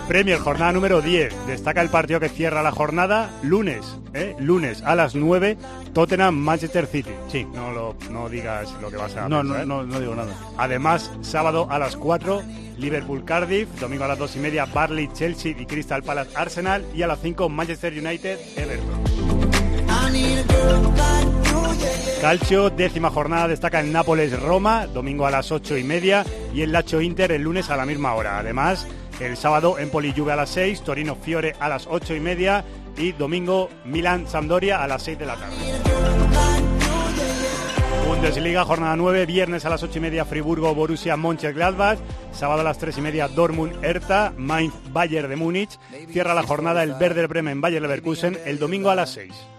Premier, jornada número 10. Destaca el partido que cierra la jornada lunes, ¿eh? lunes a las 9, Tottenham Manchester City. Sí, no lo no digas lo que vas a No, no, no, no digo nada. Además, sábado a las 4, Liverpool Cardiff, domingo a las 2 y media, Barley Chelsea y Crystal Palace Arsenal y a las 5, Manchester United Everton. Calcio, décima jornada, destaca el Nápoles Roma, domingo a las 8 y media, y el Lacho Inter el lunes a la misma hora. Además, el sábado Empoli Juve a las 6, Torino Fiore a las 8 y media, y domingo Milan Sampdoria a las 6 de la tarde. Bundesliga, jornada 9, viernes a las 8 y media Friburgo Borussia Mönchengladbach, sábado a las 3 y media Dortmund Hertha, Mainz Bayern de Múnich, cierra la jornada el Werder Bremen Bayer Leverkusen el domingo a las 6.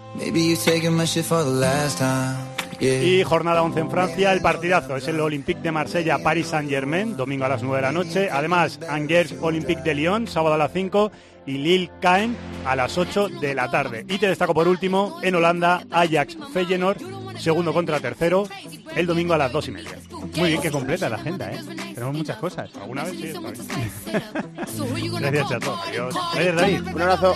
Y jornada 11 en Francia, el partidazo es el Olympique de Marsella, Paris Saint-Germain, domingo a las 9 de la noche. Además, Angers Olympique de Lyon, sábado a las 5 y Lille Caen a las 8 de la tarde. Y te destaco por último, en Holanda, Ajax Feyenoord, segundo contra tercero, el domingo a las 2 y media. Muy bien que completa la agenda, ¿eh? Tenemos muchas cosas. ¿Alguna vez sí? Está bien. Gracias, Chato. Adiós. Gracias, David. Un abrazo.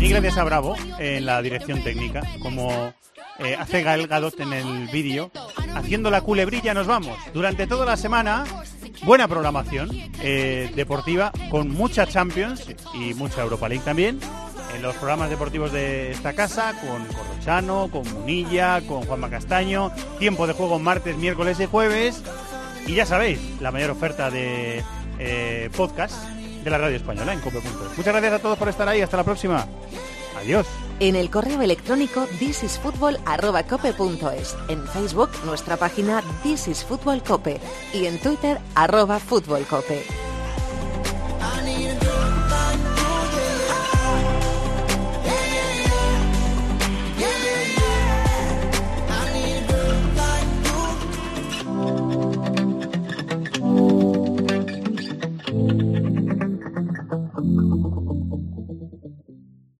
Y gracias a Bravo en la dirección técnica, como eh, hace Gael Gadot en el vídeo, haciendo la culebrilla nos vamos. Durante toda la semana, buena programación eh, deportiva, con mucha Champions y mucha Europa League también. En los programas deportivos de esta casa, con Corrochano, con Munilla, con Juanma Castaño. Tiempo de juego martes, miércoles y jueves. Y ya sabéis, la mayor oferta de eh, podcast de la radio española en cope.es. Muchas gracias a todos por estar ahí. Hasta la próxima. Adiós. En el correo electrónico thisisfutbol@cope.es, en Facebook nuestra página This is Fútbol Cope y en Twitter arroba Fútbol Cope.